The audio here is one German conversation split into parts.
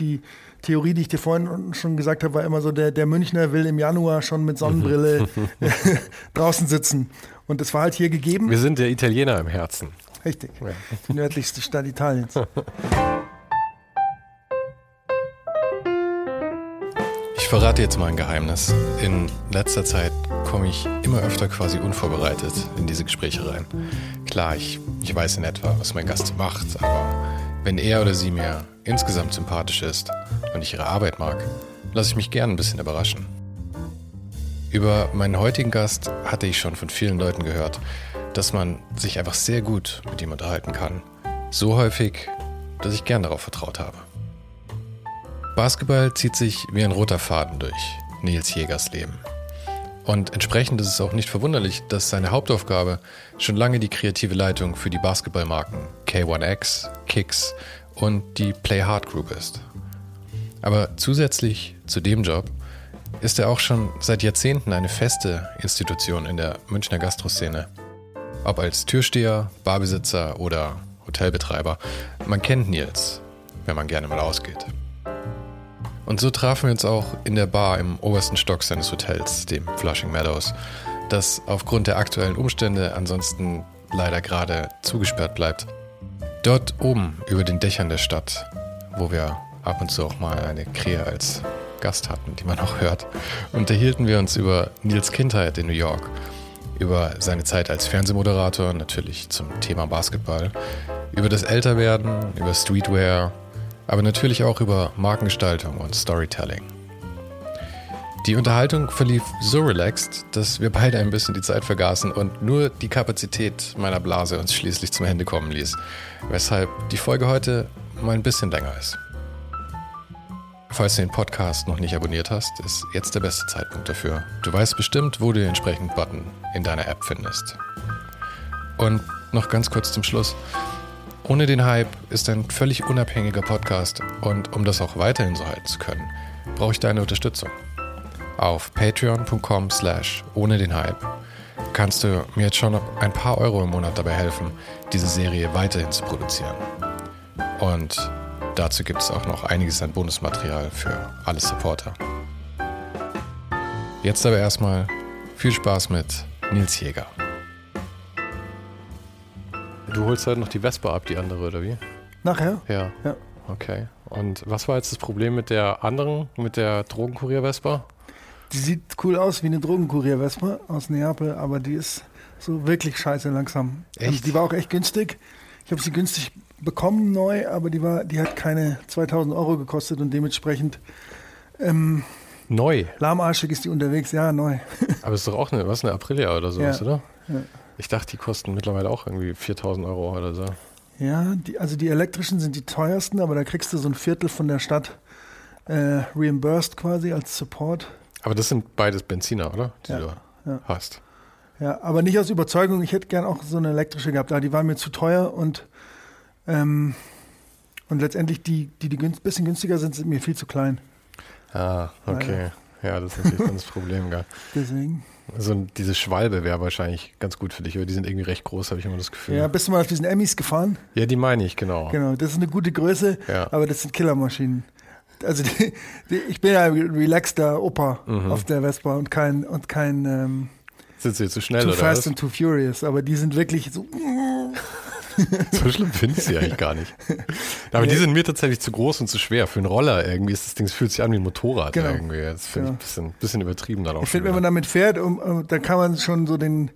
Die Theorie, die ich dir vorhin schon gesagt habe, war immer so, der, der Münchner will im Januar schon mit Sonnenbrille draußen sitzen. Und das war halt hier gegeben. Wir sind der Italiener im Herzen. Richtig. Ja. Die nördlichste Stadt Italiens. Ich verrate jetzt mal ein Geheimnis. In letzter Zeit komme ich immer öfter quasi unvorbereitet in diese Gespräche rein. Klar, ich, ich weiß in etwa, was mein Gast macht, aber wenn er oder sie mir insgesamt sympathisch ist und ich ihre Arbeit mag, lasse ich mich gern ein bisschen überraschen. Über meinen heutigen Gast hatte ich schon von vielen Leuten gehört, dass man sich einfach sehr gut mit ihm unterhalten kann. So häufig, dass ich gern darauf vertraut habe. Basketball zieht sich wie ein roter Faden durch Nils Jägers Leben. Und entsprechend ist es auch nicht verwunderlich, dass seine Hauptaufgabe schon lange die kreative Leitung für die Basketballmarken K1X, Kicks und die Play Hard Group ist. Aber zusätzlich zu dem Job ist er auch schon seit Jahrzehnten eine feste Institution in der Münchner Gastroszene. Ob als Türsteher, Barbesitzer oder Hotelbetreiber, man kennt Nils, wenn man gerne mal ausgeht. Und so trafen wir uns auch in der Bar im obersten Stock seines Hotels, dem Flushing Meadows, das aufgrund der aktuellen Umstände ansonsten leider gerade zugesperrt bleibt. Dort oben über den Dächern der Stadt, wo wir ab und zu auch mal eine Krähe als Gast hatten, die man auch hört, unterhielten wir uns über Nils Kindheit in New York, über seine Zeit als Fernsehmoderator, natürlich zum Thema Basketball, über das Älterwerden, über Streetwear, aber natürlich auch über Markengestaltung und Storytelling. Die Unterhaltung verlief so relaxed, dass wir beide ein bisschen die Zeit vergaßen und nur die Kapazität meiner Blase uns schließlich zum Ende kommen ließ, weshalb die Folge heute mal ein bisschen länger ist. Falls du den Podcast noch nicht abonniert hast, ist jetzt der beste Zeitpunkt dafür. Du weißt bestimmt, wo du den entsprechenden Button in deiner App findest. Und noch ganz kurz zum Schluss. Ohne den Hype ist ein völlig unabhängiger Podcast und um das auch weiterhin so halten zu können, brauche ich deine Unterstützung. Auf patreon.com slash ohne den Hype kannst du mir jetzt schon ein paar Euro im Monat dabei helfen, diese Serie weiterhin zu produzieren. Und dazu gibt es auch noch einiges an Bonusmaterial für alle Supporter. Jetzt aber erstmal viel Spaß mit Nils Jäger. Du holst halt noch die Vespa ab, die andere, oder wie? Nachher? Ja. ja. Okay. Und was war jetzt das Problem mit der anderen, mit der Drogenkurier-Vespa? Die sieht cool aus wie eine Drogenkurier-Vespa aus Neapel, aber die ist so wirklich scheiße langsam. Echt? Also die war auch echt günstig. Ich habe sie günstig bekommen neu, aber die war, die hat keine 2000 Euro gekostet und dementsprechend ähm, neu. Lahmarschig ist die unterwegs, ja neu. aber ist doch auch eine, was eine Aprilia oder sowas, ja. oder? Ja. Ich dachte, die kosten mittlerweile auch irgendwie 4000 Euro oder so. Ja, die, also die elektrischen sind die teuersten, aber da kriegst du so ein Viertel von der Stadt äh, reimbursed quasi als Support. Aber das sind beides Benziner, oder? Die ja, du ja. hast. Ja, aber nicht aus Überzeugung. Ich hätte gern auch so eine elektrische gehabt, aber die waren mir zu teuer und, ähm, und letztendlich die, die, die ein bisschen günstiger sind, sind mir viel zu klein. Ah, okay. Ja, das ist natürlich dann das Problem, gell? Deswegen. Also diese Schwalbe wäre wahrscheinlich ganz gut für dich, aber die sind irgendwie recht groß, habe ich immer das Gefühl. Ja, bist du mal auf diesen Emmys gefahren? Ja, die meine ich, genau. Genau, das ist eine gute Größe, ja. aber das sind Killermaschinen. Also die, die, ich bin ja ein relaxter Opa mhm. auf der Vespa und kein und kein ähm, sind sie zu schnell too oder fast was? and too furious, aber die sind wirklich so. so schlimm finde ich sie eigentlich gar nicht. Aber nee. die sind mir tatsächlich zu groß und zu schwer. Für einen Roller irgendwie ist das Ding, es fühlt sich an wie ein Motorrad genau. irgendwie. Das finde genau. ich ein bisschen, bisschen übertrieben dann auch. Ich finde, wenn man damit fährt, um, um, dann kann man schon so den,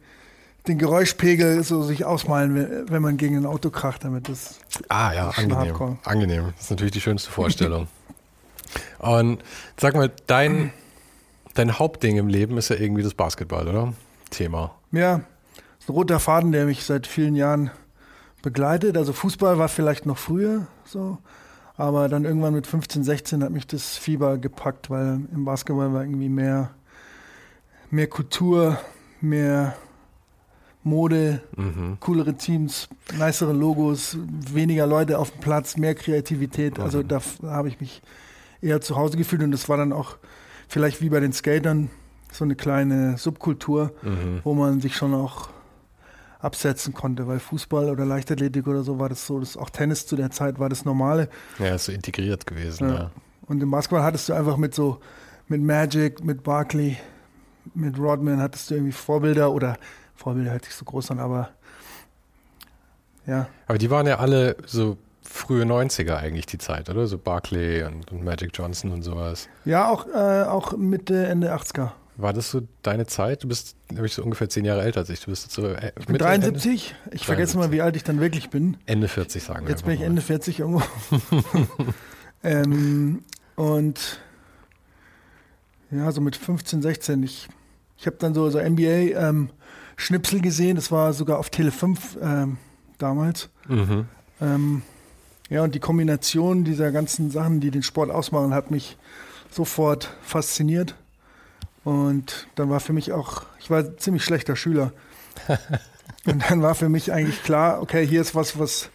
den Geräuschpegel so sich ausmalen, wenn man gegen ein Auto kracht, damit das. Ah ja, angenehm. Hardcore. Angenehm. Das ist natürlich die schönste Vorstellung. und sag mal, dein, dein Hauptding im Leben ist ja irgendwie das Basketball, oder? Thema. Ja, ein roter Faden, der mich seit vielen Jahren begleitet. Also Fußball war vielleicht noch früher so, aber dann irgendwann mit 15, 16 hat mich das Fieber gepackt, weil im Basketball war irgendwie mehr, mehr Kultur, mehr Mode, mhm. coolere Teams, nicere Logos, weniger Leute auf dem Platz, mehr Kreativität. Also mhm. Also da habe ich mich eher zu Hause gefühlt und das war dann auch vielleicht wie bei den Skatern so eine kleine Subkultur, mhm. wo man sich schon auch absetzen konnte, weil Fußball oder Leichtathletik oder so war das so, das auch Tennis zu der Zeit war das Normale. Ja, ist so integriert gewesen, ja. ja. Und im Basketball hattest du einfach mit so, mit Magic, mit Barkley, mit Rodman hattest du irgendwie Vorbilder oder Vorbilder hört sich so groß an, aber ja. Aber die waren ja alle so frühe 90er eigentlich die Zeit, oder? So Barkley und, und Magic Johnson und sowas. Ja, auch, äh, auch Mitte, Ende 80er. War das so deine Zeit? Du bist, glaube ich, so ungefähr zehn Jahre älter als ich. Du bist so äh, ich bin 73. Ende? Ich vergesse mal, wie alt ich dann wirklich bin. Ende 40 sagen wir. Jetzt bin ich mal. Ende 40 irgendwo. ähm, und ja, so mit 15, 16. Ich, ich habe dann so, so NBA-Schnipsel ähm, gesehen. Das war sogar auf Tele 5 ähm, damals. Mhm. Ähm, ja, und die Kombination dieser ganzen Sachen, die den Sport ausmachen, hat mich sofort fasziniert. Und dann war für mich auch, ich war ein ziemlich schlechter Schüler. und dann war für mich eigentlich klar, okay, hier ist was, was,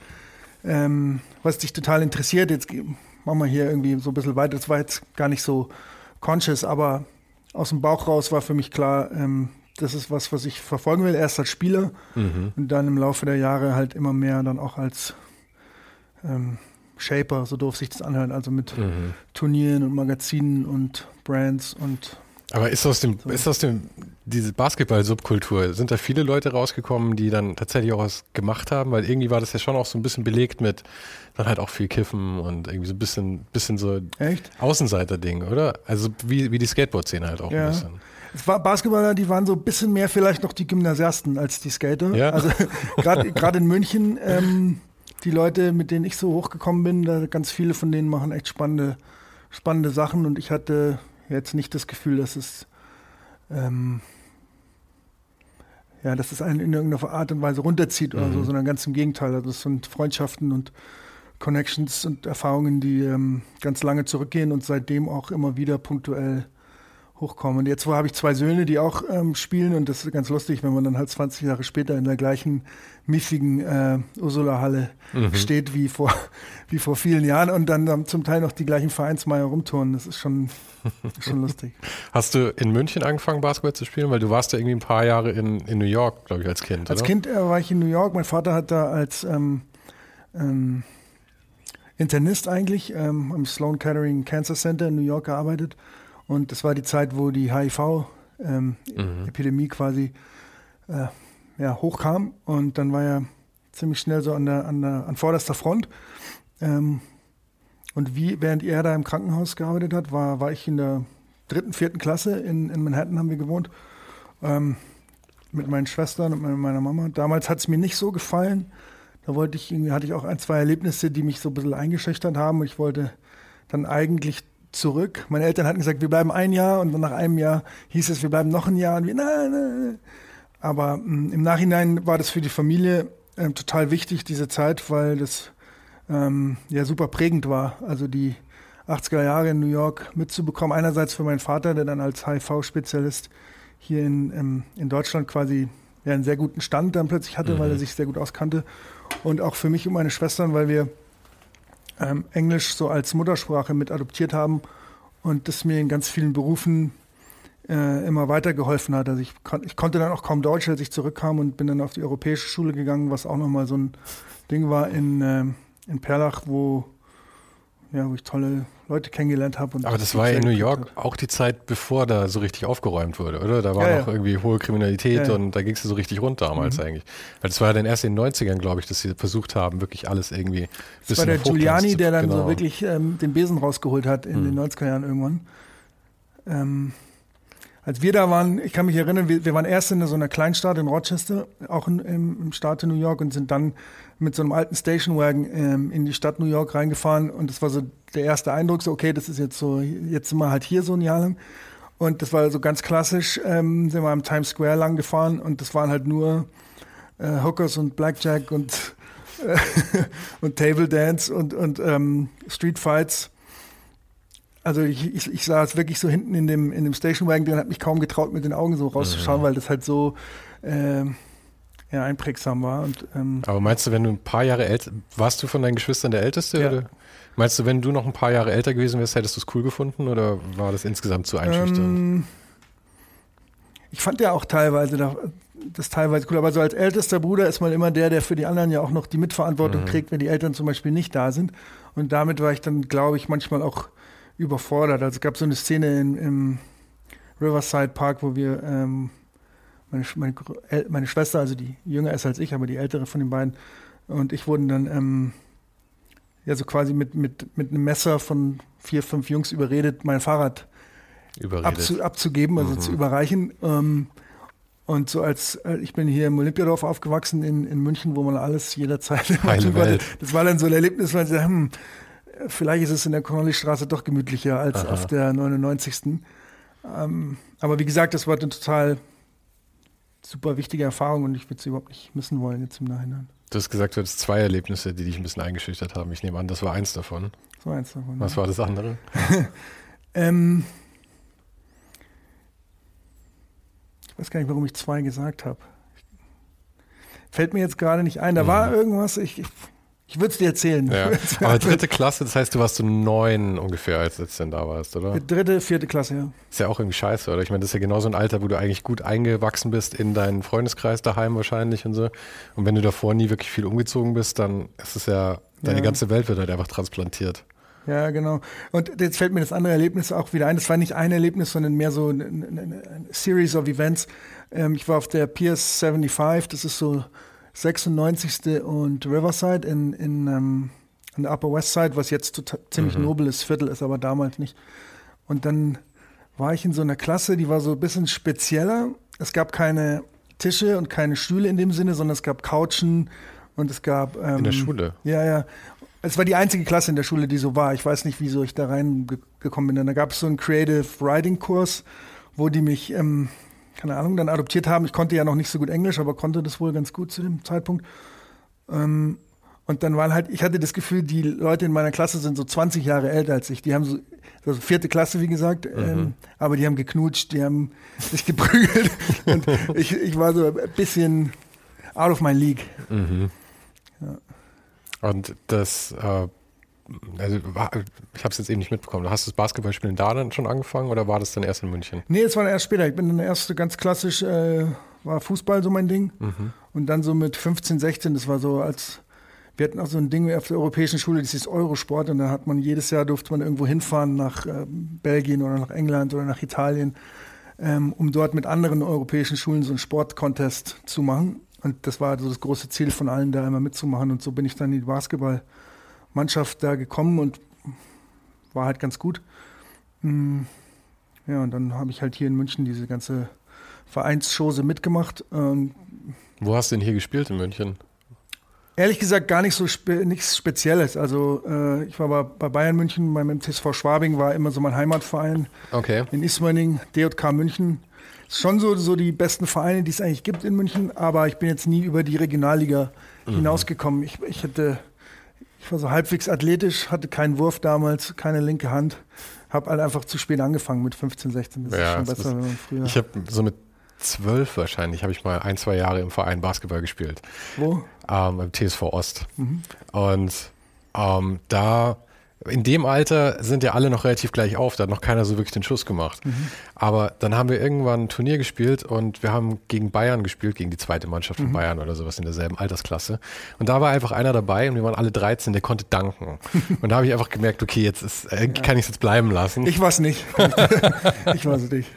ähm, was dich total interessiert. Jetzt machen wir hier irgendwie so ein bisschen weiter. Das war jetzt gar nicht so conscious, aber aus dem Bauch raus war für mich klar, ähm, das ist was, was ich verfolgen will. Erst als Spieler mhm. und dann im Laufe der Jahre halt immer mehr dann auch als ähm, Shaper, so doof sich das anhört, also mit mhm. Turnieren und Magazinen und Brands und aber ist aus dem, ist aus dem, diese Basketball-Subkultur, sind da viele Leute rausgekommen, die dann tatsächlich auch was gemacht haben? Weil irgendwie war das ja schon auch so ein bisschen belegt mit dann halt auch viel Kiffen und irgendwie so ein bisschen, bisschen so Außenseiter-Ding, oder? Also wie, wie die Skateboard-Szene halt auch ja. ein bisschen. Es war Basketballer, die waren so ein bisschen mehr vielleicht noch die Gymnasiasten als die Skater. Ja. Also gerade in München, ähm, die Leute, mit denen ich so hochgekommen bin, da ganz viele von denen machen echt spannende, spannende Sachen und ich hatte jetzt nicht das Gefühl, dass es ähm, ja, dass es einen in irgendeiner Art und Weise runterzieht oder mhm. so, sondern ganz im Gegenteil. Also es sind Freundschaften und Connections und Erfahrungen, die ähm, ganz lange zurückgehen und seitdem auch immer wieder punktuell hochkommen. Und jetzt habe ich zwei Söhne, die auch ähm, spielen und das ist ganz lustig, wenn man dann halt 20 Jahre später in der gleichen miffigen äh, Ursula-Halle mhm. steht wie vor, wie vor vielen Jahren und dann, dann zum Teil noch die gleichen Vereinsmeier rumturnen. Das ist schon, schon lustig. Hast du in München angefangen, Basketball zu spielen? Weil du warst ja irgendwie ein paar Jahre in, in New York, glaube ich, als Kind. Als oder? Kind äh, war ich in New York. Mein Vater hat da als ähm, ähm, Internist eigentlich ähm, am Sloan Kettering Cancer Center in New York gearbeitet. Und das war die Zeit, wo die HIV-Epidemie ähm, mhm. quasi äh, ja, hochkam. Und dann war er ziemlich schnell so an der, an, der, an vorderster Front. Ähm, und wie, während er da im Krankenhaus gearbeitet hat, war, war ich in der dritten, vierten Klasse in, in Manhattan haben wir gewohnt. Ähm, mit meinen Schwestern und meiner Mama. Damals hat es mir nicht so gefallen. Da wollte ich irgendwie, hatte ich auch ein, zwei Erlebnisse, die mich so ein bisschen eingeschüchtert haben. Ich wollte dann eigentlich zurück. Meine Eltern hatten gesagt, wir bleiben ein Jahr und nach einem Jahr hieß es, wir bleiben noch ein Jahr und wir, nein, nein. Aber mh, mm, im Nachhinein war das für die Familie äh, total wichtig, diese Zeit, weil das ähm, ja super prägend war. Also die 80er Jahre in New York mitzubekommen. Einerseits für meinen Vater, der dann als HIV-Spezialist hier in, ähm, in Deutschland quasi ja, einen sehr guten Stand dann plötzlich hatte, mhm. weil er sich sehr gut auskannte. Und auch für mich und meine Schwestern, weil wir ähm, Englisch so als Muttersprache mit adoptiert haben und das mir in ganz vielen Berufen äh, immer weitergeholfen hat. Also ich, kon ich, konnte dann auch kaum Deutsch, als ich zurückkam und bin dann auf die europäische Schule gegangen, was auch nochmal so ein Ding war in, äh, in Perlach, wo ja, wo ich tolle Leute kennengelernt habe. Aber das war ja in New York hat. auch die Zeit, bevor da so richtig aufgeräumt wurde, oder? Da war ja, noch ja. irgendwie hohe Kriminalität ja, und da ging es so richtig rund damals mhm. eigentlich. Weil das war ja dann erst in den 90ern, glaube ich, dass sie versucht haben, wirklich alles irgendwie. Das war der Giuliani, der dann genau. so wirklich ähm, den Besen rausgeholt hat in mhm. den 90er Jahren irgendwann. Ähm, als wir da waren, ich kann mich erinnern, wir, wir waren erst in so einer Kleinstadt in Rochester, auch in, im, im Staat New York und sind dann mit so einem alten Stationwagen ähm, in die Stadt New York reingefahren. Und das war so der erste Eindruck, so okay, das ist jetzt so, jetzt sind wir halt hier so ein Jahr lang. Und das war so ganz klassisch, ähm, sind wir am Times Square lang gefahren. Und das waren halt nur äh, Hookers und Blackjack und, äh, und Table Dance und, und ähm, Street Fights also ich, ich, ich saß wirklich so hinten in dem, in dem Stationwagen drin, habe mich kaum getraut, mit den Augen so rauszuschauen, mhm. weil das halt so äh, ja, einprägsam war. Und, ähm, Aber meinst du, wenn du ein paar Jahre älter, warst du von deinen Geschwistern der Älteste? Ja. Oder? Meinst du, wenn du noch ein paar Jahre älter gewesen wärst, hättest du es cool gefunden oder war das insgesamt zu einschüchternd? Ähm, ich fand ja auch teilweise da, das teilweise cool, aber so als ältester Bruder ist man immer der, der für die anderen ja auch noch die Mitverantwortung mhm. trägt, wenn die Eltern zum Beispiel nicht da sind. Und damit war ich dann, glaube ich, manchmal auch überfordert. Also es gab so eine Szene in, im Riverside Park, wo wir ähm, meine, meine, meine, Schwester, also die jünger ist als ich, aber die ältere von den beiden, und ich wurden dann ähm, ja so quasi mit, mit, mit einem Messer von vier, fünf Jungs überredet, mein Fahrrad abzu, abzugeben, also mhm. zu überreichen. Ähm, und so als, äh, ich bin hier im Olympiadorf aufgewachsen in, in München, wo man alles jederzeit Das war dann so ein Erlebnis, weil ich dachte, hm, vielleicht ist es in der Cornelistraße doch gemütlicher als Aha. auf der 99. Ähm, aber wie gesagt, das war eine total super wichtige Erfahrung und ich würde sie überhaupt nicht missen wollen jetzt im Nachhinein. Du hast gesagt, du hattest zwei Erlebnisse, die dich ein bisschen eingeschüchtert haben. Ich nehme an, das war eins davon. Das war eins davon. Was ja. war das andere? ähm, ich weiß gar nicht, warum ich zwei gesagt habe. Fällt mir jetzt gerade nicht ein. Da mhm. war irgendwas, ich, ich ich würde es dir erzählen. Ja. Aber dritte Klasse, das heißt, du warst so neun ungefähr, als du denn da warst, oder? Dritte, vierte Klasse, ja. Ist ja auch irgendwie scheiße, oder? Ich meine, das ist ja genau so ein Alter, wo du eigentlich gut eingewachsen bist in deinen Freundeskreis daheim wahrscheinlich und so. Und wenn du davor nie wirklich viel umgezogen bist, dann ist es ja, deine ja. ganze Welt wird halt einfach transplantiert. Ja, genau. Und jetzt fällt mir das andere Erlebnis auch wieder ein. Das war nicht ein Erlebnis, sondern mehr so eine, eine, eine Series of Events. Ähm, ich war auf der Piers 75, das ist so 96. und Riverside in, in, ähm, in der Upper West Side, was jetzt total, ziemlich mhm. nobles Viertel ist, aber damals nicht. Und dann war ich in so einer Klasse, die war so ein bisschen spezieller. Es gab keine Tische und keine Stühle in dem Sinne, sondern es gab Couchen und es gab. Ähm, in der Schule? Ja, ja. Es war die einzige Klasse in der Schule, die so war. Ich weiß nicht, wieso ich da reingekommen bin. Da gab es so einen Creative Writing Kurs, wo die mich ähm, keine Ahnung, dann adoptiert haben. Ich konnte ja noch nicht so gut Englisch, aber konnte das wohl ganz gut zu dem Zeitpunkt. Ähm, und dann waren halt, ich hatte das Gefühl, die Leute in meiner Klasse sind so 20 Jahre älter als ich. Die haben so, also vierte Klasse, wie gesagt, mhm. ähm, aber die haben geknutscht, die haben sich geprügelt. und ich, ich war so ein bisschen out of my league. Mhm. Ja. Und das äh, also ich habe es jetzt eben nicht mitbekommen. Hast du das Basketballspielen da dann schon angefangen oder war das dann erst in München? Nee, es war erst später. Ich bin dann erst ganz klassisch, äh, war Fußball so mein Ding. Mhm. Und dann so mit 15, 16, das war so als, wir hatten auch so ein Ding auf der europäischen Schule, das ist Eurosport. Und dann hat man jedes Jahr durfte man irgendwo hinfahren nach äh, Belgien oder nach England oder nach Italien, ähm, um dort mit anderen europäischen Schulen so einen Sportcontest zu machen. Und das war so das große Ziel von allen, da immer mitzumachen. Und so bin ich dann in die Basketball- Mannschaft da gekommen und war halt ganz gut. Hm, ja, und dann habe ich halt hier in München diese ganze Vereinschose mitgemacht. Ähm, Wo hast du denn hier gespielt in München? Ehrlich gesagt gar nicht so spe nichts Spezielles. Also äh, ich war bei, bei, Bayern München, beim MTSV Schwabing war immer so mein Heimatverein. Okay. In Ismaning, DJK München. Ist schon so, so die besten Vereine, die es eigentlich gibt in München, aber ich bin jetzt nie über die Regionalliga mhm. hinausgekommen. Ich, ich hätte ich war so halbwegs athletisch, hatte keinen Wurf damals, keine linke Hand. Habe halt einfach zu spät angefangen mit 15, 16. Das ja, ist schon besser, ist, wenn man früher. Ich habe so mit zwölf wahrscheinlich, habe ich mal ein, zwei Jahre im Verein Basketball gespielt. Wo? Ähm, Im TSV Ost. Mhm. Und ähm, da in dem Alter sind ja alle noch relativ gleich auf, da hat noch keiner so wirklich den Schuss gemacht. Mhm. Aber dann haben wir irgendwann ein Turnier gespielt und wir haben gegen Bayern gespielt, gegen die zweite Mannschaft von mhm. Bayern oder sowas in derselben Altersklasse. Und da war einfach einer dabei und wir waren alle 13, der konnte danken. und da habe ich einfach gemerkt, okay, jetzt ist, äh, kann ich es jetzt bleiben lassen. Ich es nicht. ich es nicht.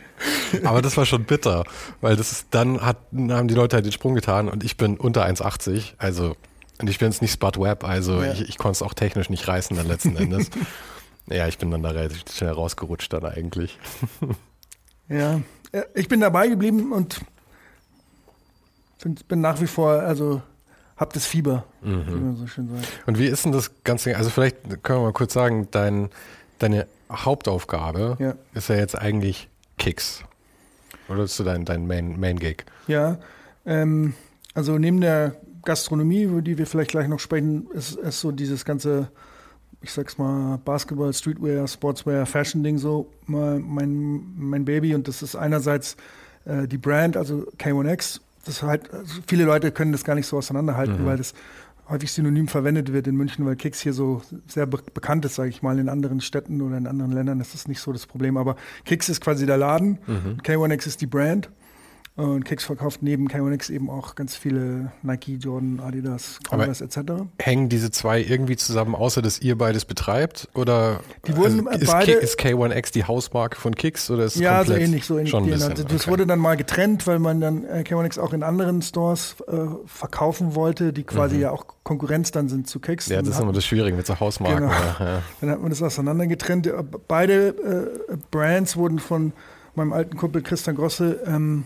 Aber das war schon bitter, weil das ist, dann hat, haben die Leute halt den Sprung getan und ich bin unter 1,80, also und ich bin jetzt nicht Spot Web, also ja. ich, ich konnte es auch technisch nicht reißen dann letzten Endes. ja, ich bin dann da relativ schnell rausgerutscht dann eigentlich. ja, ich bin dabei geblieben und bin nach wie vor, also hab das Fieber, mhm. wie man so schön sagt. Und wie ist denn das Ganze, also vielleicht können wir mal kurz sagen, dein, deine Hauptaufgabe ja. ist ja jetzt eigentlich Kicks. Oder ist du dein, dein Main, Main Gig? Ja, ähm, also neben der Gastronomie, über die wir vielleicht gleich noch sprechen, ist, ist so dieses ganze, ich sag's mal, Basketball, Streetwear, Sportswear, Fashion-Ding so mein, mein Baby. Und das ist einerseits äh, die Brand, also K1X. Das halt, also viele Leute können das gar nicht so auseinanderhalten, mhm. weil das häufig synonym verwendet wird in München, weil Kicks hier so sehr be bekannt ist, sage ich mal. In anderen Städten oder in anderen Ländern ist das nicht so das Problem. Aber Kicks ist quasi der Laden, mhm. K1X ist die Brand. Und Kicks verkauft neben K1X eben auch ganz viele Nike, Jordan, Adidas, Converse etc. Hängen diese zwei irgendwie zusammen, außer dass ihr beides betreibt? Oder die wurden also ist, beide, ist K1X die Hausmarke von Kicks oder ist Ja, so ähnlich, so ähnlich. Schon bisschen, also das okay. wurde dann mal getrennt, weil man dann äh, K1X auch in anderen Stores äh, verkaufen wollte, die quasi mhm. ja auch Konkurrenz dann sind zu Kicks. Ja, das ist immer das Schwierige mit so Hausmarken. Genau. Ja. Dann hat man das auseinander getrennt. Beide äh, Brands wurden von meinem alten Kumpel Christian Grosse ähm,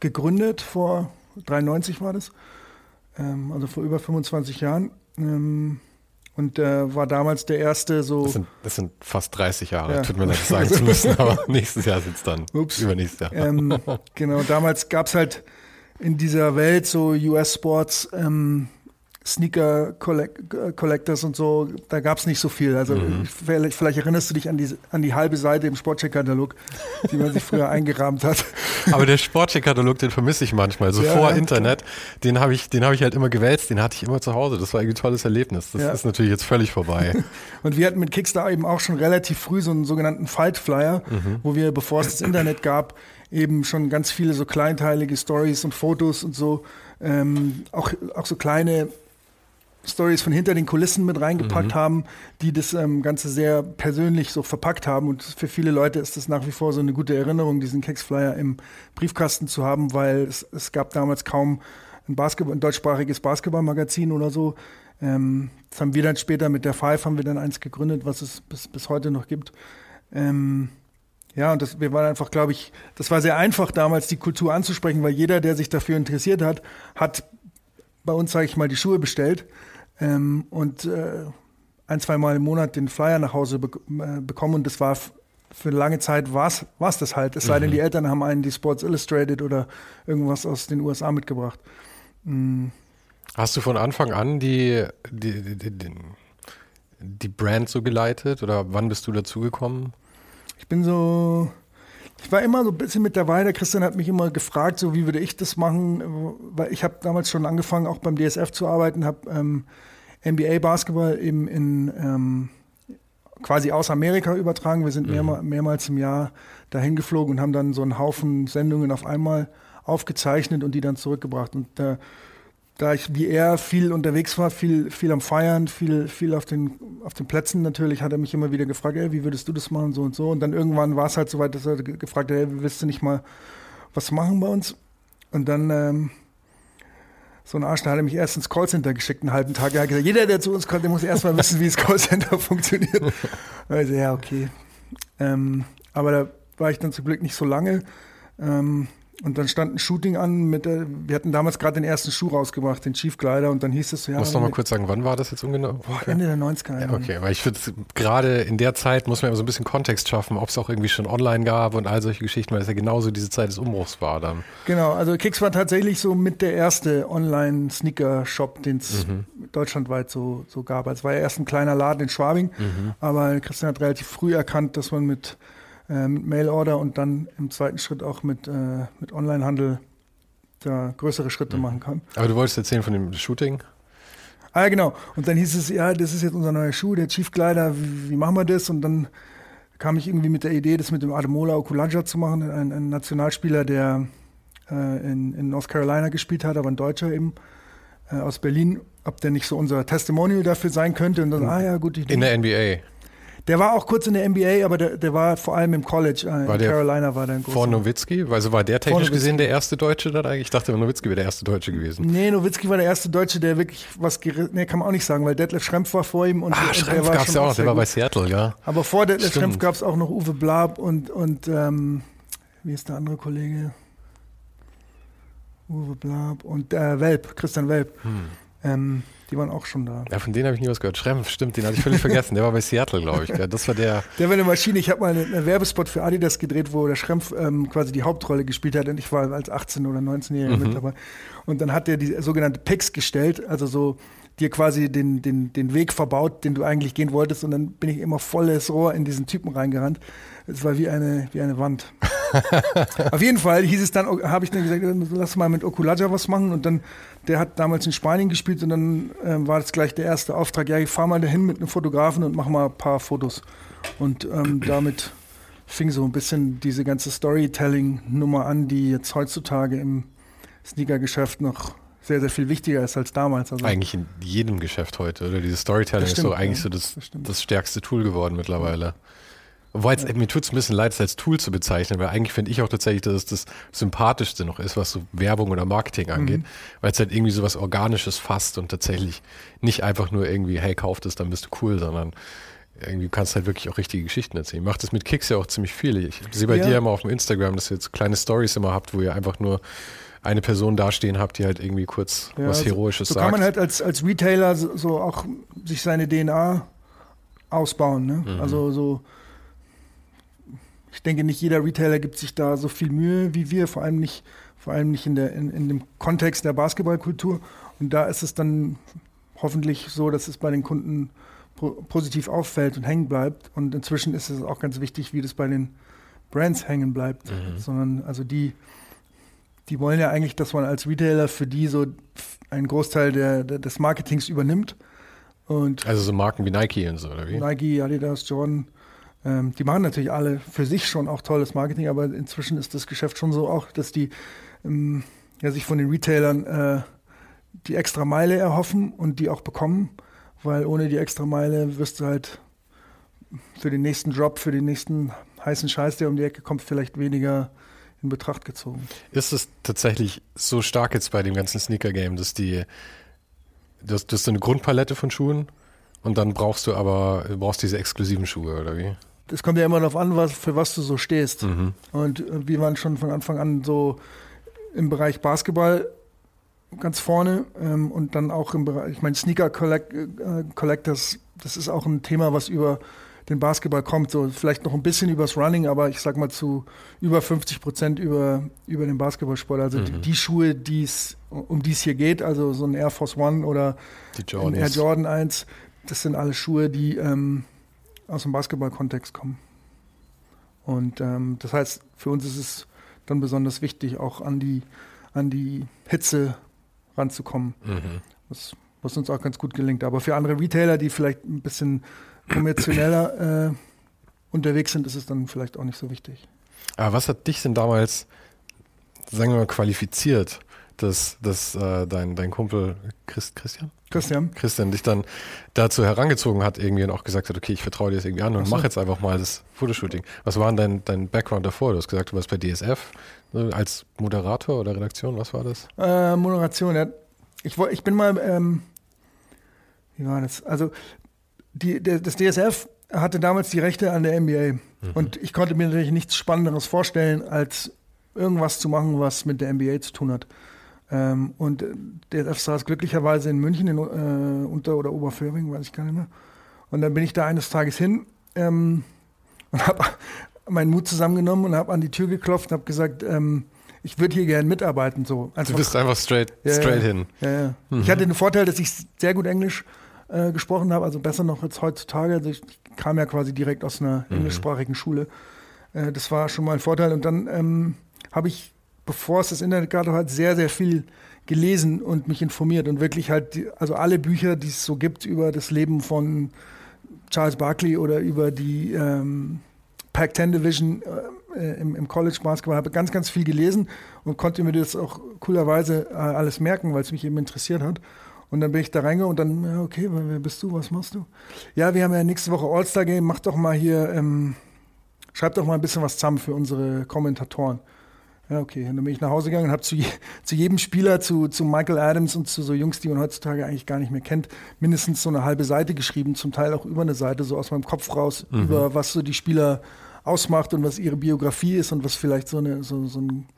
gegründet, vor 93 war das, ähm, also vor über 25 Jahren. Ähm, und äh, war damals der erste so. Das sind, das sind fast 30 Jahre, ja. tut mir leid, sagen zu müssen, aber nächstes Jahr sind es dann. Ups. Übernächstes Jahr. Ähm, genau, damals gab es halt in dieser Welt so US-Sports ähm, Sneaker Collectors und so, da gab es nicht so viel. Also mhm. vielleicht, vielleicht, erinnerst du dich an die, an die halbe Seite im Sportcheck-Katalog, die man sich früher eingerahmt hat. Aber der Sportcheck-Katalog, den vermisse ich manchmal. So ja, vor Internet, den habe ich, den ich halt immer gewälzt, den hatte ich immer zu Hause. Das war ein tolles Erlebnis. Das ja. ist natürlich jetzt völlig vorbei. und wir hatten mit Kickstarter eben auch schon relativ früh so einen sogenannten Fight Flyer, mhm. wo wir, bevor es das Internet gab, eben schon ganz viele so kleinteilige Stories und Fotos und so, ähm, auch, auch so kleine Stories von hinter den Kulissen mit reingepackt mhm. haben, die das ähm, Ganze sehr persönlich so verpackt haben. Und für viele Leute ist das nach wie vor so eine gute Erinnerung, diesen Keksflyer im Briefkasten zu haben, weil es, es gab damals kaum ein, Basketball, ein deutschsprachiges Basketballmagazin oder so. Ähm, das haben wir dann später mit der Five haben wir dann eins gegründet, was es bis, bis heute noch gibt. Ähm, ja, und das, wir waren einfach, glaube ich, das war sehr einfach damals, die Kultur anzusprechen, weil jeder, der sich dafür interessiert hat, hat bei uns, sage ich mal, die Schuhe bestellt ähm, und äh, ein, zwei Mal im Monat den Flyer nach Hause be äh, bekommen und das war für eine lange Zeit war es das halt. Es sei denn, mhm. die Eltern haben einen die Sports Illustrated oder irgendwas aus den USA mitgebracht. Mhm. Hast du von Anfang an die, die, die, die, die Brand so geleitet oder wann bist du dazugekommen? Ich bin so ich war immer so ein bisschen mit dabei. Der Christian hat mich immer gefragt, so wie würde ich das machen, weil ich habe damals schon angefangen, auch beim DSF zu arbeiten, habe ähm, NBA Basketball eben in ähm, quasi aus Amerika übertragen. Wir sind mhm. mehrmal, mehrmals im Jahr dahin geflogen und haben dann so einen Haufen Sendungen auf einmal aufgezeichnet und die dann zurückgebracht. Und äh, da ich wie er viel unterwegs war, viel, viel am Feiern, viel, viel auf den, auf den Plätzen natürlich, hat er mich immer wieder gefragt, ey, wie würdest du das machen, so und so. Und dann irgendwann war es halt so weit, dass er gefragt hat, hey, willst du nicht mal was machen bei uns? Und dann, ähm, so ein Arsch, da hat er mich erst ins Callcenter geschickt, einen halben Tag. Er hat gesagt, jeder, der zu uns kommt, der muss erst mal wissen, wie das Callcenter funktioniert. Also, ja, okay. Ähm, aber da war ich dann zum Glück nicht so lange. Ähm, und dann stand ein Shooting an mit wir hatten damals gerade den ersten Schuh rausgebracht, den Chief Glider, und dann hieß es so, ja. Muss noch mal kurz sagen, wann war das jetzt ungenau? Okay. Ende der 90er. Ja, okay, weil ich finde, gerade in der Zeit muss man ja so ein bisschen Kontext schaffen, ob es auch irgendwie schon online gab und all solche Geschichten, weil es ja genauso diese Zeit des Umbruchs war dann. Genau, also Kicks war tatsächlich so mit der erste Online-Sneaker-Shop, den es mhm. deutschlandweit so, so gab. Also es war ja erst ein kleiner Laden in Schwabing, mhm. aber Christian hat relativ früh erkannt, dass man mit äh, mit Mailorder und dann im zweiten Schritt auch mit, äh, mit Onlinehandel da größere Schritte mhm. machen kann. Aber du wolltest erzählen von dem Shooting? Ah, genau. Und dann hieß es, ja, das ist jetzt unser neuer Schuh, der Chief Glider, wie, wie machen wir das? Und dann kam ich irgendwie mit der Idee, das mit dem Ademola Okulaja zu machen, ein, ein Nationalspieler, der äh, in, in North Carolina gespielt hat, aber ein Deutscher eben äh, aus Berlin, ob der nicht so unser Testimonial dafür sein könnte. Und dann, ah ja, gut. In der NBA. Der war auch kurz in der NBA, aber der, der war vor allem im College. Äh, in Carolina war der ein großer. Vor Nowitzki? Also war der technisch gesehen der erste Deutsche dann eigentlich? Ich dachte, Nowitzki wäre der erste Deutsche gewesen. Nee, Nowitzki war der erste Deutsche, der wirklich was gerissen, nee, kann man auch nicht sagen, weil Detlef Schrempf war vor ihm und, Ah, Schrempf gab es ja auch noch, der war bei. Seattle, ja. Aber vor Detlef Stimmt. Schrempf gab es auch noch Uwe Blab und, und ähm, wie ist der andere Kollege? Uwe Blab und äh, Welp, Christian Welp. Hm. Ähm, die waren auch schon da. Ja, von denen habe ich nie was gehört. Schrempf, stimmt, den hatte ich völlig vergessen. Der war bei Seattle, glaube ich. Das war der. Der war eine Maschine. Ich habe mal einen, Werbespot für Adidas gedreht, wo der Schrempf ähm, quasi die Hauptrolle gespielt hat und ich war als 18- oder 19-Jähriger mit dabei. Und dann hat er die sogenannte Picks gestellt, also so dir quasi den, den, den Weg verbaut, den du eigentlich gehen wolltest. Und dann bin ich immer volles Rohr in diesen Typen reingerannt. Es war wie eine, wie eine Wand. Auf jeden Fall hieß es dann, habe ich dann gesagt, lass mal mit Okulaja was machen. Und dann, der hat damals in Spanien gespielt und dann ähm, war das gleich der erste Auftrag, ja, ich fahr mal dahin mit einem Fotografen und mach mal ein paar Fotos. Und ähm, damit fing so ein bisschen diese ganze Storytelling-Nummer an, die jetzt heutzutage im Sneaker-Geschäft noch sehr, sehr viel wichtiger ist als damals. Also, Eigentlich in jedem Geschäft heute, oder? Dieses Storytelling Das ist stimmt, so eigentlich ja. so das, Das stimmt. das stärkste Tool geworden mittlerweile. Wobei jetzt, mir tut es ein bisschen leid, es als Tool zu bezeichnen, weil eigentlich finde ich auch tatsächlich, dass es das Sympathischste noch ist, was so Werbung oder Marketing angeht, Mhm. weil es halt irgendwie so was Organisches fasst und tatsächlich nicht einfach nur irgendwie, hey, kauf das, dann bist du cool, sondern irgendwie kannst du halt wirklich auch richtige Geschichten erzählen. Macht das mit Kicks ja auch ziemlich viel. Ich sehe bei Ja. dir immer auf dem Instagram, dass ihr jetzt kleine Stories immer habt, wo ihr einfach nur eine Person dastehen habt, die halt irgendwie kurz Ja, was so- Heroisches so sagt. kann man halt als, als Retailer so, so auch sich seine DNA ausbauen. Ne? Mhm. Also so, ich denke, nicht jeder Retailer gibt sich da so viel Mühe wie wir, vor allem nicht, vor allem nicht in, der, in, in dem Kontext der Basketballkultur. Und da ist es dann hoffentlich so, dass es bei den Kunden po positiv auffällt und hängen bleibt. Und inzwischen ist es auch ganz wichtig, wie das bei den Brands hängen bleibt. Mhm. Sondern also die, die wollen ja eigentlich, dass man als Retailer für die so einen Großteil der, der, des Marketings übernimmt. Und Also so Marken wie Nike und so, oder wie? Nike, Adidas, Jordan, ähm, die machen natürlich alle für sich schon auch tolles Marketing, aber inzwischen ist das Geschäft schon so auch, dass die ähm, ja, sich von den Retailern äh, die extra Meile erhoffen und die auch bekommen, weil ohne die extra Meile wirst du halt für den nächsten Drop, für den nächsten heißen Scheiß, der um die Ecke kommt, vielleicht weniger in Betracht gezogen. Ist es tatsächlich so stark jetzt bei dem ganzen Sneaker-Game, dass die, du hast, du eine Grundpalette von Schuhen und dann brauchst du aber, du brauchst diese exklusiven Schuhe, oder wie? Es kommt ja immer darauf an, was, für was du so stehst. Mhm. Und äh, wir waren schon von Anfang an so im Bereich Basketball ganz vorne ähm, und dann auch im Bereich, ich meine, Sneaker Collect, äh, Collectors, das ist auch ein Thema, was über den Basketball kommt, so vielleicht noch ein bisschen übers Running, aber ich sag mal zu über 50 Prozent über, über den Basketballsport. Also die, die Schuhe, die's, um die es hier geht, also so ein Air Force One oder ein. Air Jordan 1, das sind alle Schuhe, die ähm, aus dem Basketball-Kontext kommen. Und ähm, das heißt, für uns ist es dann besonders wichtig, auch an die, an die Hitze ranzukommen, Mhm. was, was uns auch ganz gut gelingt. Aber für andere Retailer, die vielleicht ein bisschen kommerzieller äh, unterwegs sind, ist es dann vielleicht auch nicht so wichtig. Aber was hat dich denn damals, sagen wir mal, qualifiziert, dass, dass äh, dein, dein Kumpel Christ, Christian? Christian? Christian dich dann dazu herangezogen hat irgendwie und auch gesagt hat, okay, ich vertraue dir das irgendwie an und so. mach jetzt einfach mal das Fotoshooting. Was war denn dein, dein Background davor? Du hast gesagt, du warst bei DSF ne, als Moderator oder Redaktion, was war das? Äh, Moderation, ja. Ich, ich bin mal, ähm, wie war das? Also, die, der, das DSF hatte damals die Rechte an der NBA. Und ich konnte mir natürlich nichts Spannenderes vorstellen, als irgendwas zu machen, was mit der NBA zu tun hat. Ähm, und äh, der DSF saß glücklicherweise in München, in äh, Unter- oder Oberföhring, weiß ich gar nicht mehr. Und dann bin ich da eines Tages hin ähm, und habe meinen Mut zusammengenommen und habe an die Tür geklopft und habe gesagt, ähm, ich würde hier gerne mitarbeiten. So. Du Einfach bist einfach straight, Ja, straight ja. hin. ja, ja. Ich hatte den Vorteil, dass ich sehr gut Englisch äh, gesprochen habe, also besser noch als heutzutage. Also ich kam ja quasi direkt aus einer englischsprachigen Schule. Äh, das war schon mal ein Vorteil. Und dann ähm, habe ich bevor es das Internet gab, halt sehr, sehr viel gelesen und mich informiert und wirklich halt, die, also alle Bücher, die es so gibt über das Leben von Charles Barkley oder über die ähm, Pac-10 Division äh, im, im, College Basketball, habe ganz, ganz viel gelesen und konnte mir das auch coolerweise äh, alles merken, weil es mich eben interessiert hat. Und dann bin ich da reingegangen und dann, ja, okay, wer bist du, was machst du? Ja, wir haben ja nächste Woche All-Star-Game, mach doch mal hier, ähm, schreib doch mal ein bisschen was zusammen für unsere Kommentatoren. Ja, okay. Und dann bin ich nach Hause gegangen und habe zu, je, zu jedem Spieler, zu, zu Michael Adams und zu so Jungs, die man heutzutage eigentlich gar nicht mehr kennt, mindestens so eine halbe Seite geschrieben, zum Teil auch über eine Seite, so aus meinem Kopf raus, mhm. über was so die Spieler ausmacht und was ihre Biografie ist und was vielleicht so, eine, so, so ein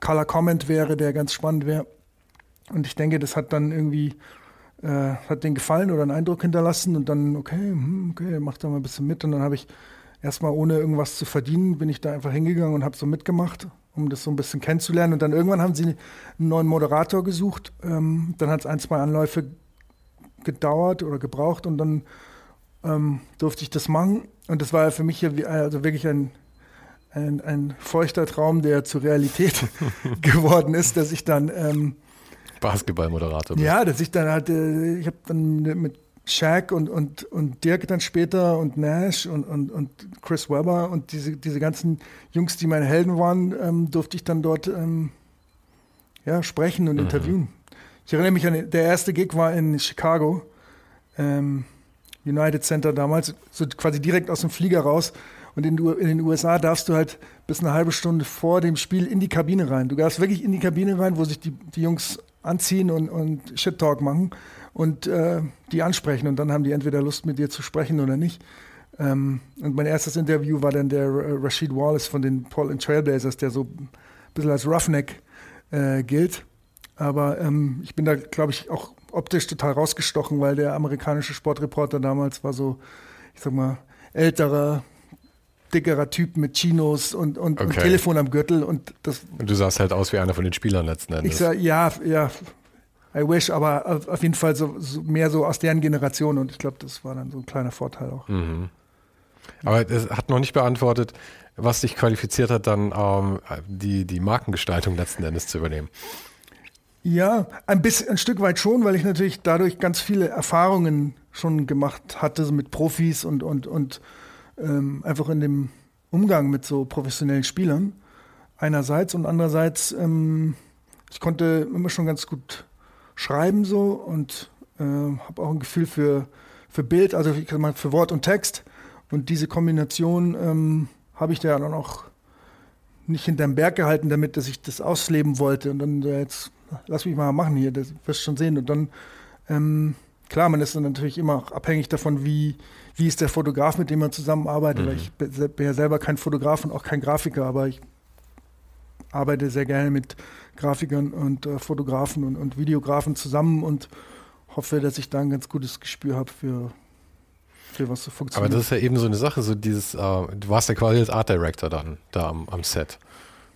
Color Comment wäre, der ganz spannend wäre. Und ich denke, das hat dann irgendwie, äh, hat den gefallen oder einen Eindruck hinterlassen und dann, okay, hm, okay, mach da mal ein bisschen mit. Und dann habe ich erstmal ohne irgendwas zu verdienen, bin ich da einfach hingegangen und habe so mitgemacht, um das so ein bisschen kennenzulernen. Und dann irgendwann haben sie einen neuen Moderator gesucht. Ähm, dann hat es ein, zwei Anläufe gedauert oder gebraucht und dann ähm, durfte ich das machen. Und das war für mich ja wie, also wirklich ein, ein, ein feuchter Traum, der zur Realität geworden ist, dass ich dann ähm, Basketballmoderator bist. Ja, dass ich dann halt, äh, ich habe dann mit Shaq und, und, und Dirk dann später und Nash und, und, und Chris Webber und diese, diese ganzen Jungs, die meine Helden waren, ähm, durfte ich dann dort ähm, ja, sprechen und mhm. interviewen. Ich erinnere mich an, der erste Gig war in Chicago, ähm, United Center damals, so quasi direkt aus dem Flieger raus. Und in, in, den USA darfst du halt bis eine halbe Stunde vor dem Spiel in die Kabine rein. Du darfst wirklich in die Kabine rein, wo sich die, die Jungs anziehen und, und Shit-Talk machen und äh, die ansprechen. Und dann haben die entweder Lust, mit dir zu sprechen oder nicht. Ähm, und mein erstes Interview war dann der Rashid Wallace von den Portland Trailblazers, der so ein bisschen als Roughneck äh, gilt. Aber ähm, ich bin da, glaube ich, auch optisch total rausgestochen, weil der amerikanische Sportreporter damals war so, ich sag mal, älterer, dickerer Typ mit Chinos und, und, okay. und Telefon am Gürtel. Und, das, und du sahst halt aus wie einer von den Spielern letzten Endes. Ich sah, ja, ja, I wish, aber auf, auf jeden Fall so, so, mehr so aus deren Generation und ich glaube, das war dann so ein kleiner Vorteil auch. Mhm. Aber es hat noch nicht beantwortet, was dich qualifiziert hat, dann ähm, die, die Markengestaltung letzten Endes zu übernehmen. Ja, ein bisschen, ein Stück weit schon, weil ich natürlich dadurch ganz viele Erfahrungen schon gemacht hatte mit Profis und, und, und ähm, einfach in dem Umgang mit so professionellen Spielern einerseits und andererseits, ähm, ich konnte immer schon ganz gut schreiben so und äh, habe auch ein Gefühl für, für Bild, also für Wort und Text. Und diese Kombination ähm, habe ich da dann auch nicht hinterm Berg gehalten damit, dass ich das ausleben wollte und dann äh, jetzt lass mich mal machen hier, das wirst du schon sehen. Und dann ähm, klar, man ist dann natürlich immer abhängig davon, wie, wie ist der Fotograf, mit dem man zusammenarbeitet. Mhm. Ich bin ja selber kein Fotograf und auch kein Grafiker, aber ich arbeite sehr gerne mit Grafikern und äh, Fotografen und, und Videografen zusammen und hoffe, dass ich da ein ganz gutes Gespür habe für, für was so funktioniert. Aber das ist ja eben so eine Sache, so dieses, äh, du warst ja quasi als Art Director dann da am, am Set.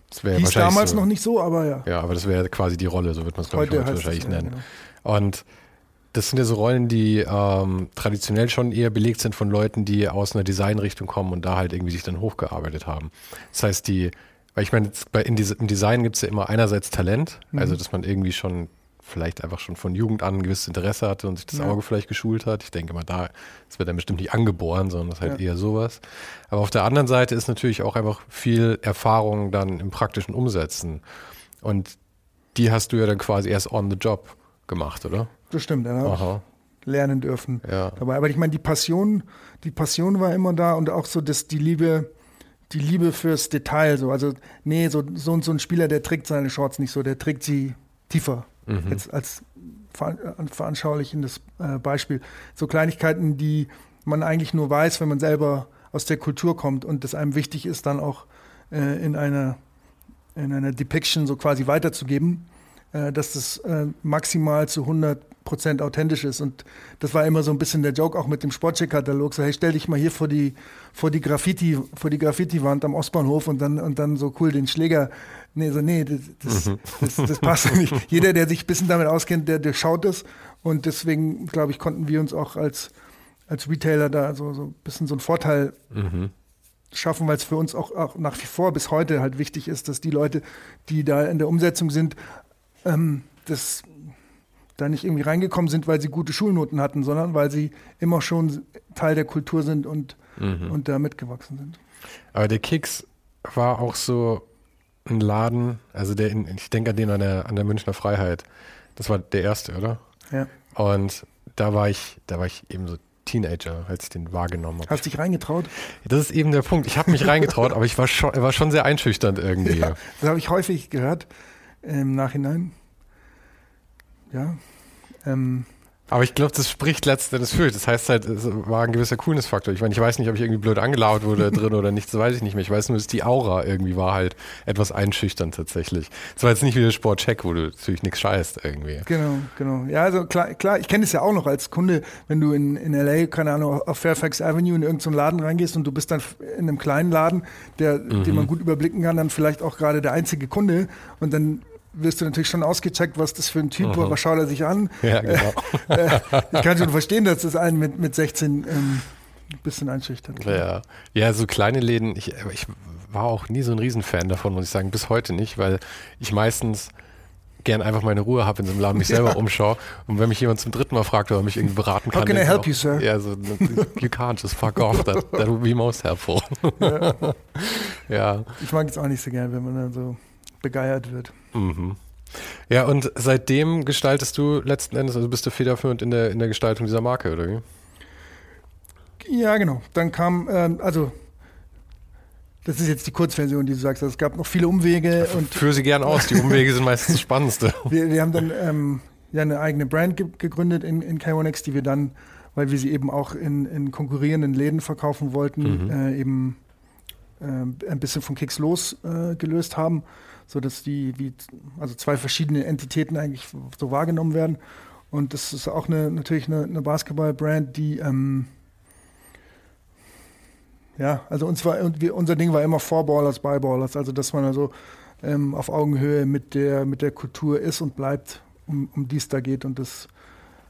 Das Hieß damals so, noch nicht so, aber ja. Ja, aber das wäre quasi die Rolle, so wird man es, glaube ich, heute wahrscheinlich nennen. Ja, genau. Und das sind ja so Rollen, die ähm, traditionell schon eher belegt sind von Leuten, die aus einer Designrichtung kommen und da halt irgendwie sich dann hochgearbeitet haben. Das heißt, die, weil ich meine, im Design gibt es ja immer einerseits Talent, mhm. also dass man irgendwie schon vielleicht einfach schon von Jugend an ein gewisses Interesse hatte und sich das ja. Auge vielleicht geschult hat. Ich denke mal, da, das wird dann bestimmt nicht angeboren, sondern das ist halt ja. eher sowas. Aber auf der anderen Seite ist natürlich auch einfach viel Erfahrung dann im praktischen Umsetzen. Und die hast du ja dann quasi erst on the job gemacht, oder? Das stimmt, ja. Aha. Lernen dürfen ja. dabei. Aber ich meine, die Passion, die Passion war immer da und auch so dass die Liebe, die Liebe fürs Detail. So. Also, nee, so, so, so ein Spieler, der trägt seine Shorts nicht so, der trägt sie tiefer. Mhm. Jetzt als veranschaulichendes äh, Beispiel. So Kleinigkeiten, die man eigentlich nur weiß, wenn man selber aus der Kultur kommt und es einem wichtig ist, dann auch äh, in einer in einer Depiction so quasi weiterzugeben, äh, dass das äh, maximal zu 100 Prozent authentisch ist. Und das war immer so ein bisschen der Joke auch mit dem Sportcheck-Katalog. So, hey, stell dich mal hier vor die, vor die Graffiti, vor die Graffiti-Wand am Ostbahnhof und dann, und dann so cool den Schläger. Nee, so, nee, das, das, mhm. das, das passt nicht. Jeder, der sich ein bisschen damit auskennt, der, der schaut das. Und deswegen, glaube ich, konnten wir uns auch als, als Retailer da so, so ein bisschen so einen Vorteil mhm. schaffen, weil es für uns auch, auch, nach wie vor bis heute halt wichtig ist, dass die Leute, die da in der Umsetzung sind, ähm, das da nicht irgendwie reingekommen sind, weil sie gute Schulnoten hatten, sondern weil sie immer schon Teil der Kultur sind und, mhm. und da mitgewachsen sind. Aber der Kicks war auch so ein Laden, also der, in, ich denke an den an der, an der Münchner Freiheit. Das war der erste, oder? Ja. Und da war ich, da war ich eben so Teenager, als ich den wahrgenommen habe. Hast du dich reingetraut? Das ist eben der Punkt. Ich habe mich reingetraut, aber ich war schon, war schon sehr einschüchternd irgendwie. Ja, das habe ich häufig gehört im Nachhinein. Ja. Ähm, aber ich glaube, das spricht letztendlich für. Das heißt halt, es war ein gewisser Coolness-Faktor. Ich meine, ich weiß nicht, ob ich irgendwie blöd angelauert wurde drin oder nicht, das weiß ich nicht mehr. Ich weiß nur, dass die Aura irgendwie war halt etwas einschüchternd tatsächlich. Es war jetzt nicht wie der Sportcheck, wo du natürlich nichts scheißt irgendwie. Genau, genau. Ja, also klar, klar ich kenne es ja auch noch als Kunde, wenn du in, in L.A., keine Ahnung, auf Fairfax Avenue in irgendeinen Laden reingehst und du bist dann in einem kleinen Laden, der, mhm. den man gut überblicken kann, dann vielleicht auch gerade der einzige Kunde und dann wirst du natürlich schon ausgecheckt, was das für ein Typ war, mhm. was schaut er sich an. Ja, genau. Äh, ich kann schon verstehen, dass das einen mit, mit 16 ähm, ein bisschen einschüchtert. Ja. ja, so kleine Läden, ich, ich war auch nie so ein Riesenfan davon, muss ich sagen, bis heute nicht, weil ich meistens gern einfach meine Ruhe habe in so einem Laden, mich selber ja. umschaue. Und wenn mich jemand zum dritten Mal fragt oder mich irgendwie beraten kann. How can I help auch, you, sir? Ja, so, you can't, just fuck off. That, that would be most helpful. Ja. ja. Ich mag es auch nicht so gern, wenn man dann so begeiert wird. Mhm. Ja, und seitdem gestaltest du letzten Endes, also bist du federführend in der, in der Gestaltung dieser Marke, oder wie? Ja, genau. Dann kam, ähm, also das ist jetzt die Kurzversion, die du sagst. Es gab noch viele Umwege. und Führe sie gern aus, die Umwege sind meistens das Spannendste. Wir, wir haben dann ähm, ja eine eigene Brand ge gegründet in, in K1X, die wir dann, weil wir sie eben auch in, in konkurrierenden Läden verkaufen wollten, mhm. äh, eben äh, ein bisschen von Kicks losgelöst äh, haben so dass die wie also zwei verschiedene Entitäten eigentlich so wahrgenommen werden. Und das ist auch eine, natürlich eine, eine Basketball-Brand, die ähm, ja, also uns war, unser Ding war immer Four-Ballers, By-Ballers, also dass man also ähm, auf Augenhöhe mit der, mit der Kultur ist und bleibt, um, um die es da geht und das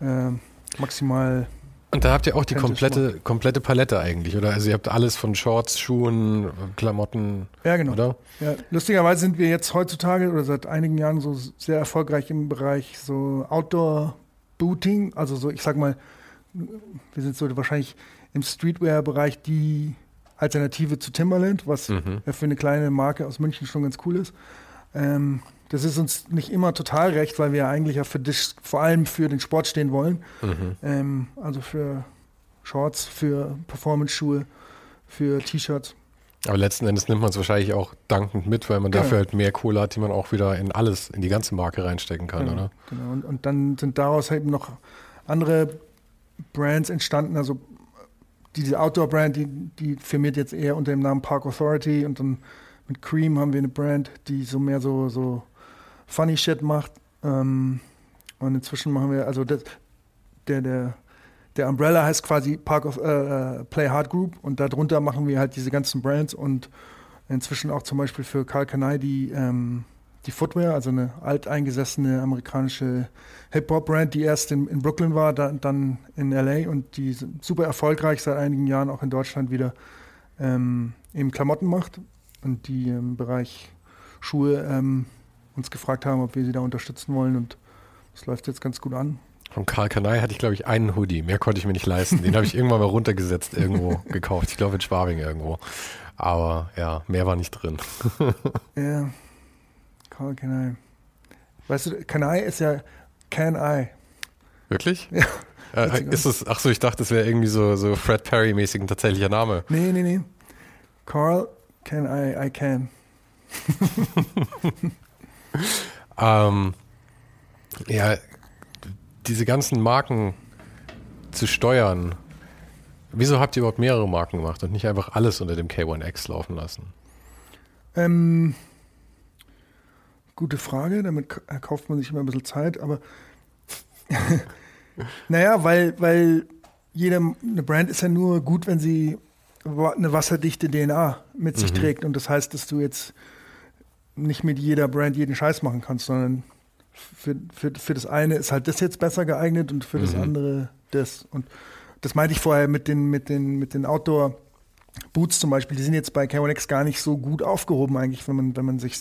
äh, maximal und da habt ihr auch die komplette, komplette Palette eigentlich, oder? Also ihr habt alles von Shorts, Schuhen, Klamotten. Ja, genau. Oder? Ja, lustigerweise sind wir jetzt heutzutage oder seit einigen Jahren so sehr erfolgreich im Bereich so Outdoor-Booting. Also so, ich sag mal, wir sind so wahrscheinlich im Streetwear-Bereich die Alternative zu Timberland, was mhm. für eine kleine Marke aus München schon ganz cool ist. Ähm, das ist uns nicht immer total recht, weil wir eigentlich ja für dich, vor allem für den Sport stehen wollen. Mhm. Ähm, also für Shorts, für Performance-Schuhe, für T-Shirts. Aber letzten Endes nimmt man es wahrscheinlich auch dankend mit, weil man genau. dafür halt mehr Kohle hat, die man auch wieder in alles, in die ganze Marke reinstecken kann, genau, oder? Genau. Und, und dann sind daraus eben noch andere Brands entstanden. Also diese Outdoor-Brand, die, die firmiert jetzt eher unter dem Namen Park Authority und dann mit Cream haben wir eine Brand, die so mehr so, so Funny Shit macht. Ähm, und inzwischen machen wir, also das, der, der, der Umbrella heißt quasi Park of äh, äh, Play Hard Group und darunter machen wir halt diese ganzen Brands und inzwischen auch zum Beispiel für Karl Kanai die, ähm, die Footwear, also eine alteingesessene amerikanische Hip-Hop-Brand, die erst in, in Brooklyn war, da, dann in LA und die super erfolgreich seit einigen Jahren auch in Deutschland wieder ähm, eben Klamotten macht und die im Bereich Schuhe ähm, uns gefragt haben, ob wir sie da unterstützen wollen und das läuft jetzt ganz gut an. Von Karl Kanai hatte ich, glaube ich, einen Hoodie. Mehr konnte ich mir nicht leisten. Den habe ich irgendwann mal runtergesetzt, irgendwo gekauft. Ich glaube in Schwabing irgendwo. Aber ja, mehr war nicht drin. ja, Karl Kanai. Weißt du, Kanai ist ja Can I. Wirklich? Ja. Äh, ist es, ach so, ich dachte, es wäre irgendwie so, so Fred Perry-mäßig ein tatsächlicher Name. Nee, nee, nee. Carl, can I, I can. ähm, ja, diese ganzen Marken zu steuern, wieso habt ihr überhaupt mehrere Marken gemacht und nicht einfach alles unter dem K1X laufen lassen? Ähm, gute Frage, damit kauft man sich immer ein bisschen Zeit, aber naja, weil, weil jede eine Brand ist ja nur gut, wenn sie eine wasserdichte DNA mit sich mhm. trägt. Und das heißt, dass du jetzt nicht mit jeder Brand jeden Scheiß machen kannst, sondern für, für, für das eine ist halt das jetzt besser geeignet und für mhm. das andere das. Und das meinte ich vorher mit den, mit den, mit den Outdoor- Boots zum Beispiel, die sind jetzt bei K1X gar nicht so gut aufgehoben eigentlich, wenn man, wenn man sich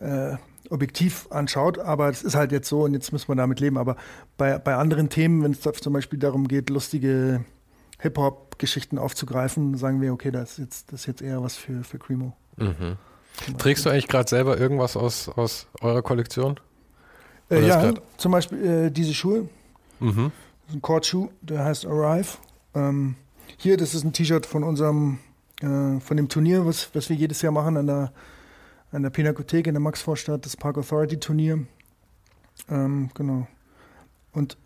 äh, objektiv anschaut, aber es ist halt jetzt so und jetzt müssen wir damit leben. Aber bei, bei anderen Themen, wenn es zum Beispiel darum geht, lustige Hip-Hop-Geschichten aufzugreifen, sagen wir, okay, das ist jetzt, das ist jetzt eher was für, für Cremo. Mhm. Trägst du eigentlich gerade selber irgendwas aus, aus eurer Kollektion? Äh, ja, zum Beispiel äh, diese Schuhe. Mhm. Das ist ein Kordschuh, der heißt Arrive. Ähm, hier, das ist ein T-Shirt von unserem, äh, von dem Turnier, was, was wir jedes Jahr machen an der, an der Pinakothek in der Maxvorstadt, das Park Authority Turnier. Ähm, genau. Und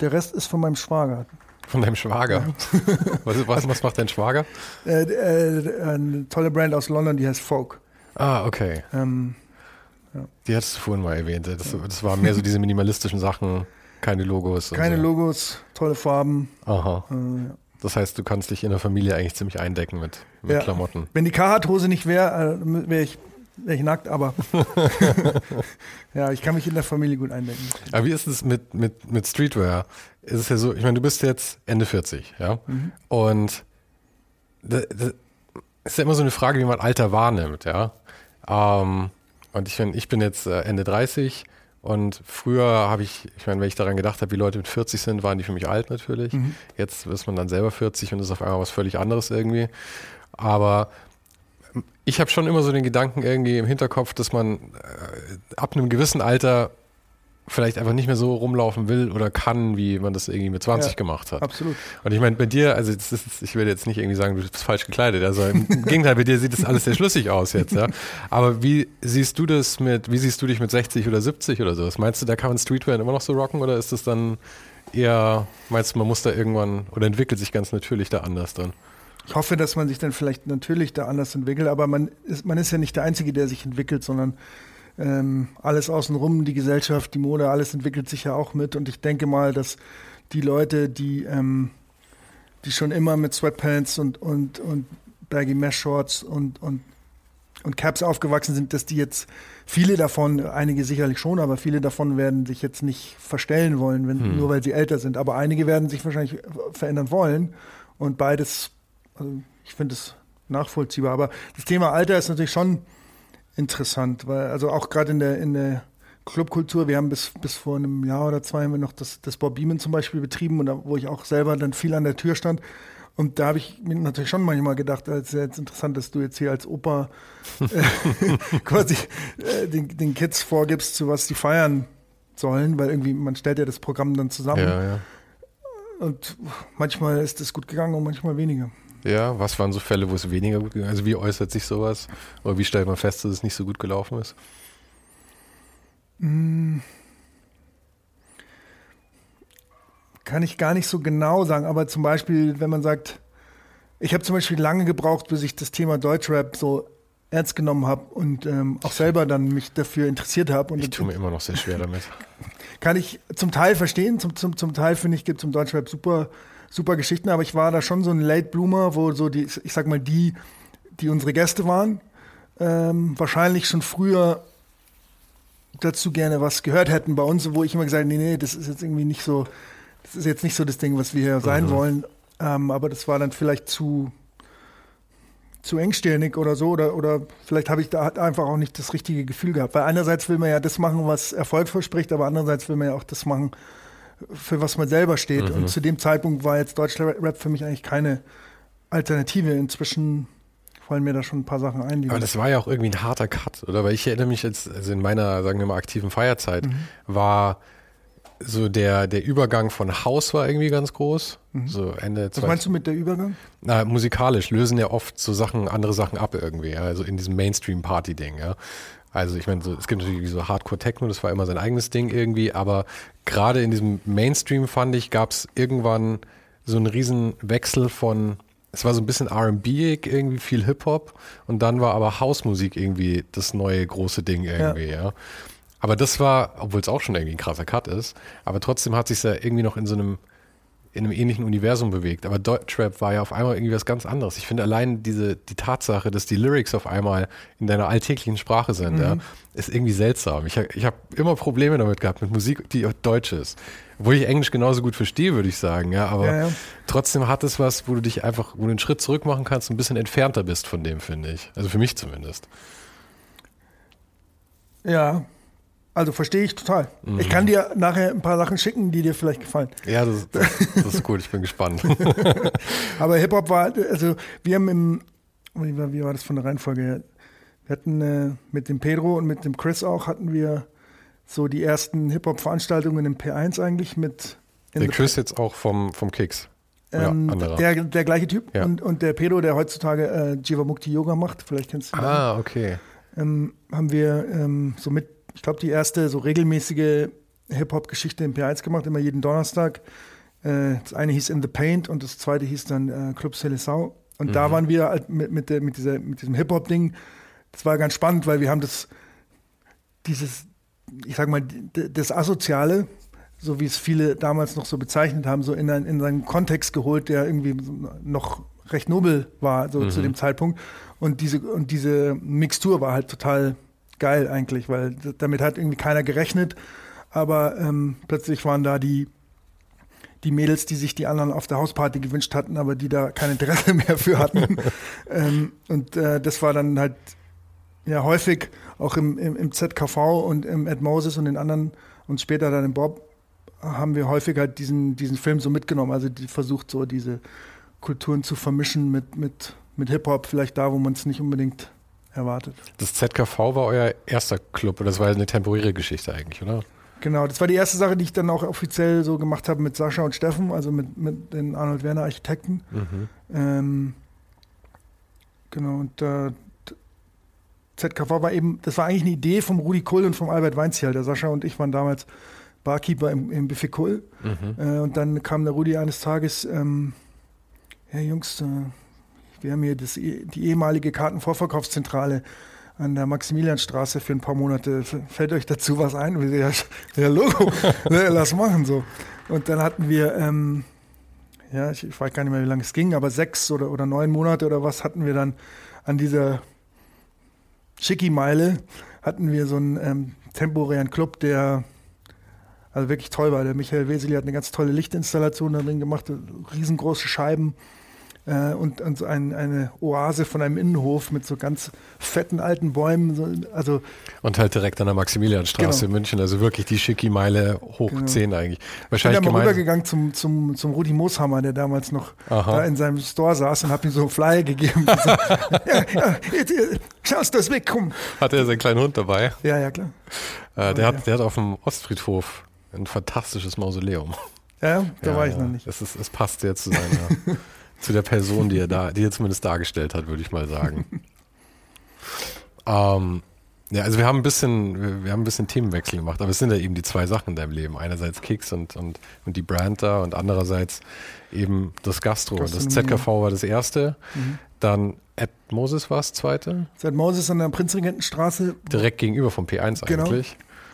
der Rest ist von meinem Schwager. Von deinem Schwager? was, was, was, macht dein Schwager? Äh, äh, eine tolle Brand aus London, die heißt Folk. Ah, okay. Ähm, ja. Die hattest du vorhin mal erwähnt. Das, das waren mehr so diese minimalistischen Sachen, keine Logos. Keine so. Logos, tolle Farben. Aha. Äh, ja. Das heißt, du kannst dich in der Familie eigentlich ziemlich eindecken mit, mit ja. Klamotten. Wenn die Carhartt-Hose nicht wäre, äh, wäre ich ich nackt, aber ja, ich kann mich in der Familie gut eindenken. Aber wie ist es mit, mit, mit Streetwear? Ist es ja so, ich meine, du bist jetzt Ende 40, ja? Mhm. Und das, das ist ja immer so eine Frage, wie man Alter wahrnimmt, ja? Ähm, und ich, mein, ich bin jetzt äh, Ende 30 und früher habe ich, ich meine, wenn ich daran gedacht habe, wie Leute mit 40 sind, waren die für mich alt natürlich. Mhm. Jetzt ist man dann selber 40 und ist auf einmal was völlig anderes irgendwie. Aber ich habe schon immer so den Gedanken irgendwie im Hinterkopf, dass man äh, ab einem gewissen Alter vielleicht einfach nicht mehr so rumlaufen will oder kann, wie man das irgendwie mit 20 ja, gemacht hat. Absolut. Und ich meine, bei dir, also ist, ich werde jetzt nicht irgendwie sagen, du bist falsch gekleidet. Also im Gegenteil, bei dir sieht das alles sehr schlüssig aus jetzt, ja. Aber wie siehst du das mit, wie siehst du dich mit 60 oder 70 oder sowas? Meinst du, da kann man Streetwear immer noch so rocken oder ist das dann eher, meinst du, man muss da irgendwann oder entwickelt sich ganz natürlich da anders dann? Ich hoffe, dass man sich dann vielleicht natürlich da anders entwickelt, aber man ist, man ist ja nicht der Einzige, der sich entwickelt, sondern ähm, alles außenrum, die Gesellschaft, die Mode, alles entwickelt sich ja auch mit. Und ich denke mal, dass die Leute, die, ähm, die schon immer mit Sweatpants und, und, und Baggy Mesh Shorts und, und, und Caps aufgewachsen sind, dass die jetzt viele davon, einige sicherlich schon, aber viele davon werden sich jetzt nicht verstellen wollen, wenn, hm. nur weil sie älter sind. Aber einige werden sich wahrscheinlich verändern wollen. Und beides also ich finde es nachvollziehbar. Aber das Thema Alter ist natürlich schon interessant, weil also auch gerade in der, in der Clubkultur, wir haben bis, bis vor einem Jahr oder zwei haben wir noch das, das Bob Beeman zum Beispiel betrieben und da, wo ich auch selber dann viel an der Tür stand. Und da habe ich mir natürlich schon manchmal gedacht, es ist ja jetzt interessant, dass du jetzt hier als Opa äh, quasi äh, den, den Kids vorgibst, zu was die feiern sollen, weil irgendwie man stellt ja das Programm dann zusammen. Ja, ja. Und manchmal ist es gut gegangen und manchmal weniger. Ja, was waren so Fälle, wo es weniger gut ist? Also wie äußert sich sowas? Oder wie stellt man fest, dass es nicht so gut gelaufen ist? Hm. Kann ich gar nicht so genau sagen, aber zum Beispiel, wenn man sagt, ich habe zum Beispiel lange gebraucht, bis ich das Thema Deutschrap so ernst genommen habe und ähm, auch selber dann mich dafür interessiert habe. Ich tue mir immer noch sehr schwer damit. Kann ich zum Teil verstehen, zum, zum, zum Teil finde ich, gibt es im Deutschrap super super Geschichten, aber ich war da schon so ein Late Bloomer, wo so die, ich sag mal, die, die unsere Gäste waren, ähm, wahrscheinlich schon früher dazu gerne was gehört hätten bei uns, wo ich immer gesagt habe, nee, nee, das ist jetzt irgendwie nicht so, das ist jetzt nicht so das Ding, was wir hier sein mhm. wollen. Ähm, aber das war dann vielleicht zu, zu engstirnig oder so, oder, oder vielleicht habe ich da einfach auch nicht das richtige Gefühl gehabt. Weil einerseits will man ja das machen, was Erfolg verspricht, aber andererseits will man ja auch das machen, für was man selber steht. Mhm. Und zu dem Zeitpunkt war jetzt Deutschrap für mich eigentlich keine Alternative. Inzwischen fallen mir da schon ein paar Sachen ein. Aber das war ja auch irgendwie ein harter Cut, oder? Weil ich erinnere mich jetzt, also in meiner, sagen wir mal, aktiven Feierzeit mhm. war so der, der Übergang von Haus war irgendwie ganz groß. Mhm. So Ende Was meinst du mit der Übergang? Na, musikalisch lösen ja oft so Sachen, andere Sachen ab irgendwie, ja? also in diesem Mainstream-Party-Ding, ja. Also ich meine, so, es gibt natürlich so Hardcore-Techno, das war immer sein eigenes Ding irgendwie, aber gerade in diesem Mainstream, fand ich, gab es irgendwann so einen riesen Wechsel von, es war so ein bisschen R&B irgendwie, viel Hip-Hop und dann war aber Hausmusik irgendwie das neue große Ding irgendwie, ja. ja. Aber das war, obwohl es auch schon irgendwie ein krasser Cut ist, aber trotzdem hat sich ja irgendwie noch in so einem in einem ähnlichen Universum bewegt. Aber Deutschrap war ja auf einmal irgendwie was ganz anderes. Ich finde allein diese, die Tatsache, dass die Lyrics auf einmal in deiner alltäglichen Sprache sind, mhm. ja, ist irgendwie seltsam. Ich, ich habe immer Probleme damit gehabt, mit Musik, die Deutsch ist. Obwohl ich Englisch genauso gut verstehe, würde ich sagen, ja. Aber ja, ja. trotzdem hat es was, wo du dich einfach, wo du einen Schritt zurück machen kannst, und ein bisschen entfernter bist von dem, finde ich. Also für mich zumindest. Ja, also verstehe ich total. Mhm. Ich kann dir nachher ein paar Sachen schicken, die dir vielleicht gefallen. Ja, das, das, das ist gut, ich bin gespannt. Aber Hip-Hop war, also wir haben im, wie war, das von der Reihenfolge? Wir hatten äh, mit dem Pedro und mit dem Chris auch, hatten wir so die ersten Hip-Hop-Veranstaltungen im P1 eigentlich mit. Der Chris jetzt auch vom, vom Kicks. Ähm, der, der gleiche Typ ja. und, und der Pedro, der heutzutage äh, Jivamukti Yoga macht, vielleicht kennst du ihn. Ah, okay. Ähm, haben wir ähm, so mit ich glaube, die erste so regelmäßige Hip-Hop-Geschichte im P1 gemacht, immer jeden Donnerstag. Äh, das eine hieß In the Paint und das zweite hieß dann äh, Club Seleção. Und mhm. da waren wir halt mit, mit, mit, dieser, mit diesem Hip-Hop-Ding. Das war ganz spannend, weil wir haben das, dieses, ich sag mal, das Asoziale, so wie es viele damals noch so bezeichnet haben, so in, einen, in einen Kontext geholt, der irgendwie noch recht nobel war, so mhm. zu dem Zeitpunkt. Und diese, und diese Mixtur war halt total geil eigentlich, weil damit hat irgendwie keiner gerechnet. Aber ähm, plötzlich waren da die, die Mädels, die sich die anderen auf der Hausparty gewünscht hatten, aber die da kein Interesse mehr für hatten. ähm, und äh, das war dann halt ja häufig auch im, im, im ZKV und im Ed Moses und den anderen und später dann im Bob haben wir häufig halt diesen, diesen Film so mitgenommen. Also die versucht so diese Kulturen zu vermischen mit, mit, mit Hip-Hop, vielleicht da, wo man es nicht unbedingt erwartet. Das ZKV war euer erster Club und das war eine temporäre Geschichte eigentlich, oder? Genau, das war die erste Sache, die ich dann auch offiziell so gemacht habe mit Sascha und Steffen, also mit, mit den Arnold Werner Architekten. Mhm. Ähm, genau, und äh, ZKV war eben, das war eigentlich eine Idee vom Rudi Kull und vom Albert Weinziel. Der Sascha und ich waren damals Barkeeper im, im Buffet Kull. Mhm. Äh, und dann kam der Rudi eines Tages, ähm, ja Jungs, äh, wir haben hier das, die ehemalige Kartenvorverkaufszentrale an der Maximilianstraße für ein paar Monate. Fällt euch dazu was ein? Ja, ja Logo, ne, lass machen so. Und dann hatten wir, ähm, ja, ich, ich, weiß gar nicht mehr, wie lange es ging, aber sechs oder, oder neun Monate oder was hatten wir dann an dieser Schicki-Meile, hatten wir so einen ähm, temporären Club, der also wirklich toll war. Der Michael Weseli hat eine ganz tolle Lichtinstallation da drin gemacht, riesengroße Scheiben äh, und, und so ein, eine Oase von einem Innenhof mit so ganz fetten alten Bäumen. So, also und halt direkt an der Maximilianstraße genau. in München, also wirklich die schicki Meile hoch genau. 10 eigentlich. Wahrscheinlich ich bin da mal rübergegangen zum, zum, zum Rudi Mooshammer, der damals noch Aha. da in seinem Store saß und habe ihm so einen Flyer gegeben. so, ja, ja, schaust das weg, komm. Hat er seinen kleinen Hund dabei? Ja, ja, klar. Äh, der, hat, der hat auf dem Ostfriedhof ein fantastisches Mausoleum. Ja, da ja, war ich noch nicht. Es, ist, es passt sehr zu seiner zu der Person, die er da, die er zumindest dargestellt hat, würde ich mal sagen. ähm, ja, also wir haben ein bisschen, wir, haben ein bisschen Themenwechsel gemacht, aber es sind ja eben die zwei Sachen in deinem Leben. Einerseits Kicks und, und, und die Brand da und andererseits eben das Gastro. Das ZKV war das erste. Mhm. Dann Ed Moses war das zweite. Ed Moses an der Prinzregentenstraße. Direkt gegenüber vom P1 genau.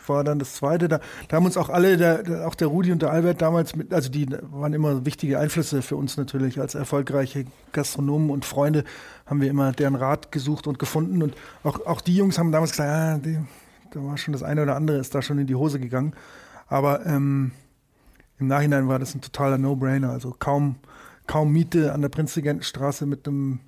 War dann das zweite. Da, da haben uns auch alle, der, auch der Rudi und der Albert damals mit, also die waren immer wichtige Einflüsse für uns natürlich. Als erfolgreiche Gastronomen und Freunde haben wir immer deren Rat gesucht und gefunden. Und auch, auch die Jungs haben damals gesagt, ah, die, da war schon das eine oder andere, ist da schon in die Hose gegangen. Aber ähm, im Nachhinein war das ein totaler No-Brainer. Also kaum, kaum Miete an der Prinzregentenstraße mit einem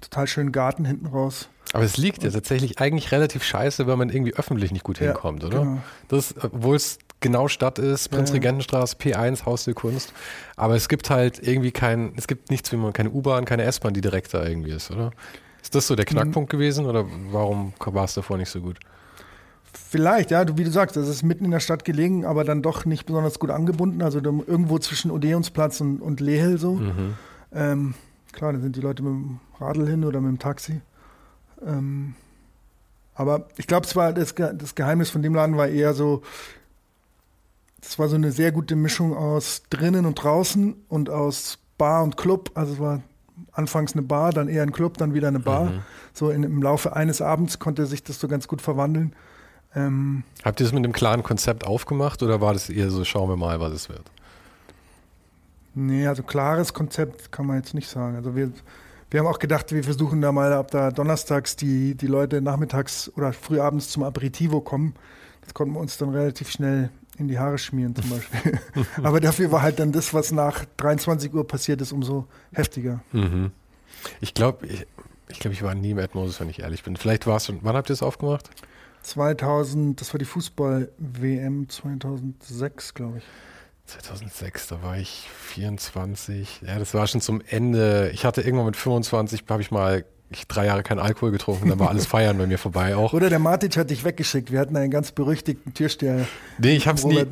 total schönen Garten hinten raus. Aber es liegt ja tatsächlich eigentlich relativ scheiße, wenn man irgendwie öffentlich nicht gut hinkommt, ja, oder? Genau. Das, obwohl es genau Stadt ist, Prinzregentenstraße, P1, Haus der Kunst. Aber es gibt halt irgendwie kein, es gibt nichts wie man, keine U-Bahn, keine S-Bahn, die direkt da irgendwie ist, oder? Ist das so der Knackpunkt mhm. gewesen oder warum war es davor nicht so gut? Vielleicht, ja, wie du sagst, das ist mitten in der Stadt gelegen, aber dann doch nicht besonders gut angebunden. Also irgendwo zwischen Odeonsplatz und, und Lehel so. Mhm. Ähm, klar, da sind die Leute mit dem Radl hin oder mit dem Taxi. Ähm, aber ich glaube, das, das Geheimnis von dem Laden war eher so, es war so eine sehr gute Mischung aus drinnen und draußen und aus Bar und Club. Also es war anfangs eine Bar, dann eher ein Club, dann wieder eine Bar. Mhm. So in, im Laufe eines Abends konnte sich das so ganz gut verwandeln. Ähm, Habt ihr das mit einem klaren Konzept aufgemacht oder war das eher so, schauen wir mal, was es wird? Nee, also klares Konzept kann man jetzt nicht sagen. Also wir, wir haben auch gedacht, wir versuchen da mal, ob da donnerstags die, die Leute nachmittags oder frühabends zum Aperitivo kommen. Das konnten wir uns dann relativ schnell in die Haare schmieren zum Beispiel. Aber dafür war halt dann das, was nach 23 Uhr passiert ist, umso heftiger. Mhm. Ich glaube, ich, ich, glaub, ich war nie im Edmoses, wenn ich ehrlich bin. Vielleicht war es schon, wann habt ihr es aufgemacht? 2000, das war die Fußball-WM 2006, glaube ich. 2006, da war ich 24. Ja, das war schon zum Ende. Ich hatte irgendwann mit 25, habe ich mal ich drei Jahre keinen Alkohol getrunken, dann war alles Feiern bei mir vorbei auch. Oder der Matic hat dich weggeschickt. Wir hatten einen ganz berüchtigten Türsteher. Nee, ich habe es nie,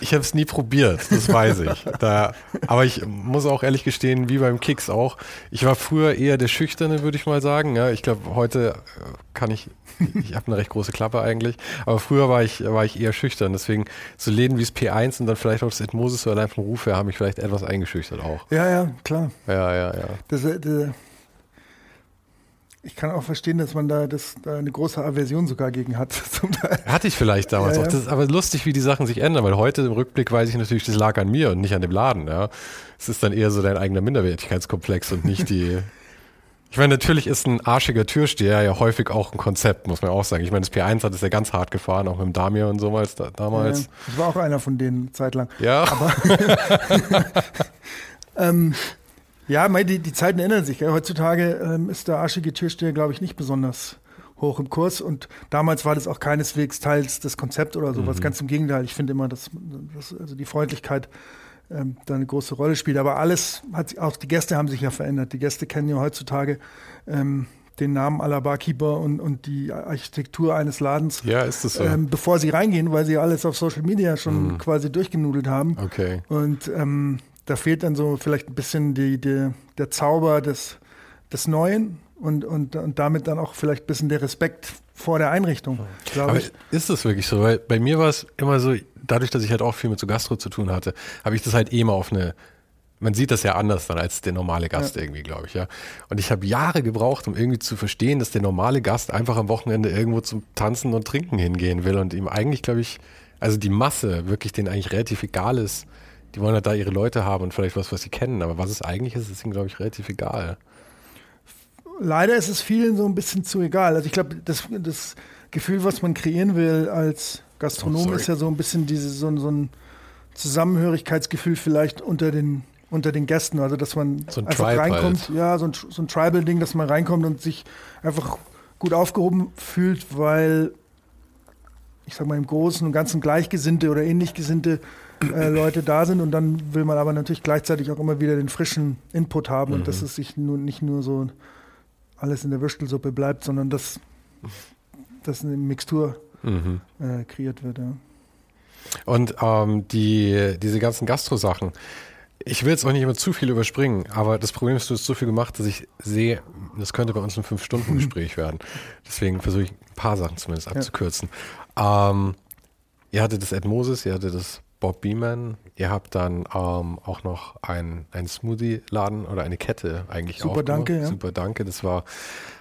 ich hab's nie probiert, das weiß ich. Da, aber ich muss auch ehrlich gestehen, wie beim Kicks auch, ich war früher eher der Schüchterne, würde ich mal sagen. Ja, ich glaube, heute äh, kann ich, ich habe eine recht große Klappe eigentlich, aber früher war ich, war ich eher schüchtern. Deswegen so Läden wie das P1 und dann vielleicht auch das Edmoses so allein vom Ruf her haben mich vielleicht etwas eingeschüchtert auch. Ja, ja, klar. Ja, ja, ja. Das, äh, das, ich kann auch verstehen, dass man da, das, da eine große Aversion sogar gegen hat. Hatte ich vielleicht damals ja, auch. Das ist aber lustig, wie die Sachen sich ändern, weil heute im Rückblick weiß ich natürlich, das lag an mir und nicht an dem Laden. Ja. Es ist dann eher so dein eigener Minderwertigkeitskomplex und nicht die. Ich meine, natürlich ist ein arschiger Türsteher ja häufig auch ein Konzept, muss man auch sagen. Ich meine, das P1 hat es ja ganz hart gefahren, auch mit dem Damir und so damals. Ja, ich war auch einer von denen zeitlang. Ja. Aber ähm, ja, die, die Zeiten ändern sich. Ja. Heutzutage ähm, ist der arschige Türsteher, glaube ich, nicht besonders hoch im Kurs. Und damals war das auch keineswegs teils das Konzept oder sowas. Mhm. Ganz im Gegenteil. Ich finde immer, dass, dass also die Freundlichkeit ähm, da eine große Rolle spielt. Aber alles hat auch die Gäste haben sich ja verändert. Die Gäste kennen ja heutzutage ähm, den Namen aller Barkeeper und, und die Architektur eines Ladens, ja, ist das so? ähm, bevor sie reingehen, weil sie alles auf Social Media schon mhm. quasi durchgenudelt haben. Okay. Und ähm, da fehlt dann so vielleicht ein bisschen die, die, der Zauber des, des Neuen und, und, und damit dann auch vielleicht ein bisschen der Respekt vor der Einrichtung. Aber ich. ist das wirklich so? Weil bei mir war es immer so, dadurch, dass ich halt auch viel mit so Gastro zu tun hatte, habe ich das halt eh immer auf eine man sieht das ja anders dann als der normale Gast ja. irgendwie, glaube ich, ja. Und ich habe Jahre gebraucht, um irgendwie zu verstehen, dass der normale Gast einfach am Wochenende irgendwo zum Tanzen und Trinken hingehen will und ihm eigentlich, glaube ich, also die Masse wirklich denen eigentlich relativ egal ist, die wollen halt da ihre Leute haben und vielleicht was, was sie kennen. Aber was es eigentlich ist, ist ihnen, glaube ich, relativ egal. Leider ist es vielen so ein bisschen zu egal. Also ich glaube, das, das Gefühl, was man kreieren will als Gastronom, oh, ist ja so ein bisschen diese, so, so ein Zusammenhörigkeitsgefühl vielleicht unter den unter den Gästen, also dass man so ein einfach Tribe reinkommt, halt. ja, so ein, so ein Tribal-Ding, dass man reinkommt und sich einfach gut aufgehoben fühlt, weil ich sag mal im Großen und Ganzen Gleichgesinnte oder ähnlich Gesinnte äh, Leute da sind und dann will man aber natürlich gleichzeitig auch immer wieder den frischen Input haben mhm. und dass es sich nur, nicht nur so alles in der Würstelsuppe bleibt, sondern dass, dass eine Mixtur mhm. äh, kreiert wird. Ja. Und ähm, die, diese ganzen Gastro-Sachen, ich will jetzt auch nicht immer zu viel überspringen, aber das Problem ist, du hast so viel gemacht, dass ich sehe, das könnte bei uns ein Fünf-Stunden-Gespräch werden. Deswegen versuche ich ein paar Sachen zumindest abzukürzen. Ja. Ähm, ihr hattet das Ed Moses, ihr hattet das Bob Beeman. Ihr habt dann ähm, auch noch einen Smoothie-Laden oder eine Kette eigentlich Super, danke. Ja. Super, danke. Das war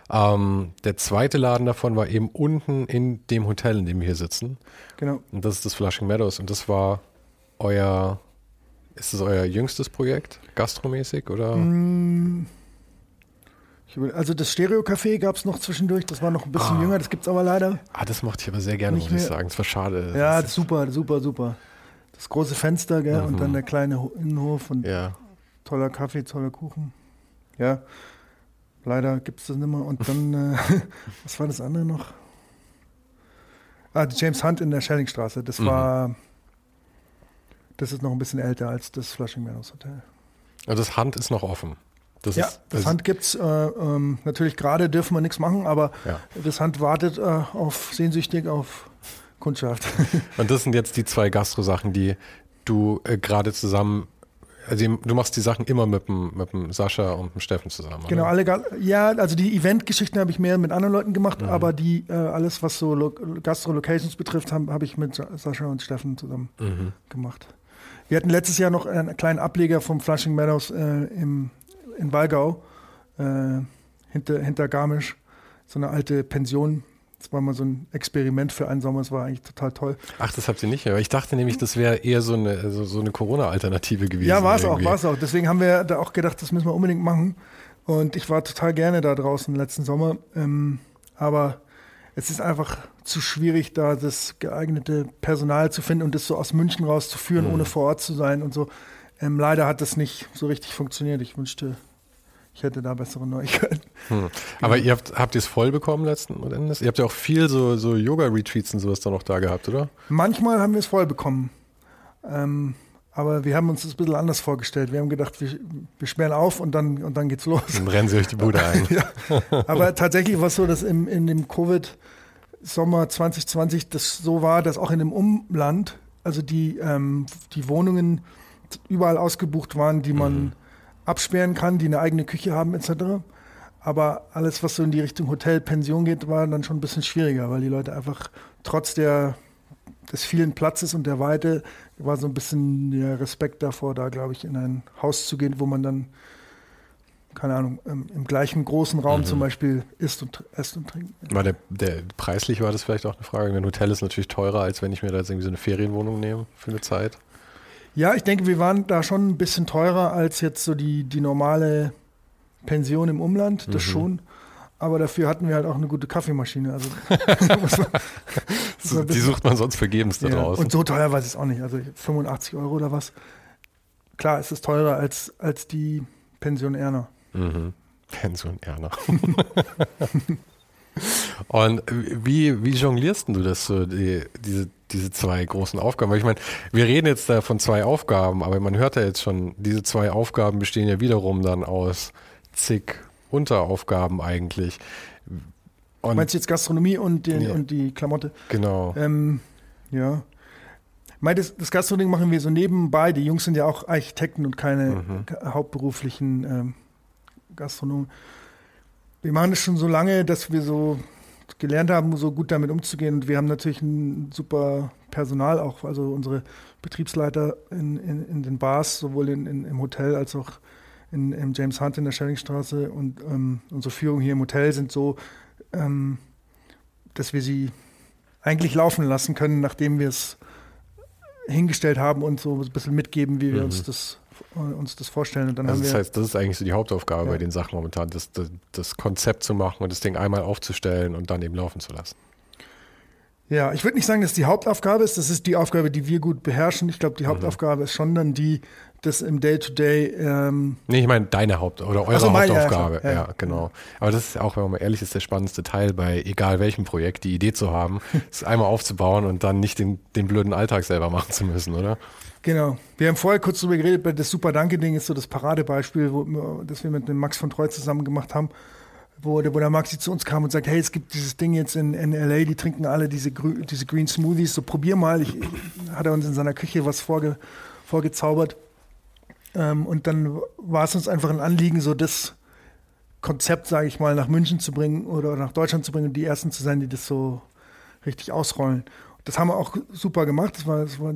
ähm, der zweite Laden davon war eben unten in dem Hotel, in dem wir hier sitzen. Genau. Und das ist das Flushing Meadows und das war euer, ist das euer jüngstes Projekt, gastromäßig oder? Mm. Also das Stereo-Café gab es noch zwischendurch, das war noch ein bisschen ah. jünger, das gibt es aber leider. Ah, das mochte ich aber sehr gerne, muss ich sagen. Das war schade. Ja, super, super, super das große Fenster, gell? Mhm. Und dann mhm. der kleine Innenhof und ja. toller Kaffee, toller Kuchen. Ja, leider gibt es das nicht mehr. Und dann, äh, was war das andere noch? Ah, die James Hunt in der Schellingstraße. Das mhm. war, das ist noch ein bisschen älter als das Flushing Meadows Hotel. Also das Hunt ist noch offen. Das ja, ist, das, das Hand gibt es äh, ähm, natürlich gerade, dürfen wir nichts machen, aber ja. das Hand wartet äh, auf sehnsüchtig auf Kundschaft. Und das sind jetzt die zwei Gastro-Sachen, die du äh, gerade zusammen also du machst die Sachen immer mit dem, mit dem Sascha und dem Steffen zusammen. Genau, alle, ja, also die Event-Geschichten habe ich mehr mit anderen Leuten gemacht, mhm. aber die äh, alles, was so Lo Gastro-Locations betrifft, habe hab ich mit Sascha und Steffen zusammen mhm. gemacht. Wir hatten letztes Jahr noch einen kleinen Ableger vom Flushing Meadows äh, im, in Walgau, äh, hinter, hinter Garmisch, so eine alte Pension Das war mal so ein Experiment für einen Sommer, das war eigentlich total toll. Ach, das habt ihr nicht mehr. Ich dachte nämlich, das wäre eher so eine, also so eine Corona-Alternative gewesen. Ja, war es auch, war es auch. Deswegen haben wir da auch gedacht, das müssen wir unbedingt machen. Und ich war total gerne da draußen letzten Sommer. Ähm, aber es ist einfach zu schwierig, da das geeignete Personal zu finden und das so aus München rauszuführen, mhm. ohne vor Ort zu sein und so. Ähm, leider hat das nicht so richtig funktioniert. Ich wünschte, ich hätte da bessere Neuigkeiten. Hm. Aber ihr habt, habt ihr es voll bekommen letzten Endes? Ihr habt ja auch viel so, so Yoga-Retreats und sowas da noch da gehabt, oder? Manchmal haben wir es voll bekommen. Ähm, aber wir haben uns das ein bisschen anders vorgestellt. Wir haben gedacht, wir, wir sperren auf und dann, und dann geht's los. Dann rennen sie euch die Bude ein. ja. Aber tatsächlich war es so, dass im, in dem Covid-Sommer 2020 das so war, dass auch in dem Umland, also die, ähm, die Wohnungen überall ausgebucht waren, die man mhm absperren kann, die eine eigene Küche haben etc. Aber alles, was so in die Richtung Hotel, Pension geht, war dann schon ein bisschen schwieriger, weil die Leute einfach trotz der, des vielen Platzes und der Weite war so ein bisschen der Respekt davor, da glaube ich, in ein Haus zu gehen, wo man dann, keine Ahnung, im, im gleichen großen Raum mhm. zum Beispiel isst und, isst und trinkt. War der, der, preislich war das vielleicht auch eine Frage. Ein Hotel ist natürlich teurer, als wenn ich mir da jetzt irgendwie so eine Ferienwohnung nehme für eine Zeit. Ja, ich denke, wir waren da schon ein bisschen teurer als jetzt so die, die normale Pension im Umland, das mhm. schon. Aber dafür hatten wir halt auch eine gute Kaffeemaschine. Also, so, die sucht man sonst vergebens da ja, draußen. Und so teuer weiß ich es auch nicht. Also 85 Euro oder was. Klar, es ist teurer als, als die Pension Erna. Mhm. Pension Erna. Und wie, wie jonglierst du das so, die, diese, diese zwei großen Aufgaben? Weil ich meine, wir reden jetzt da von zwei Aufgaben, aber man hört ja jetzt schon, diese zwei Aufgaben bestehen ja wiederum dann aus zig Unteraufgaben eigentlich. Und Meinst du jetzt Gastronomie und, den, ja. und die Klamotte? Genau. Ähm, ja. Mein, das, das Gastronomie machen wir so nebenbei. Die Jungs sind ja auch Architekten und keine mhm. hauptberuflichen ähm, Gastronomen wir machen das schon so lange, dass wir so gelernt haben, so gut damit umzugehen. Und wir haben natürlich ein super Personal auch, also unsere Betriebsleiter in, in, in den Bars, sowohl in, in, im Hotel als auch in, im James Hunt in der Schellingstraße und ähm, unsere Führung hier im Hotel sind so, ähm, dass wir sie eigentlich laufen lassen können, nachdem wir es hingestellt haben und so ein bisschen mitgeben, wie wir mhm. uns das uns das vorstellen. Und dann also haben das heißt, das ist eigentlich so die Hauptaufgabe ja. bei den Sachen momentan, das, das, das, Konzept zu machen und das Ding einmal aufzustellen und dann eben laufen zu lassen. Ja, ich würde nicht sagen, dass die Hauptaufgabe ist. Das ist die Aufgabe, die wir gut beherrschen. Ich glaube, die mhm. Hauptaufgabe mhm. ist schon dann die, das im Day-to-Day. -Day, ähm nee, ich meine deine Haupt- oder eure so, Hauptaufgabe. Ja, ja, genau. Aber das ist auch, wenn man mal ehrlich ist, der spannendste Teil bei egal welchem Projekt, die Idee zu haben, es einmal aufzubauen und dann nicht den, den blöden Alltag selber machen zu müssen, oder? Genau. Wir haben vorher kurz darüber geredet, das Super Danke-Ding ist so das Paradebeispiel, wo, das wir mit dem Max von Treu zusammen gemacht haben, wo der, wo der Maxi zu uns kam und sagt, hey, es gibt dieses Ding jetzt in, in LA, die trinken alle diese, diese Green Smoothies, so probier mal. Ich, hat er uns in seiner Küche was vorge, vorgezaubert. Ähm, und dann war es uns einfach ein Anliegen, so das Konzept, sage ich mal, nach München zu bringen oder nach Deutschland zu bringen und die Ersten zu sein, die das so richtig ausrollen. Das haben wir auch super gemacht. Das war, das war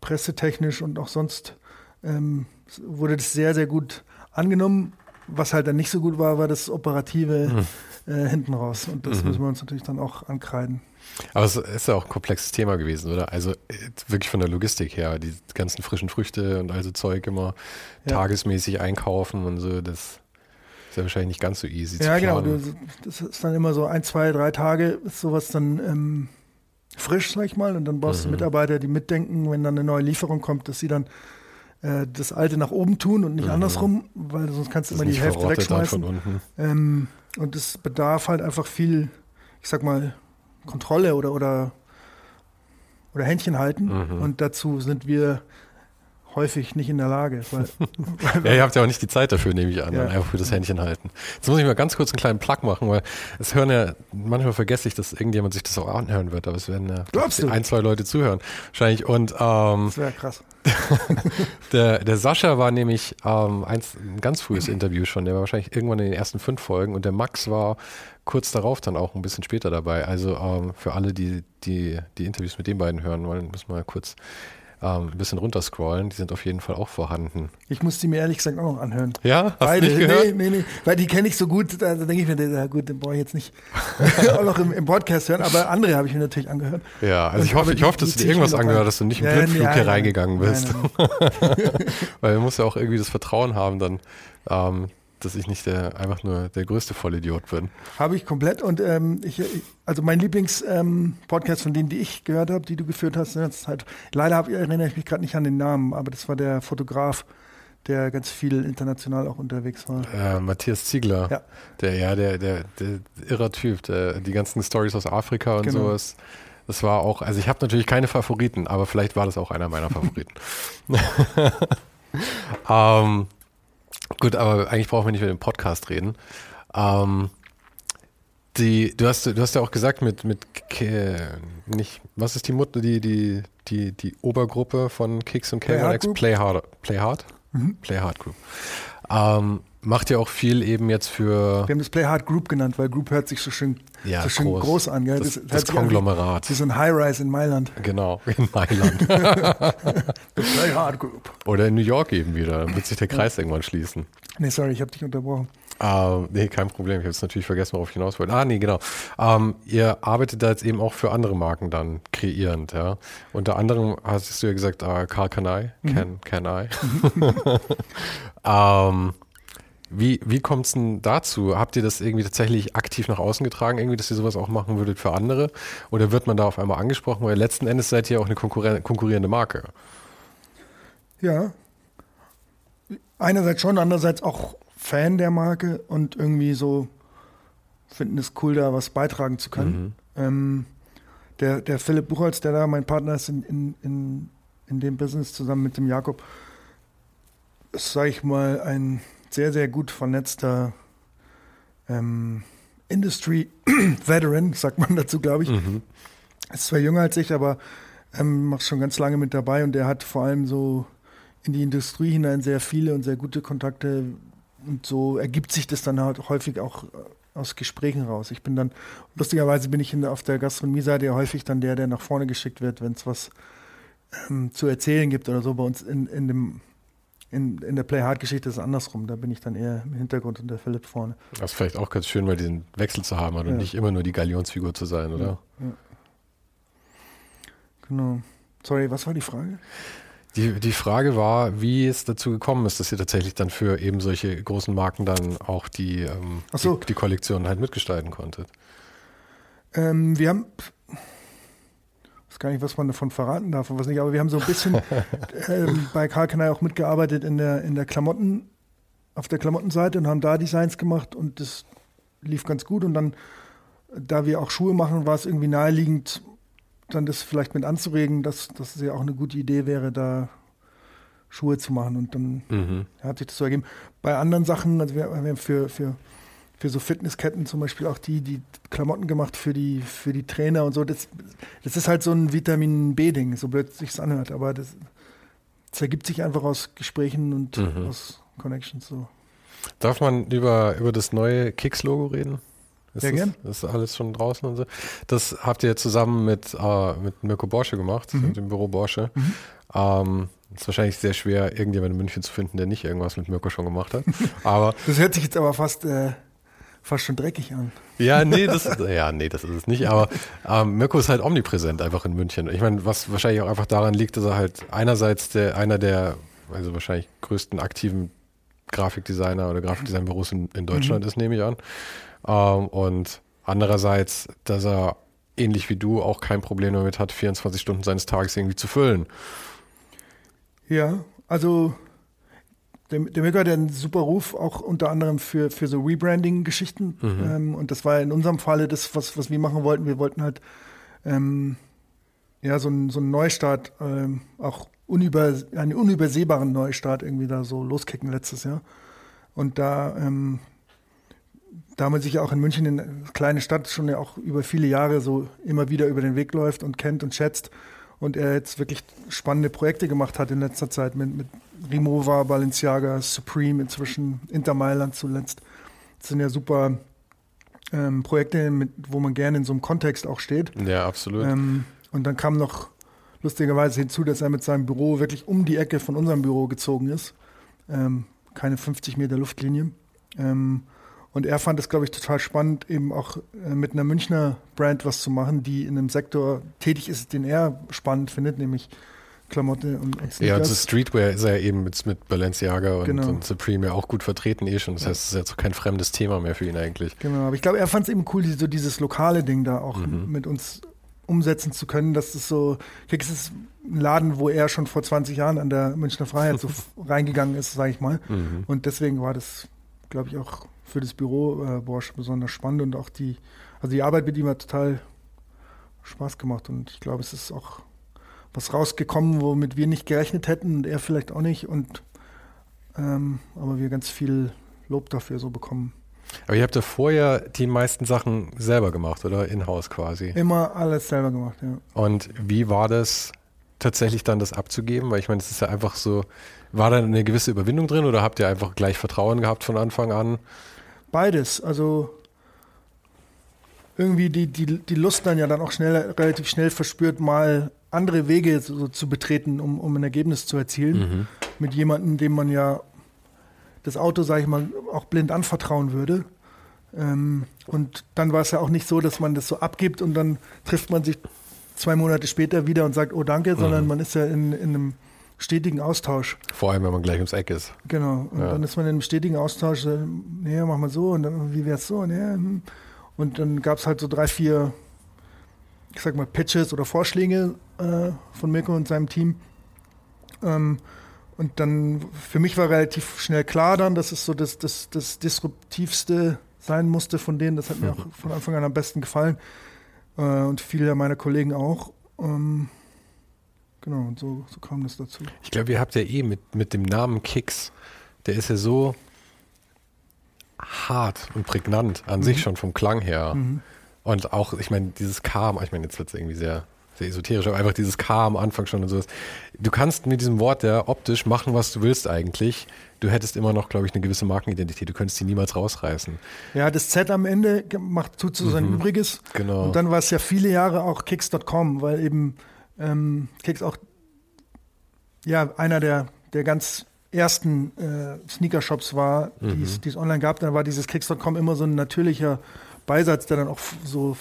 pressetechnisch und auch sonst ähm, wurde das sehr, sehr gut angenommen. Was halt dann nicht so gut war, war das Operative mhm. äh, hinten raus. Und das mhm. müssen wir uns natürlich dann auch ankreiden. Aber es ist ja auch ein komplexes Thema gewesen, oder? Also wirklich von der Logistik her, die ganzen frischen Früchte und also Zeug immer ja. tagesmäßig einkaufen und so, das ist ja wahrscheinlich nicht ganz so easy ja, zu planen. Ja, genau. Das ist dann immer so ein, zwei, drei Tage, ist sowas dann ähm, frisch, sag ich mal. Und dann brauchst mhm. du Mitarbeiter, die mitdenken, wenn dann eine neue Lieferung kommt, dass sie dann äh, das Alte nach oben tun und nicht mhm. andersrum, weil sonst kannst du immer die Hälfte wegschmeißen. Ähm, und es bedarf halt einfach viel, ich sag mal, Kontrolle oder, oder, oder Händchen halten. Mhm. Und dazu sind wir häufig nicht in der Lage. Weil, ja, ihr habt ja auch nicht die Zeit dafür, nehme ich an, ja. einfach für das Händchen halten. Jetzt muss ich mal ganz kurz einen kleinen Plug machen, weil es hören ja, manchmal vergesse ich, dass irgendjemand sich das auch anhören wird, aber es werden ja ein, zwei Leute zuhören. Wahrscheinlich. Und ähm, das wäre krass. der, der Sascha war nämlich ähm, eins, ein ganz frühes Interview schon, der war wahrscheinlich irgendwann in den ersten fünf Folgen und der Max war kurz darauf dann auch ein bisschen später dabei. Also ähm, für alle, die, die die Interviews mit den beiden hören wollen, man mal kurz ähm, ein bisschen runterscrollen. Die sind auf jeden Fall auch vorhanden. Ich muss die mir ehrlich gesagt auch noch anhören. Ja? Hast Beide. du nicht gehört? Nee, nee, nee. Weil die kenne ich so gut, da, da denke ich mir, ja gut, den brauche ich jetzt nicht auch noch im, im Podcast hören. Aber andere habe ich mir natürlich angehört. Ja, also Und- ich hoffe, ich hoffe, dass du dir irgendwas angehört hast und nicht im Ja, Blindflug nein, hier nein, reingegangen nein, bist. nein, Weil man muss ja auch irgendwie das Vertrauen haben dann, ähm, dass ich nicht der, einfach nur der größte Vollidiot bin. Habe ich komplett. Und ähm, ich, also mein Lieblings-Podcast ähm, von denen, die ich gehört habe, die du geführt hast, in letzter Zeit. Leider hab, erinnere ich mich gerade nicht an den Namen, aber das war der Fotograf, der ganz viel international auch unterwegs war. Äh, Matthias Ziegler, Ja. der, ja, der, der, der irrer Typ, der, die ganzen Stories aus Afrika und Genau. sowas. Das war auch, also ich habe natürlich keine Favoriten, aber vielleicht war das auch einer meiner Favoriten. ähm, gut, aber eigentlich brauchen wir nicht über den Podcast reden. Ähm, die, du hast, du hast ja auch gesagt mit, mit nicht, was ist die Mutter, die, die, die, die Obergruppe von Kicks und Play Hard K1X? Group? Play Hard, Play Hard? Mhm. Play Hard Group. Ähm, macht ja auch viel eben jetzt für Wir haben das Play Hard Group genannt, weil Group hört sich so schön, Ja, so schön groß. groß. an. Gell? das, das wie- Konglomerat. Wie so ein High-Rise in Mailand. Genau, in Mailand. Play Hard Group. Oder in New York eben wieder. Dann wird sich der Kreis irgendwann schließen. Nee, sorry, ich habe dich unterbrochen. Ähm, nee, kein Problem. Ich habe jetzt natürlich vergessen, worauf ich hinaus wollte. Ah, nee, genau. Ähm, ihr arbeitet da jetzt eben auch für andere Marken dann kreierend, ja. Unter anderem hast du ja gesagt, äh, Karl Kanai, Can, Can I. ähm, wie wie kommt es denn dazu? Habt ihr das irgendwie tatsächlich aktiv nach außen getragen, irgendwie, dass ihr sowas auch machen würdet für andere? Oder wird man da auf einmal angesprochen? Weil letzten Endes seid ihr auch eine konkurrierende Marke. Ja. Einerseits schon, andererseits auch Fan der Marke und irgendwie so finden es cool, da was beitragen zu können. Ähm, der, der Philipp Buchholz, der da mein Partner ist in, in, in, in dem Business zusammen mit dem Jakob, ist, sag ich mal, ein sehr, sehr gut vernetzter ähm, Industry-Veteran, sagt man dazu, glaube ich. Mhm. Ist zwar jünger als ich, aber ähm, macht schon ganz lange mit dabei und der hat vor allem so in die Industrie hinein sehr viele und sehr gute Kontakte und so ergibt sich das dann halt häufig auch äh, aus Gesprächen raus. Ich bin dann, lustigerweise bin ich in auf der Gastronomie-Seite ja häufig dann der, der nach vorne geschickt wird, wenn es was ähm, zu erzählen gibt oder so. Bei uns in, in dem in, in der Play Hard Geschichte ist es andersrum. Da bin ich dann eher im Hintergrund und der Philipp vorne. Das ist vielleicht auch ganz schön, mal diesen Wechsel zu haben und Ja. nicht immer nur die Galionsfigur zu sein, oder? Genau. Sorry, was war die Frage? Die, die Frage war, wie es dazu gekommen ist, dass ihr tatsächlich dann für eben solche großen Marken dann auch die, ähm, so. die, die Kollektion halt mitgestalten konntet. Ähm, wir haben, gar nicht, was man davon verraten darf und was nicht, aber wir haben so ein bisschen ähm, bei Karl Kanai auch mitgearbeitet in der, in der Klamotten, auf der Klamottenseite und haben da Designs gemacht und das lief ganz gut und dann, da wir auch Schuhe machen, war es irgendwie naheliegend, dann das vielleicht mit anzuregen, dass, dass es ja auch eine gute Idee wäre, da Schuhe zu machen und dann Mhm. hat sich das so ergeben. Bei anderen Sachen, also wir, wir haben für, für, für so Fitnessketten zum Beispiel auch die, die Klamotten gemacht für die, für die Trainer und so. Das, das ist halt so ein Vitamin B-Ding, so blöd sich anhört, aber das, das ergibt sich einfach aus Gesprächen und Mhm. aus Connections so. Darf man über, über das neue Kicks-Logo reden? Ist Sehr das, gern. Ist alles schon draußen und so? Das habt ihr zusammen mit, äh, mit Mirko Borsche gemacht, Mhm. mit dem Büro Borsche. Mhm. Ähm, ist wahrscheinlich sehr schwer, irgendjemand in München zu finden, der nicht irgendwas mit Mirko schon gemacht hat. Aber Das hört sich jetzt aber fast, äh, fast schon dreckig an. Ja, nee, das, ja, nee, das ist es nicht. Aber ähm, Mirko ist halt omnipräsent einfach in München. Ich meine, was wahrscheinlich auch einfach daran liegt, dass er halt einerseits der, einer der, also wahrscheinlich größten aktiven Grafikdesigner oder Grafikdesignbüros in, in Deutschland ist, nehme ich an. Ähm, und andererseits, dass er ähnlich wie du auch kein Problem damit hat, 24 Stunden seines Tages irgendwie zu füllen. Ja, also der, der Mirko hat ja einen super Ruf, auch unter anderem für, für so Rebranding-Geschichten. Ähm, und das war in unserem Falle das, was, was wir machen wollten. Wir wollten halt ähm, ja so einen so einen Neustart, ähm, auch unüber, einen unübersehbaren Neustart irgendwie da so loskicken letztes Jahr. Und da, ähm, da man sich ja auch in München, in eine kleine Stadt, schon ja auch über viele Jahre so immer wieder über den Weg läuft und kennt und schätzt und er jetzt wirklich spannende Projekte gemacht hat in letzter Zeit mit, mit Rimowa, Balenciaga, Supreme, inzwischen Inter Mailand zuletzt. Das sind ja super ähm, Projekte, mit, wo man gerne in so einem Kontext auch steht. Ja, absolut. Ähm, und dann kam noch lustigerweise hinzu, dass er mit seinem Büro wirklich um die Ecke von unserem Büro gezogen ist. Ähm, keine 50 Meter Luftlinie. Ähm, und er fand es, glaube ich, total spannend, eben auch äh, mit einer Münchner Brand was zu machen, die in einem Sektor tätig ist, den er spannend findet, nämlich Klamotte und, und Ja, also Streetwear ist er eben mit, mit Balenciaga und, genau. und, Supreme ja auch gut vertreten eh schon. Das heißt, es ist jetzt so kein fremdes Thema mehr für ihn eigentlich. Genau, aber ich glaube, er fand es eben cool, so dieses lokale Ding da auch mhm. mit uns umsetzen zu können, dass es so, es ist ein Laden, wo er schon vor 20 Jahren an der Münchner Freiheit so reingegangen ist, sage ich mal. Mhm. Und deswegen war das, glaube ich, auch für das Büro äh, Bosch besonders spannend und auch die, also die Arbeit mit ihm hat total Spaß gemacht und ich glaube, es ist auch was rausgekommen, womit wir nicht gerechnet hätten und er vielleicht auch nicht. Und ähm, aber wir ganz viel Lob dafür so bekommen. Aber ihr habt ja vorher die meisten Sachen selber gemacht, oder? In-house quasi. Immer alles selber gemacht, ja. Und wie war das tatsächlich dann, das abzugeben? Weil ich meine, es ist ja einfach so, war da eine gewisse Überwindung drin oder habt ihr einfach gleich Vertrauen gehabt von Anfang an? Beides. Also irgendwie die, die, die Lust dann ja dann auch schnell, relativ schnell verspürt, mal andere Wege so, zu betreten, um, um ein Ergebnis zu erzielen. Mhm. Mit jemandem, dem man ja das Auto, sage ich mal, auch blind anvertrauen würde. Ähm, und dann war es ja auch nicht so, dass man das so abgibt und dann trifft man sich zwei Monate später wieder und sagt, oh danke, mhm. sondern man ist ja in, in einem stetigen Austausch. Vor allem, wenn man gleich ums Eck ist. Genau. Und ja. dann ist man in einem stetigen Austausch, nee, mach mal so und dann, wie wär's so, nee. Hm. Und dann gab es halt so drei, vier ich sag mal, Pitches oder Vorschläge äh, von Mirko und seinem Team. Ähm, und dann, für mich war relativ schnell klar dann, dass es so das, das, das Disruptivste sein musste von denen. Das hat mir auch von Anfang an am besten gefallen. Äh, und viele meiner Kollegen auch. Ähm, genau, und so, so kam das dazu. Ich glaube, ihr habt ja eh mit, mit dem Namen Kicks, der ist ja so hart und prägnant an mhm. sich schon vom Klang her. Mhm. Und auch, ich meine, dieses K, ich meine, jetzt wird es irgendwie sehr, sehr esoterisch, aber einfach dieses K am Anfang schon und sowas. Du kannst mit diesem Wort ja optisch machen, was du willst eigentlich. Du hättest immer noch, glaube ich, eine gewisse Markenidentität. Du könntest die niemals rausreißen. Ja, das Z am Ende macht, tut so sein mhm. Übriges. Genau. Und dann war es ja viele Jahre auch Kicks.com, weil eben ähm, Kicks auch ja, einer der, der ganz ersten äh, Sneaker-Shops war, mhm. die es online gab. Dann war dieses Kicks.com immer so ein natürlicher Beisatz, der dann auch so,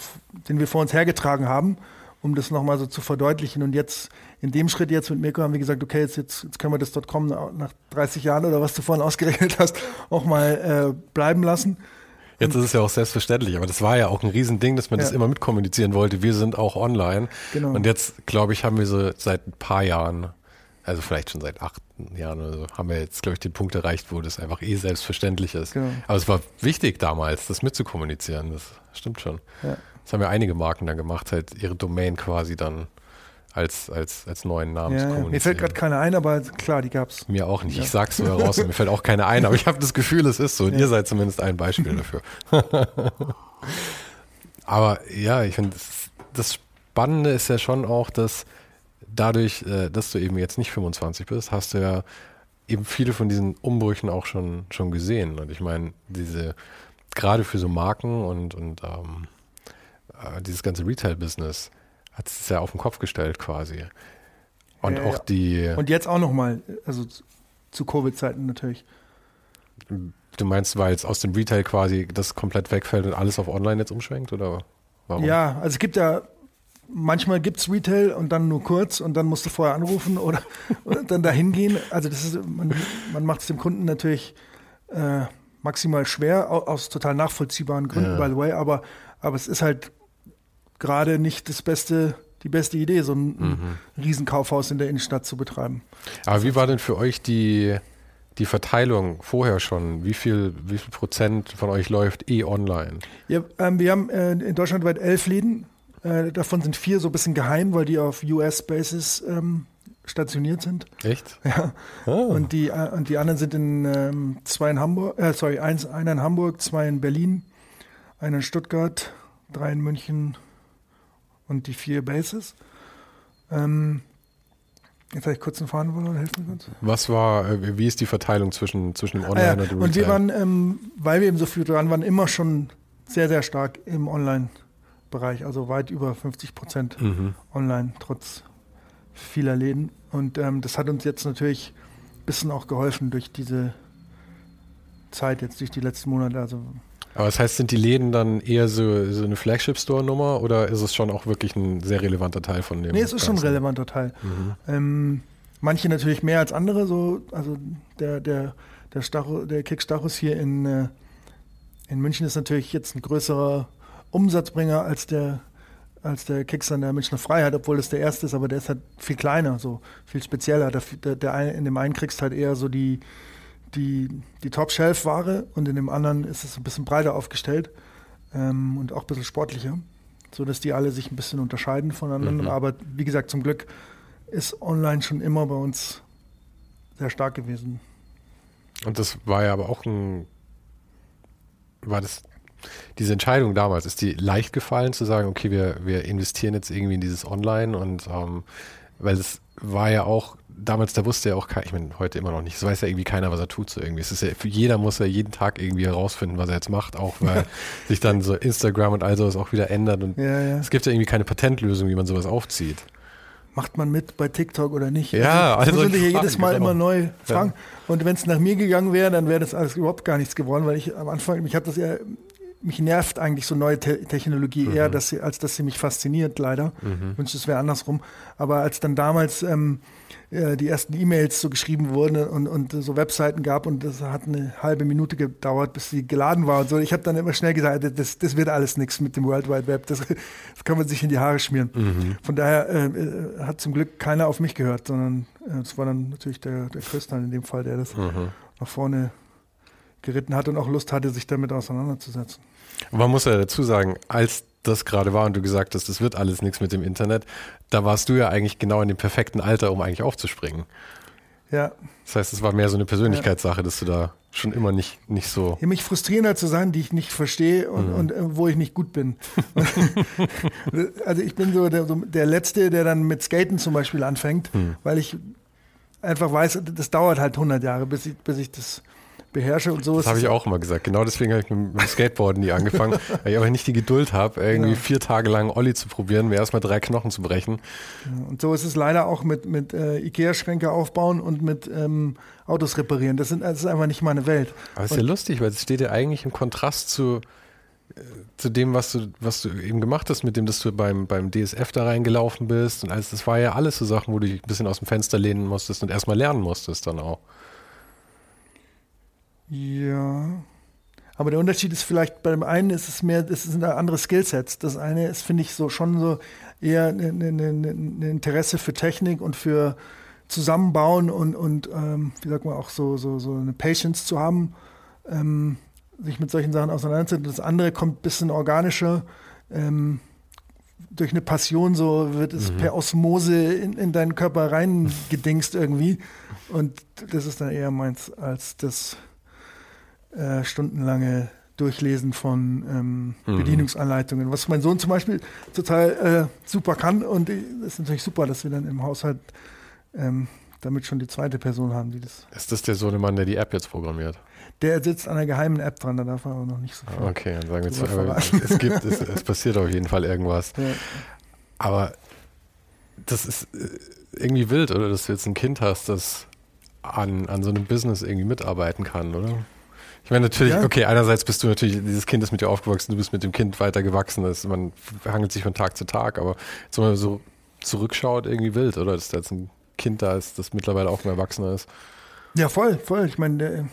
den wir vor uns hergetragen haben, um das nochmal so zu verdeutlichen. Und jetzt, in dem Schritt jetzt mit Mirko haben wir gesagt, okay, jetzt, jetzt, jetzt können wir das .com nach 30 Jahren oder was du vorhin ausgerechnet hast, auch mal äh, bleiben lassen. Jetzt ist es ja auch selbstverständlich, aber das war ja auch ein Riesending, dass man ja. das immer mitkommunizieren wollte. Wir sind auch online. Genau. Und jetzt, glaube ich, haben wir so seit ein paar Jahren also vielleicht schon seit acht Jahren oder so, haben wir jetzt, glaube ich, den Punkt erreicht, wo das einfach eh selbstverständlich ist. Genau. Aber es war wichtig damals, das mitzukommunizieren. Das stimmt schon. Ja. Das haben ja einige Marken dann gemacht, halt ihre Domain quasi dann als, als, als neuen Namen ja, zu kommunizieren. Mir fällt gerade keine ein, aber klar, die gab es. Mir auch nicht. Ja. Ich sag's so heraus und mir fällt auch keine ein, aber ich habe das Gefühl, es ist so. Und ja. ihr seid zumindest ein Beispiel dafür. aber ja, ich finde, das, das Spannende ist ja schon auch, dass dadurch, äh, dass du eben jetzt nicht 25 bist, hast du ja eben viele von diesen Umbrüchen auch schon, schon gesehen. Und ich meine, diese, gerade für so Marken und, und ähm, äh, dieses ganze Retail-Business hat es ja auf den Kopf gestellt quasi. Und ja, auch ja. die. Und jetzt auch nochmal, also zu Covid-Zeiten natürlich. Du meinst, weil jetzt aus dem Retail quasi das komplett wegfällt und alles auf Online jetzt umschwenkt oder warum? Ja, also es gibt ja manchmal gibt es Retail und dann nur kurz und dann musst du vorher anrufen oder, oder dann dahin gehen. Also das ist, man, man macht es dem Kunden natürlich äh, maximal schwer, aus total nachvollziehbaren Gründen, ja. by the way, aber, aber es ist halt gerade nicht das beste, die beste Idee, so ein, mhm. Riesenkaufhaus in der Innenstadt zu betreiben. Aber wie war denn für euch die, die Verteilung vorher schon? Wie viel, wie viel Prozent von euch läuft eh online? Ja, ähm, wir haben äh, in Deutschland weit elf Läden äh, davon sind vier so ein bisschen geheim, weil die auf US-Basis ähm, stationiert sind. Echt? Ja. Oh. Und, die, äh, und die anderen sind in ähm, zwei in Hamburg, äh, sorry, eins, einer in Hamburg, zwei in Berlin, einer in Stuttgart, drei in München und die vier Bases. Ähm, Jetzt habe ich kurz einen Faden verloren, helfen mir kurz. Was war, äh, wie ist die Verteilung zwischen, zwischen dem Online ah, ja. und dem? Und wir waren, ähm, weil wir eben so viel dran waren, immer schon sehr, sehr stark im Online. Bereich, also weit über 50 Prozent mhm. online, trotz vieler Läden. Und ähm, das hat uns jetzt natürlich ein bisschen auch geholfen durch diese Zeit, jetzt durch die letzten Monate. Also aber das heißt, sind die Läden dann eher so, so eine Flagship-Store-Nummer oder ist es schon auch wirklich ein sehr relevanter Teil von dem? Nee, es ist schon ein relevanter Teil. Mhm. Ähm, manche natürlich mehr als andere, so, also der, der, der, Stacho, der Kick Stachus hier in, äh, in München ist natürlich jetzt ein größerer Umsatzbringer als der als der Kicks an der Münchner Freiheit, obwohl es der erste ist, aber der ist halt viel kleiner, so viel spezieller. Der, der, der in dem einen kriegst halt eher so die, die, die Top-Shelf-Ware und in dem anderen ist es ein bisschen breiter aufgestellt ähm, und auch ein bisschen sportlicher, sodass die alle sich ein bisschen unterscheiden voneinander. Mhm. Aber wie gesagt, zum Glück ist online schon immer bei uns sehr stark gewesen. Und das war ja aber auch ein, war das diese Entscheidung damals, ist die leicht gefallen zu sagen, okay, wir, wir investieren jetzt irgendwie in dieses Online und ähm, weil es war ja auch, damals, da wusste ja auch keiner, ich meine, heute immer noch nicht, es weiß ja irgendwie keiner, was er tut so irgendwie. Es ist ja, jeder muss ja jeden Tag irgendwie herausfinden, was er jetzt macht, auch weil sich dann so Instagram und all sowas auch wieder ändert und ja, ja. es gibt ja irgendwie keine Patentlösung, wie man sowas aufzieht. Macht man mit bei TikTok oder nicht? Ja, also, also muss ich jedes Mal immer neu fragen. Ja. Und wenn es nach mir gegangen wäre, dann wäre das alles überhaupt gar nichts geworden, weil ich am Anfang, ich habe das ja mich nervt eigentlich so neue Te Technologie mhm. eher, dass sie, als dass sie mich fasziniert, leider. Mhm. Ich wünschte, es wäre andersrum. Aber als dann damals ähm, äh, die ersten E-Mails so geschrieben wurden und, und so Webseiten gab und das hat eine halbe Minute gedauert, bis sie geladen war und so, ich habe dann immer schnell gesagt, das, das wird alles nichts mit dem World Wide Web, das, das kann man sich in die Haare schmieren. Mhm. Von daher äh, äh hat zum Glück keiner auf mich gehört, sondern es äh, war dann natürlich der, der Christian in dem Fall, der das mhm. nach vorne geritten hat und auch Lust hatte, sich damit auseinanderzusetzen. Man muss ja dazu sagen, als das gerade war und du gesagt hast, das wird alles nichts mit dem Internet, da warst du ja eigentlich genau in dem perfekten Alter, um eigentlich aufzuspringen. Ja. Das heißt, es war mehr so eine Persönlichkeitssache, dass du da schon immer nicht, nicht so. Ja, mich frustrierender zu sein, die ich nicht verstehe und, mhm. und äh, wo ich nicht gut bin. also ich bin so der, so der, Letzte, der dann mit Skaten zum Beispiel anfängt, mhm. weil ich einfach weiß, das dauert halt 100 Jahre, bis ich, bis ich das beherrsche und so. Das habe ich auch immer gesagt. Genau deswegen habe ich mit, dem Skateboarden nie angefangen, weil ich aber nicht die Geduld habe, irgendwie ja. vier Tage lang Olli zu probieren, mir erstmal drei Knochen zu brechen. Ja, und so ist es leider auch mit, mit äh, Ikea-Schränke aufbauen und mit ähm, Autos reparieren. Das, sind, das ist einfach nicht meine Welt. Aber es ist ja lustig, weil es steht ja eigentlich im Kontrast zu, äh, zu dem, was du, was du eben gemacht hast, mit dem, dass du beim, beim DSF da reingelaufen bist. Und alles, das war ja alles so Sachen, wo du dich ein bisschen aus dem Fenster lehnen musstest und erstmal lernen musstest dann auch. Ja. Aber der Unterschied ist vielleicht, bei dem einen ist es mehr, es sind andere Skillsets. Das eine ist, finde ich, so schon so eher ein ne, ne, ne, ne, Interesse für Technik und für Zusammenbauen und, und ähm, wie sagt man, auch so, so, so eine Patience zu haben, ähm, sich mit solchen Sachen auseinanderzusetzen. Das andere kommt ein bisschen organischer. Ähm, durch eine Passion so wird es mhm. per Osmose in, in deinen Körper reingedingst irgendwie. Und das ist dann eher meins als das äh, stundenlange Durchlesen von ähm, mhm. Bedienungsanleitungen, was mein Sohn zum Beispiel total äh, super kann. Und es ist natürlich super, dass wir dann im Haushalt ähm, damit schon die zweite Person haben, die das. Ist das der Sohnemann, der die App jetzt programmiert? Der sitzt an einer geheimen App dran, da darf er aber noch nicht so viel. Okay, dann sagen wir aber es gibt, es, es, passiert auf jeden Fall irgendwas. Ja. Aber das ist äh, irgendwie wild, oder? Dass du jetzt ein Kind hast, das an, an so einem Business irgendwie mitarbeiten kann, oder? Ich meine, natürlich, ja. okay, einerseits bist du natürlich, dieses Kind ist mit dir aufgewachsen, du bist mit dem Kind weitergewachsen, das, man hangelt sich von Tag zu Tag, aber jetzt mal so zurückschaut, irgendwie wild, oder? Dass da jetzt ein Kind da ist, das mittlerweile auch ein Erwachsener ist. Ja, voll, voll. Ich meine,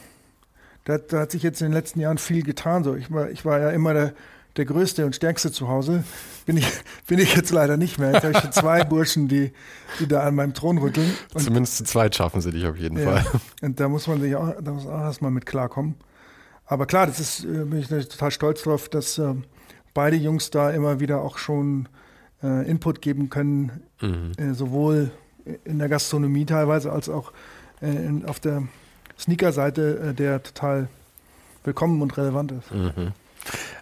da, da, hat sich jetzt in den letzten Jahren viel getan. So. Ich, war, ich war ja immer der, der Größte und Stärkste zu Hause. Bin ich, bin ich jetzt leider nicht mehr. Jetzt habe ich schon zwei Burschen, die, die da an meinem Thron rütteln. Und, Zumindest zu zweit schaffen sie dich auf jeden ja, Fall. Und da muss man sich auch, da muss auch erstmal mit klarkommen. Aber klar, das ist, äh, bin ich total stolz drauf, dass äh, beide Jungs da immer wieder auch schon äh, Input geben können, mhm. äh, sowohl in der Gastronomie teilweise als auch in, auf der Sneaker-Seite, der total willkommen und relevant ist. Mhm.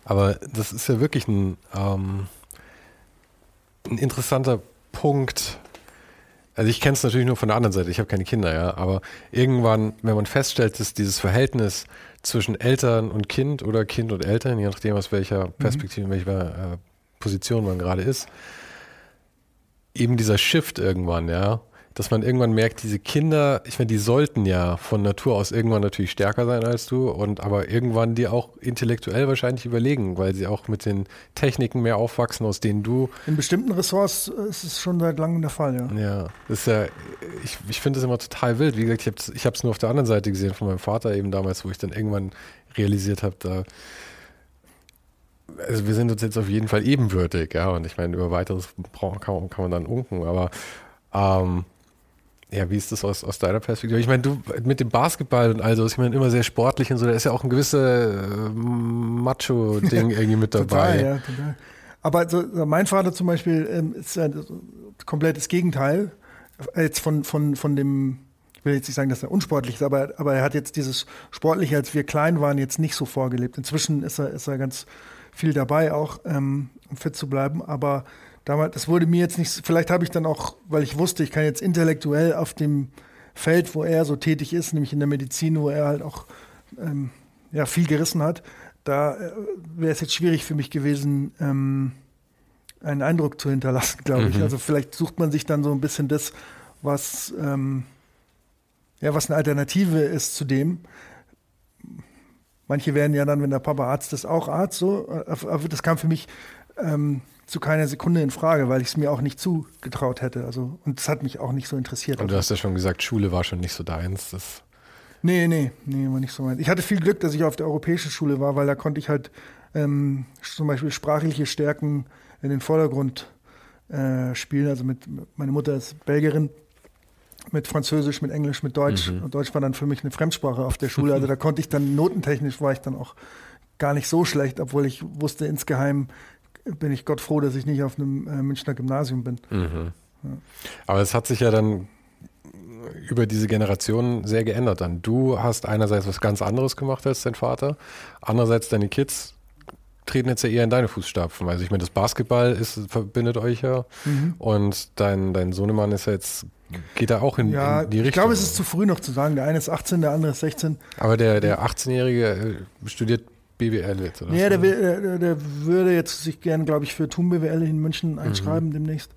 Aber das ist ja wirklich ein, ähm, ein interessanter Punkt. Also ich kenne es natürlich nur von der anderen Seite, ich habe keine Kinder, ja, aber irgendwann, wenn man feststellt, dass dieses Verhältnis zwischen Eltern und Kind oder Kind und Eltern, je nachdem, aus welcher mhm. Perspektive, mhm. in welcher äh, Position man gerade ist, eben dieser Shift irgendwann, ja, dass man irgendwann merkt, diese Kinder, ich meine, die sollten ja von Natur aus irgendwann natürlich stärker sein als du und aber irgendwann die auch intellektuell wahrscheinlich überlegen, weil sie auch mit den Techniken mehr aufwachsen, aus denen du. In bestimmten Ressorts ist es schon seit langem der Fall, ja. Ja, das ist ja, ich, ich finde das immer total wild. Wie gesagt, ich habe es nur auf der anderen Seite gesehen von meinem Vater eben damals, wo ich dann irgendwann realisiert habe, da also wir sind uns jetzt auf jeden Fall ebenwürdig, ja, und ich meine, über weiteres kann, kann man dann unken, aber ähm, ja, wie ist das aus, aus deiner Perspektive? Ich meine, du mit dem Basketball und also, ich meine, immer sehr sportlich und so, da ist ja auch ein gewisses äh, Macho-Ding irgendwie mit dabei. total, ja, total. Aber so, mein Vater zum Beispiel ähm, ist ein komplettes Gegenteil. Jetzt von, von, von dem, ich will jetzt nicht sagen, dass er unsportlich ist, aber, aber er hat jetzt dieses Sportliche, als wir klein waren, jetzt nicht so vorgelebt. Inzwischen ist er, ist er ganz viel dabei, auch ähm, um fit zu bleiben. Aber damals, das wurde mir jetzt nicht, vielleicht habe ich dann auch, weil ich wusste, ich kann jetzt intellektuell auf dem Feld, wo er so tätig ist, nämlich in der Medizin, wo er halt auch ähm, ja, viel gerissen hat, da äh, wäre es jetzt schwierig für mich gewesen, ähm, einen Eindruck zu hinterlassen, glaube mhm. ich. Also vielleicht sucht man sich dann so ein bisschen das, was, ähm, ja, was eine Alternative ist zu dem. Manche werden ja dann, wenn der Papa Arzt ist, auch Arzt. So. Aber das kam für mich ähm, zu keiner Sekunde in Frage, weil ich es mir auch nicht zugetraut hätte. Also, und es hat mich auch nicht so interessiert. Und du hast ja schon gesagt, Schule war schon nicht so deins. Das nee, nee, nee, war nicht so meins. Ich hatte viel Glück, dass ich auf der europäischen Schule war, weil da konnte ich halt ähm, zum Beispiel sprachliche Stärken in den Vordergrund äh, spielen. Also mit, meine Mutter ist Belgierin mit Französisch, mit Englisch, mit Deutsch. Mhm. Und Deutsch war dann für mich eine Fremdsprache auf der Schule. Also da konnte ich dann notentechnisch war ich dann auch gar nicht so schlecht, obwohl ich wusste insgeheim, bin ich Gott froh, dass ich nicht auf einem äh, Münchner Gymnasium bin. Mhm. Ja. Aber es hat sich ja dann über diese Generationen sehr geändert dann. Du hast einerseits was ganz anderes gemacht als dein Vater, andererseits deine Kids treten jetzt ja eher in deine Fußstapfen. Also ich meine, das Basketball ist, verbindet euch ja mhm. und dein, dein Sohnemann ist ja jetzt, geht da auch in, ja, in die Richtung. Ich glaube, es ist zu früh noch zu sagen. Der eine ist 18, der andere ist 16. Aber der, der 18-Jährige äh, studiert BWL jetzt, oder? Ja, der, der, der, würde jetzt sich gerne, glaube ich, für TUM BWL in München mhm. einschreiben mhm. demnächst.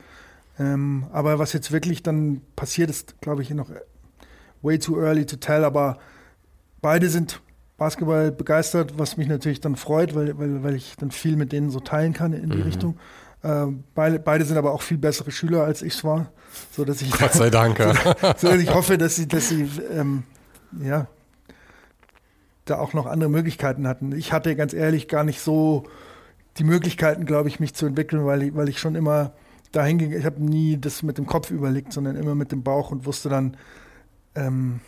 Ähm, aber was jetzt wirklich dann passiert, ist, glaube ich, noch way too early to tell. Aber beide sind Basketball begeistert, was mich natürlich dann freut, weil, weil, weil ich dann viel mit denen so teilen kann in die mhm. Richtung. Äh, beide, beide sind aber auch viel bessere Schüler, als ich es war. So, dass ich, Gott sei Dank. so, so, dass ich hoffe, dass sie, dass sie ähm, ja, da auch noch andere Möglichkeiten hatten. Ich hatte ganz ehrlich gar nicht so die Möglichkeiten, glaube ich, mich zu entwickeln, weil ich, weil ich schon immer dahin ging. Ich habe nie das mit dem Kopf überlegt, sondern immer mit dem Bauch und wusste dann, ähm,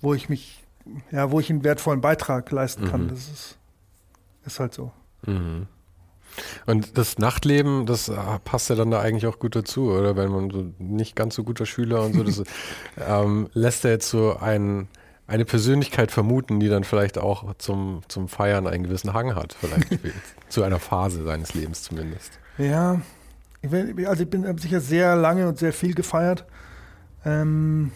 wo ich mich ja, wo ich einen wertvollen Beitrag leisten kann. Mhm. Das ist, ist halt so. Mhm. Und das Nachtleben, das äh, passt ja dann da eigentlich auch gut dazu, oder? Wenn man so nicht ganz so guter Schüler und so, das ähm, lässt er jetzt so ein, eine Persönlichkeit vermuten, die dann vielleicht auch zum, zum Feiern einen gewissen Hang hat, vielleicht zu einer Phase seines Lebens zumindest. Ja, ich bin, also ich bin sicher sehr lange und sehr viel gefeiert. Ähm,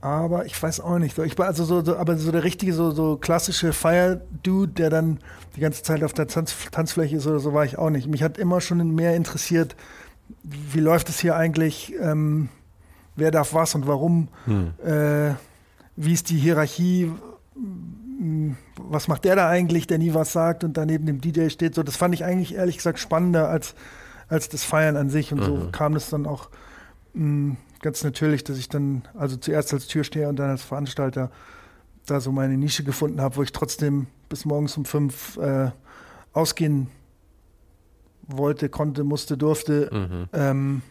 aber ich weiß auch nicht. Ich war also so, so aber so der richtige, so, so klassische Fire-Dude, der dann die ganze Zeit auf der Tanz, Tanzfläche ist oder so, war ich auch nicht. Mich hat immer schon mehr interessiert, wie läuft es hier eigentlich, ähm, wer darf was und warum, hm. äh, wie ist die Hierarchie, was macht der da eigentlich, der nie was sagt und daneben dem DJ steht. So, das fand ich eigentlich ehrlich gesagt spannender als, als das Feiern an sich. Und mhm. so kam es dann auch. Mh, ganz natürlich, dass ich dann, also zuerst als Türsteher und dann als Veranstalter, da so meine Nische gefunden habe, wo ich trotzdem bis morgens um fünf äh, ausgehen wollte, konnte, musste, durfte, mhm. ähm,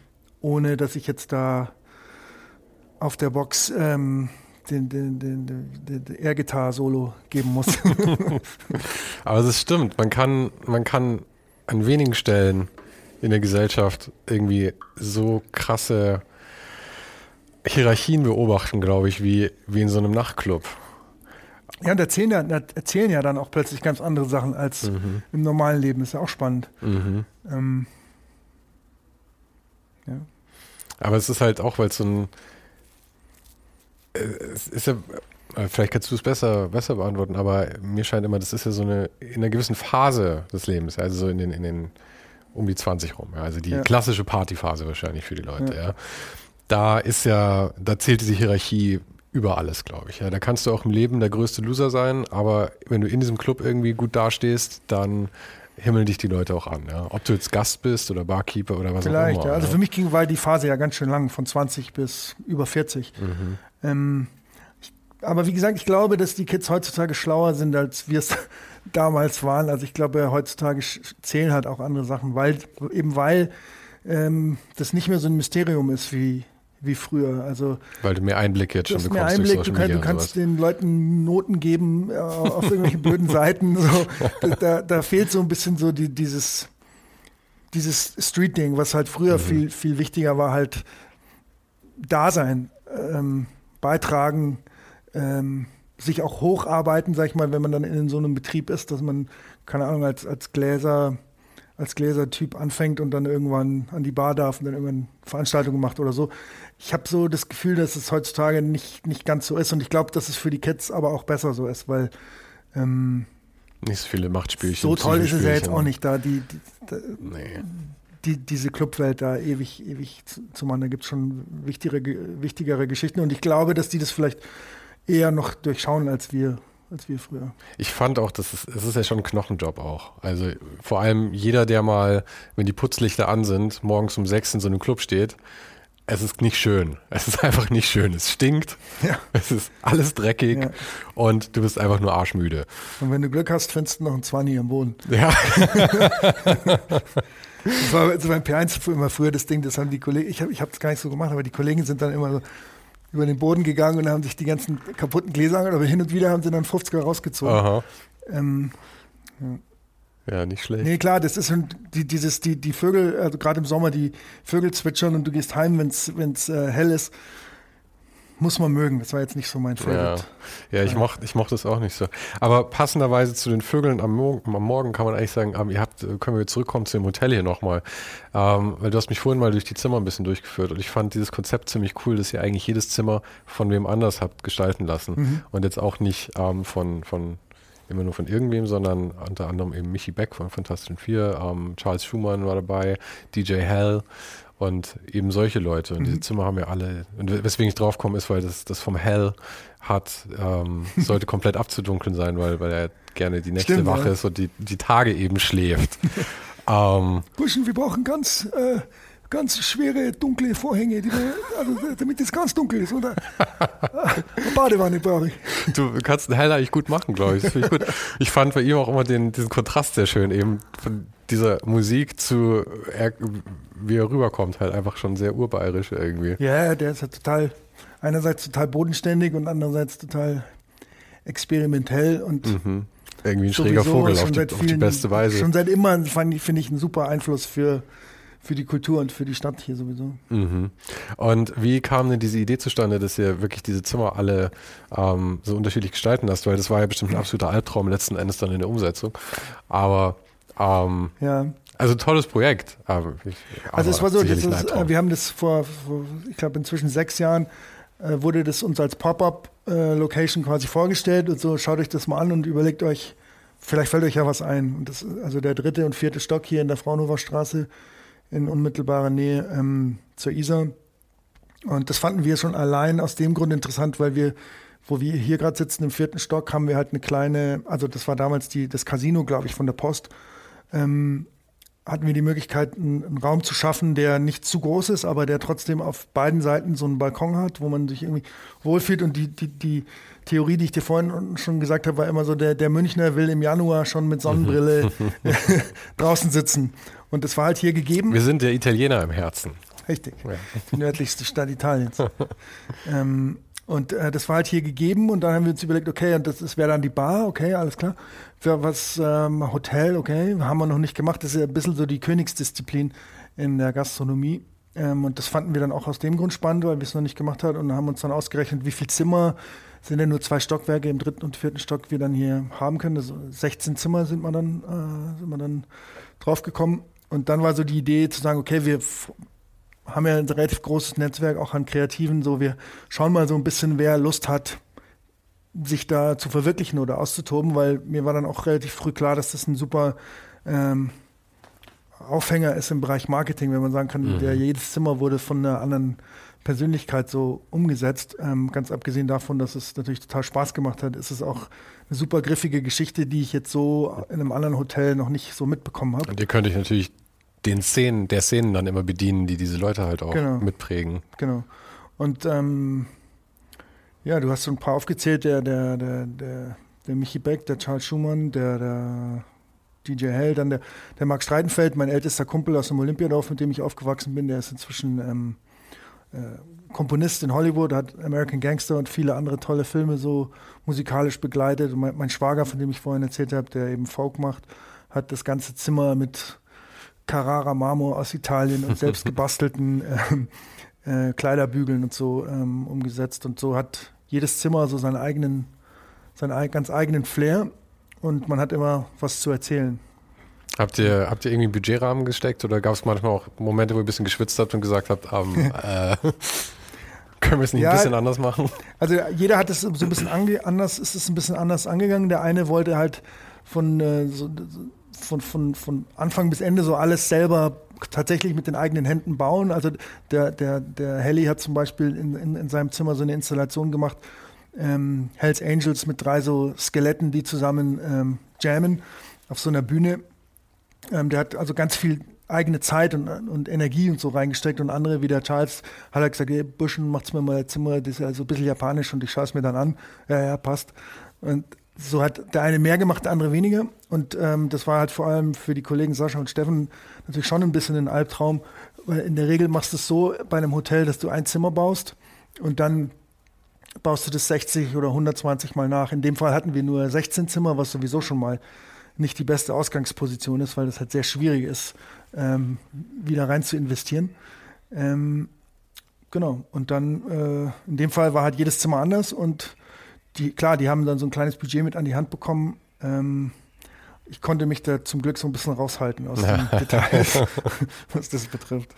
ohne dass ich jetzt da auf der Box ähm, den, den, den, den, Air-Gitarre-Solo geben muss. Aber es stimmt, man kann, man kann an wenigen Stellen in der Gesellschaft irgendwie so krasse Hierarchien beobachten, glaube ich, wie, wie in so einem Nachtclub. Ja, und erzählen ja, erzählen ja dann auch plötzlich ganz andere Sachen als mhm. im normalen Leben. ist ja auch spannend. Mhm. Ähm, ja. Aber es ist halt auch, weil es so ein. Es ist ja. Äh, vielleicht kannst du es besser, besser beantworten, aber mir scheint immer, das ist ja so eine in einer gewissen Phase des Lebens, also so in den, in den um die 20 rum. Ja. Also die ja. klassische Partyphase wahrscheinlich für die Leute. Ja. Da ist ja, da zählt diese Hierarchie über alles, glaube ich. Ja, da kannst du auch im Leben der größte Loser sein, aber wenn du in diesem Club irgendwie gut dastehst, dann himmeln dich die Leute auch an. Ja? Ob du jetzt Gast bist oder Barkeeper oder was Vielleicht, auch immer. Ja. Also für mich ging war die Phase ja ganz schön lang, von 20 bis über 40. Mhm. Ähm, ich, aber wie gesagt, ich glaube, dass die Kids heutzutage schlauer sind, als wir es damals waren. Also ich glaube, heutzutage zählen halt auch andere Sachen, weil eben weil ähm, das nicht mehr so ein Mysterium ist wie wie früher. Also weil du mehr Einblick jetzt schon bekommst. Mehr Einblick, du, kann, du kannst den Leuten Noten geben äh, auf irgendwelche blöden Seiten. So. Da, da, fehlt so ein bisschen so die, dieses dieses Street-Ding, was halt früher mhm. viel viel wichtiger war, halt da sein, ähm, beitragen. Ähm, sich auch hocharbeiten, sag ich mal, wenn man dann in so einem Betrieb ist, dass man, keine Ahnung, als, als Gläser, als Gläsertyp anfängt und dann irgendwann an die Bar darf und dann irgendwann Veranstaltungen macht oder so. Ich habe so das Gefühl, dass es heutzutage nicht, nicht ganz so ist und ich glaube, dass es für die Kids aber auch besser so ist, weil ähm, nicht so viele Machtspielchen. So toll ist es ja jetzt auch nicht da, die, die, nee. Die diese Clubwelt da ewig, ewig zu, zu machen. Da gibt es schon wichtigere, wichtigere Geschichten und ich glaube, dass die das vielleicht eher noch durchschauen als wir als wir früher. Ich fand auch, das ist, das ist ja schon ein Knochenjob auch. Also vor allem jeder, der mal, wenn die Putzlichter an sind, morgens um sechs in so einem Club steht, es ist nicht schön. Es ist einfach nicht schön. Es stinkt. Ja. Es ist alles dreckig ja. und du bist einfach nur arschmüde. Und wenn du Glück hast, findest du noch einen Zwanni am Boden. Ja. das war also beim P1 immer früher das Ding, das haben die Kollegen, ich habe es ich gar nicht so gemacht, aber die Kollegen sind dann immer so, über den Boden gegangen und haben sich die ganzen kaputten Gläser angehört, aber hin und wieder haben sie dann 50er rausgezogen. Aha. Ähm, ja. ja. nicht schlecht. Nee, klar, das ist die, dieses, die, die Vögel, also gerade im Sommer, die Vögel zwitschern und du gehst heim, wenn es äh, hell ist muss man mögen. Das war jetzt nicht so mein Favorite. Ja, ja ich, mochte, ich mochte das auch nicht so. Aber passenderweise zu den Vögeln am Morgen, am Morgen kann man eigentlich sagen, ähm, ihr habt, äh, können wir zurückkommen zu dem Hotel hier nochmal. Ähm, weil du hast mich vorhin mal durch die Zimmer ein bisschen durchgeführt und ich fand dieses Konzept ziemlich cool, dass ihr eigentlich jedes Zimmer von wem anders habt gestalten lassen. Mhm. Und jetzt auch nicht ähm, von, von immer nur von irgendwem, sondern unter anderem eben Michi Beck von Fantastischen Vier, ähm, Charles Schumann war dabei, DJ Hell und eben solche Leute. Und mhm. diese Zimmer haben ja alle. Und weswegen ich drauf komme, ist, weil das, das vom Hell hat, ähm, sollte komplett abzudunkeln sein, weil, weil er gerne die Nächte Stimmt, wach ja. ist und die, die Tage eben schläft. ähm, Burschen, wir brauchen ganz, äh, ganz schwere, dunkle Vorhänge, die wir, also, damit es ganz dunkel ist. Oder? Eine Badewanne brauche ich. Du kannst einen Hell eigentlich gut machen, glaube ich. ich. gut. Ich fand bei ihm auch immer den, diesen Kontrast sehr schön, eben von dieser Musik zu, er, wie er rüberkommt, halt einfach schon sehr urbayerisch irgendwie. Ja, der ist ja total, einerseits total bodenständig und andererseits total experimentell und mhm. irgendwie ein schräger Vogel auf die, vielen, auf die, beste Weise. Schon seit immer finde ich ein super Einfluss für, für die Kultur und für die Stadt hier sowieso. Mhm. Und wie kam denn diese Idee zustande, dass ihr wirklich diese Zimmer alle ähm, so unterschiedlich gestalten lasst? Weil das war ja bestimmt ein absoluter Albtraum letzten Endes dann in der Umsetzung. Aber ähm, ja. Also tolles Projekt. Aber ich, aber also es war so, ist, äh, wir haben das vor, vor ich glaube inzwischen sechs Jahren, äh, wurde das uns als Pop-up-Location äh, quasi vorgestellt und so, schaut euch das mal an und überlegt euch, vielleicht fällt euch ja was ein. Und das, also der dritte und vierte Stock hier in der Fraunhofer Straße in unmittelbarer Nähe ähm, zur Isar. Und das fanden wir schon allein aus dem Grund interessant, weil wir, wo wir hier gerade sitzen im vierten Stock, haben wir halt eine kleine, also das war damals die, das Casino, glaube ich, von der Post ähm, hatten wir die Möglichkeit, einen, Raum zu schaffen, der nicht zu groß ist, aber der trotzdem auf beiden Seiten so einen Balkon hat, wo man sich irgendwie wohlfühlt. Und die, die, die Theorie, die ich dir vorhin schon gesagt habe, war immer so, der, der Münchner will im Januar schon mit Sonnenbrille draußen sitzen. Und das war halt hier gegeben. Wir sind der Italiener im Herzen. Richtig. Ja. Die nördlichste Stadt Italiens. ähm, und äh, das war halt hier gegeben und dann haben wir uns überlegt, okay, und das, das wäre dann die Bar, okay, alles klar. Für was, ähm, Hotel, okay, haben wir noch nicht gemacht. Das ist ja ein bisschen so die Königsdisziplin in der Gastronomie. Ähm, und das fanden wir dann auch aus dem Grund spannend, weil wir es noch nicht gemacht haben und haben uns dann ausgerechnet, wie viele Zimmer sind denn nur zwei Stockwerke im dritten und vierten Stock wir dann hier haben können. Also 16 Zimmer sind wir dann, äh, sind wir dann draufgekommen. Und dann war so die Idee zu sagen, okay, wir haben ja ein relativ großes Netzwerk auch an Kreativen. So, wir schauen mal so ein bisschen, wer Lust hat, sich da zu verwirklichen oder auszutoben, weil mir war dann auch relativ früh klar, dass das ein super ähm, Aufhänger ist im Bereich Marketing, wenn man sagen kann, mhm. der, jedes Zimmer wurde von einer anderen Persönlichkeit so umgesetzt. Ähm, ganz abgesehen davon, dass es natürlich total Spaß gemacht hat, ist es auch eine super griffige Geschichte, die ich jetzt so in einem anderen Hotel noch nicht so mitbekommen habe. Und die könnte ich natürlich den Szenen, der Szenen dann immer bedienen, die diese Leute halt auch genau. mitprägen. Genau. Und ähm, ja, du hast so ein paar aufgezählt, der, der, der, der, der Michi Beck, der Charles Schumann, der, der DJ Hell, dann der, der Marc Streidenfeld, mein ältester Kumpel aus dem Olympiadorf, mit dem ich aufgewachsen bin, der ist inzwischen ähm, äh, Komponist in Hollywood, hat American Gangster und viele andere tolle Filme so musikalisch begleitet. Und mein, mein Schwager, von dem ich vorhin erzählt habe, der eben Folk macht, hat das ganze Zimmer mit Carrara Marmor aus Italien und selbst gebastelten äh, äh, Kleiderbügeln und so ähm, umgesetzt. Und so hat jedes Zimmer so seinen eigenen, seinen ganz eigenen Flair und man hat immer was zu erzählen. Habt ihr, habt ihr irgendwie einen Budgetrahmen gesteckt oder gab es manchmal auch Momente, wo ihr ein bisschen geschwitzt habt und gesagt habt, um, äh, können wir es nicht ja, ein bisschen anders machen? Also jeder hat es so ein bisschen anders, ist es ein bisschen anders angegangen. Der eine wollte halt von, äh, so, von, von, von Anfang bis Ende so alles selber tatsächlich mit den eigenen Händen bauen. Also der, der, der Helly hat zum Beispiel in, in, in seinem Zimmer so eine Installation gemacht, ähm, Hells Angels mit drei so Skeletten, die zusammen ähm, jammen auf so einer Bühne. Ähm, der hat also ganz viel eigene Zeit und, und, Energie und so reingesteckt und andere wie der Charles hat er gesagt, hey, Buschen, macht's mir mal Zimmer, das ist ja so ein bisschen japanisch und ich schaue es mir dann an. Ja, ja, passt. Und so hat der eine mehr gemacht, der andere weniger. Und ähm, das war halt vor allem für die Kollegen Sascha und Steffen natürlich schon ein bisschen ein Albtraum, weil in der Regel machst du es so bei einem Hotel, dass du ein Zimmer baust und dann baust du das 60 oder 120 Mal nach. In dem Fall hatten wir nur 16 Zimmer, was sowieso schon mal nicht die beste Ausgangsposition ist, weil das halt sehr schwierig ist, ähm, wieder rein zu investieren. Ähm, genau. Und dann, äh, in dem Fall war halt jedes Zimmer anders und die, klar, die haben dann so ein kleines Budget mit an die Hand bekommen. Ähm, ich konnte mich da zum Glück so ein bisschen raushalten aus den Details, was das betrifft.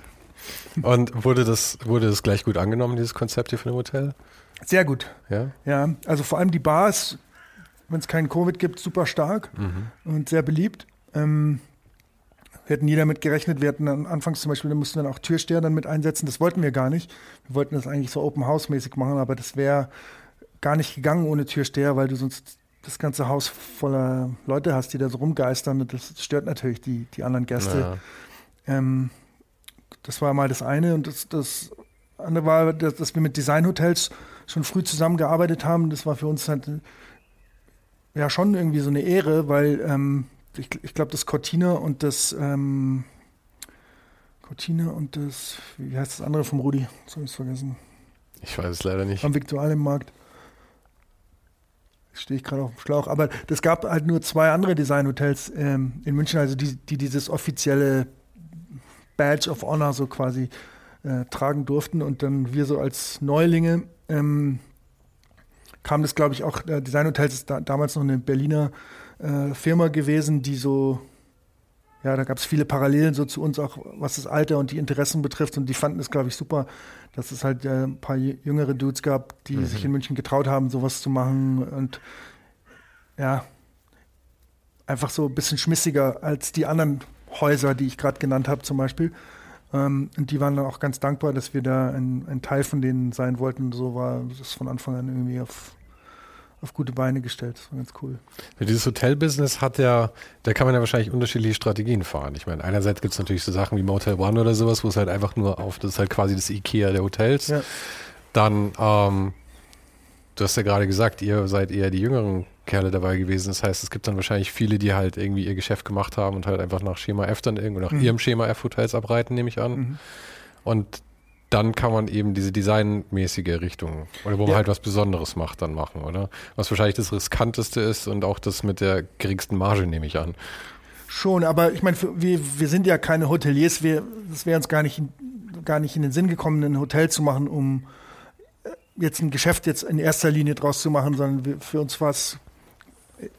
Und wurde das, wurde das gleich gut angenommen, dieses Konzept hier von dem Hotel? Sehr gut. Ja. Ja, also vor allem die Bar ist, wenn es keinen Covid gibt, super stark mhm. und sehr beliebt. Ähm, wir hätten nie damit gerechnet. Wir hatten dann anfangs zum Beispiel, da mussten wir dann auch Türsteher dann mit einsetzen. Das wollten wir gar nicht. Wir wollten das eigentlich so Open House mäßig machen, aber das wäre gar nicht gegangen ohne Türsteher, weil du sonst das ganze Haus voller Leute hast, die da so rumgeistern und das stört natürlich die, die anderen Gäste. Ja. Ähm, das war mal das eine und das, das andere war, dass, dass wir mit Designhotels schon früh zusammengearbeitet haben. Das war für uns halt ja schon irgendwie so eine Ehre, weil ähm, ich, ich glaube, das Cortina und das ähm, Cortina und das, wie heißt das andere vom Rudi? Das habe ich vergessen. Ich weiß es leider nicht. Am Viktualienmarkt. Stehe ich gerade auf dem Schlauch. Aber es gab halt nur zwei andere Designhotels ähm, in München, also die, die dieses offizielle Badge of Honor so quasi äh, tragen durften. Und dann wir so als Neulinge ähm, kam das, glaube ich, auch, äh, Design Hotels ist da, damals noch eine Berliner äh, Firma gewesen, die so, ja, da gab es viele Parallelen so zu uns, auch was das Alter und die Interessen betrifft. Und die fanden es, glaube ich, super, dass es halt äh, ein paar jüngere Dudes gab, die mhm. sich in München getraut haben, sowas zu machen. Und ja, einfach so ein bisschen schmissiger als die anderen Häuser, die ich gerade genannt habe, zum Beispiel. Ähm, und die waren dann auch ganz dankbar, dass wir da ein, ein, Teil von denen sein wollten. So war das von Anfang an irgendwie auf, auf gute Beine gestellt. Das war ganz cool. Ja, dieses Hotel-Business hat ja, da kann man ja wahrscheinlich unterschiedliche Strategien fahren. Ich meine, einerseits gibt es natürlich so Sachen wie Motel One oder sowas, wo es halt einfach nur auf, das ist halt quasi das Ikea der Hotels. Ja. Dann, ähm, du hast ja gerade gesagt, ihr seid eher die jüngeren Kerle dabei gewesen. Das heißt, es gibt dann wahrscheinlich viele, die halt irgendwie ihr Geschäft gemacht haben und halt einfach nach Schema F dann irgendwo nach mhm. ihrem Schema F Hotels abreiten, nehme ich an. Mhm. Und dann kann man eben diese designmäßige Richtung oder wo man ja. halt was Besonderes macht, dann machen, oder? Was wahrscheinlich das riskanteste ist und auch das mit der geringsten Marge, nehme ich an. Schon, aber ich meine, wir, wir sind ja keine Hoteliers, wir, das wäre uns gar nicht, gar nicht in den Sinn gekommen, ein Hotel zu machen, um äh, jetzt ein Geschäft jetzt in erster Linie draus zu machen, sondern wir, für uns war es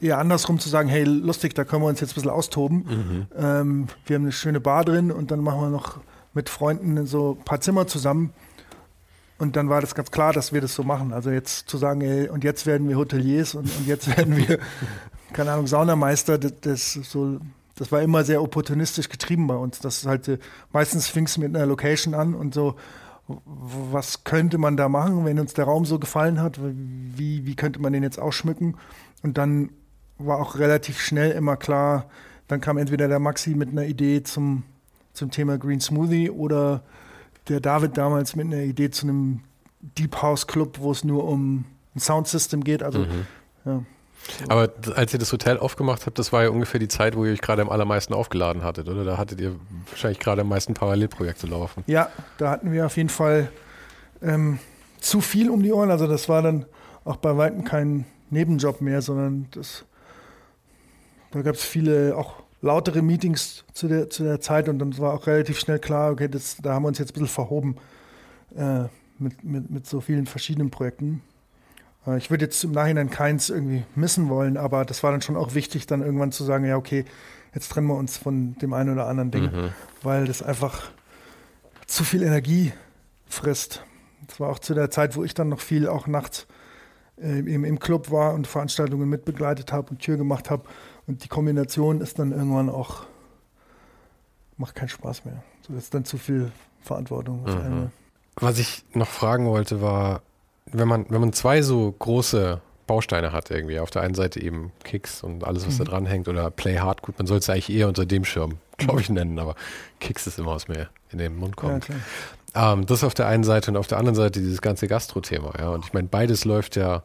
eher andersrum zu sagen, hey, lustig, da können wir uns jetzt ein bisschen austoben. Mhm. Ähm, wir haben eine schöne Bar drin und dann machen wir noch mit Freunden so ein paar Zimmer zusammen. Und dann war das ganz klar, dass wir das so machen. Also jetzt zu sagen, ey, und jetzt werden wir Hoteliers und, und jetzt werden wir, keine Ahnung, Saunameister, das, das so das war immer sehr opportunistisch getrieben bei uns. Das halt, äh, meistens fing es mit einer Location an und so, was könnte man da machen, wenn uns der Raum so gefallen hat? Wie, wie könnte man den jetzt ausschmücken? Und dann war auch relativ schnell immer klar, dann kam entweder der Maxi mit einer Idee zum, zum Thema Green Smoothie oder der David damals mit einer Idee zu einem Deep House Club, wo es nur um ein Soundsystem geht. Also, mhm. ja. Aber als ihr das Hotel aufgemacht habt, das war ja ungefähr die Zeit, wo ihr euch gerade am allermeisten aufgeladen hattet, oder? Da hattet ihr wahrscheinlich gerade am meisten Parallelprojekte laufen. Ja, da hatten wir auf jeden Fall ähm, zu viel um die Ohren. Also das war dann auch bei weitem kein Nebenjob mehr, sondern das, da gab es viele auch lautere Meetings zu der, zu der Zeit und dann war auch relativ schnell klar, okay, das, da haben wir uns jetzt ein bisschen verhoben äh, mit, mit, mit so vielen verschiedenen Projekten. Äh, ich würde jetzt im Nachhinein keins irgendwie missen wollen, aber das war dann schon auch wichtig, dann irgendwann zu sagen, ja, okay, jetzt trennen wir uns von dem einen oder anderen Ding, mhm. weil das einfach zu viel Energie frisst. Das war auch zu der Zeit, wo ich dann noch viel auch nachts äh, im, im Club war und Veranstaltungen mitbegleitet habe und Tür gemacht habe. Und die Kombination ist dann irgendwann auch, macht keinen Spaß mehr. So ist dann zu viel Verantwortung auf mhm. einmal. Was ich noch fragen wollte, war, wenn man, wenn man zwei so große Bausteine hat irgendwie, auf der einen Seite eben Kicks und alles, was mhm. da dran hängt, oder Play Hard, gut, man soll es eigentlich eher unter dem Schirm, glaube ich, mhm. nennen, aber Kicks ist immer, was mir in den Mund kommt. Ja, ähm, das auf der einen Seite und auf der anderen Seite dieses ganze Gastro-Thema, ja. Und ich meine, beides läuft ja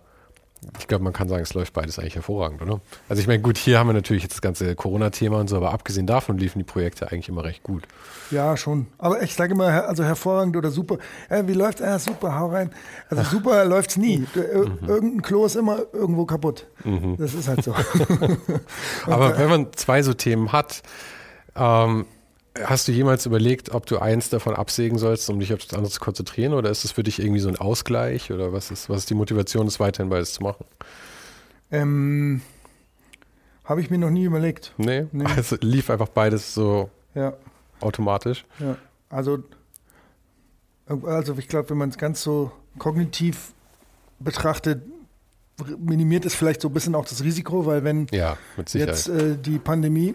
ich glaube, man kann sagen, es läuft beides eigentlich hervorragend, oder? Also ich meine, gut, hier haben wir natürlich jetzt das ganze Corona-Thema und so, aber abgesehen davon liefen die Projekte eigentlich immer recht gut. Ja, schon. Aber ich sage immer, also hervorragend oder super. Ja, wie läuft Ja, super, hau rein. Also super läuft es nie. Mhm. Irgendein Klo ist immer irgendwo kaputt. Mhm. Das ist halt so. aber wenn man zwei so Themen hat, ähm, Hast du jemals überlegt, ob du eins davon absägen sollst, um dich auf das andere zu konzentrieren? Oder ist es für dich irgendwie so ein Ausgleich? Oder was ist, was ist die Motivation, das weiterhin beides zu machen? Ähm, Habe ich mir noch nie überlegt. Nee? nee. Also lief einfach beides so ja. automatisch? Ja, also, also ich glaube, wenn man es ganz so kognitiv betrachtet, minimiert es vielleicht so ein bisschen auch das Risiko, weil wenn ja, jetzt äh, die Pandemie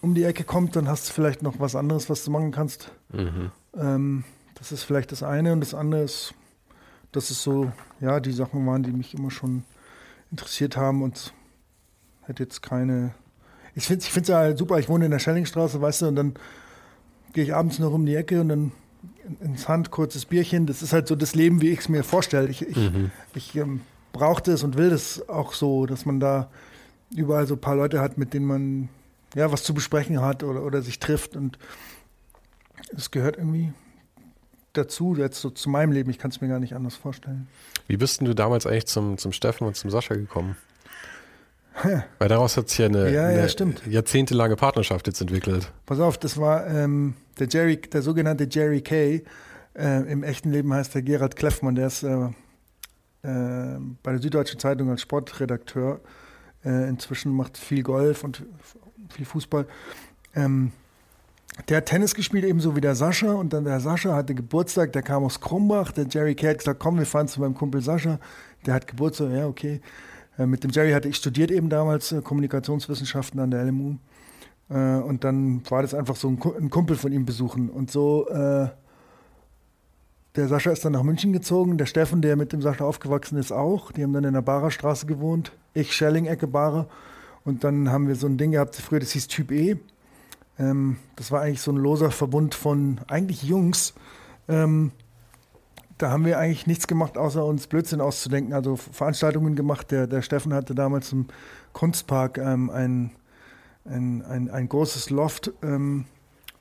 um die Ecke kommt, dann hast du vielleicht noch was anderes, was du machen kannst. Mhm. Ähm, das ist vielleicht das eine und das andere ist, dass es so, ja, die Sachen waren, die mich immer schon interessiert haben und hätte jetzt keine. Ich finde es ich ja super, ich wohne in der Schellingstraße, weißt du, und dann gehe ich abends noch um die Ecke und dann ins Hand, kurzes Bierchen. Das ist halt so das Leben, wie ich es mir vorstelle. Ich, ich, mhm. ich ähm, brauche das und will das auch so, dass man da überall so ein paar Leute hat, mit denen man ja, was zu besprechen hat oder, oder sich trifft. Und es gehört irgendwie dazu, jetzt so zu meinem Leben. Ich kann es mir gar nicht anders vorstellen. Wie bist denn du damals eigentlich zum, zum Steffen und zum Sascha gekommen? Weil daraus hat sich ja eine, ja, eine ja, jahrzehntelange Partnerschaft jetzt entwickelt. Pass auf, das war ähm, der Jerry, der sogenannte Jerry Kay. Äh, Im echten Leben heißt der Gerald Kleffmann, der ist äh, äh, bei der Süddeutschen Zeitung als Sportredakteur. Äh, inzwischen macht viel Golf und viel Fußball. Ähm, der hat Tennis gespielt, ebenso wie der Sascha. Und dann der Sascha hatte Geburtstag, der kam aus Krumbach. Der Jerry Kay hat gesagt, komm, wir fahren zu meinem Kumpel Sascha. Der hat Geburtstag, ja, okay. Äh, mit dem Jerry hatte ich studiert eben damals äh, Kommunikationswissenschaften an der LMU. Äh, und dann war das einfach so ein, ein, Kumpel von ihm besuchen. Und so, äh, der Sascha ist dann nach München gezogen. Der Steffen, der mit dem Sascha aufgewachsen ist, auch. Die haben dann in der Barer Straße gewohnt. Ich, Schelling-Ecke, Barer. Und dann haben wir so ein Ding gehabt, früher, das hieß Typ E. Ähm, das war eigentlich so ein loser Verbund von eigentlich Jungs. Ähm, da haben wir eigentlich nichts gemacht, außer uns Blödsinn auszudenken. Also Veranstaltungen gemacht. Der, der Steffen hatte damals im Kunstpark ähm, ein, ein, ein, ein, großes Loft, ähm,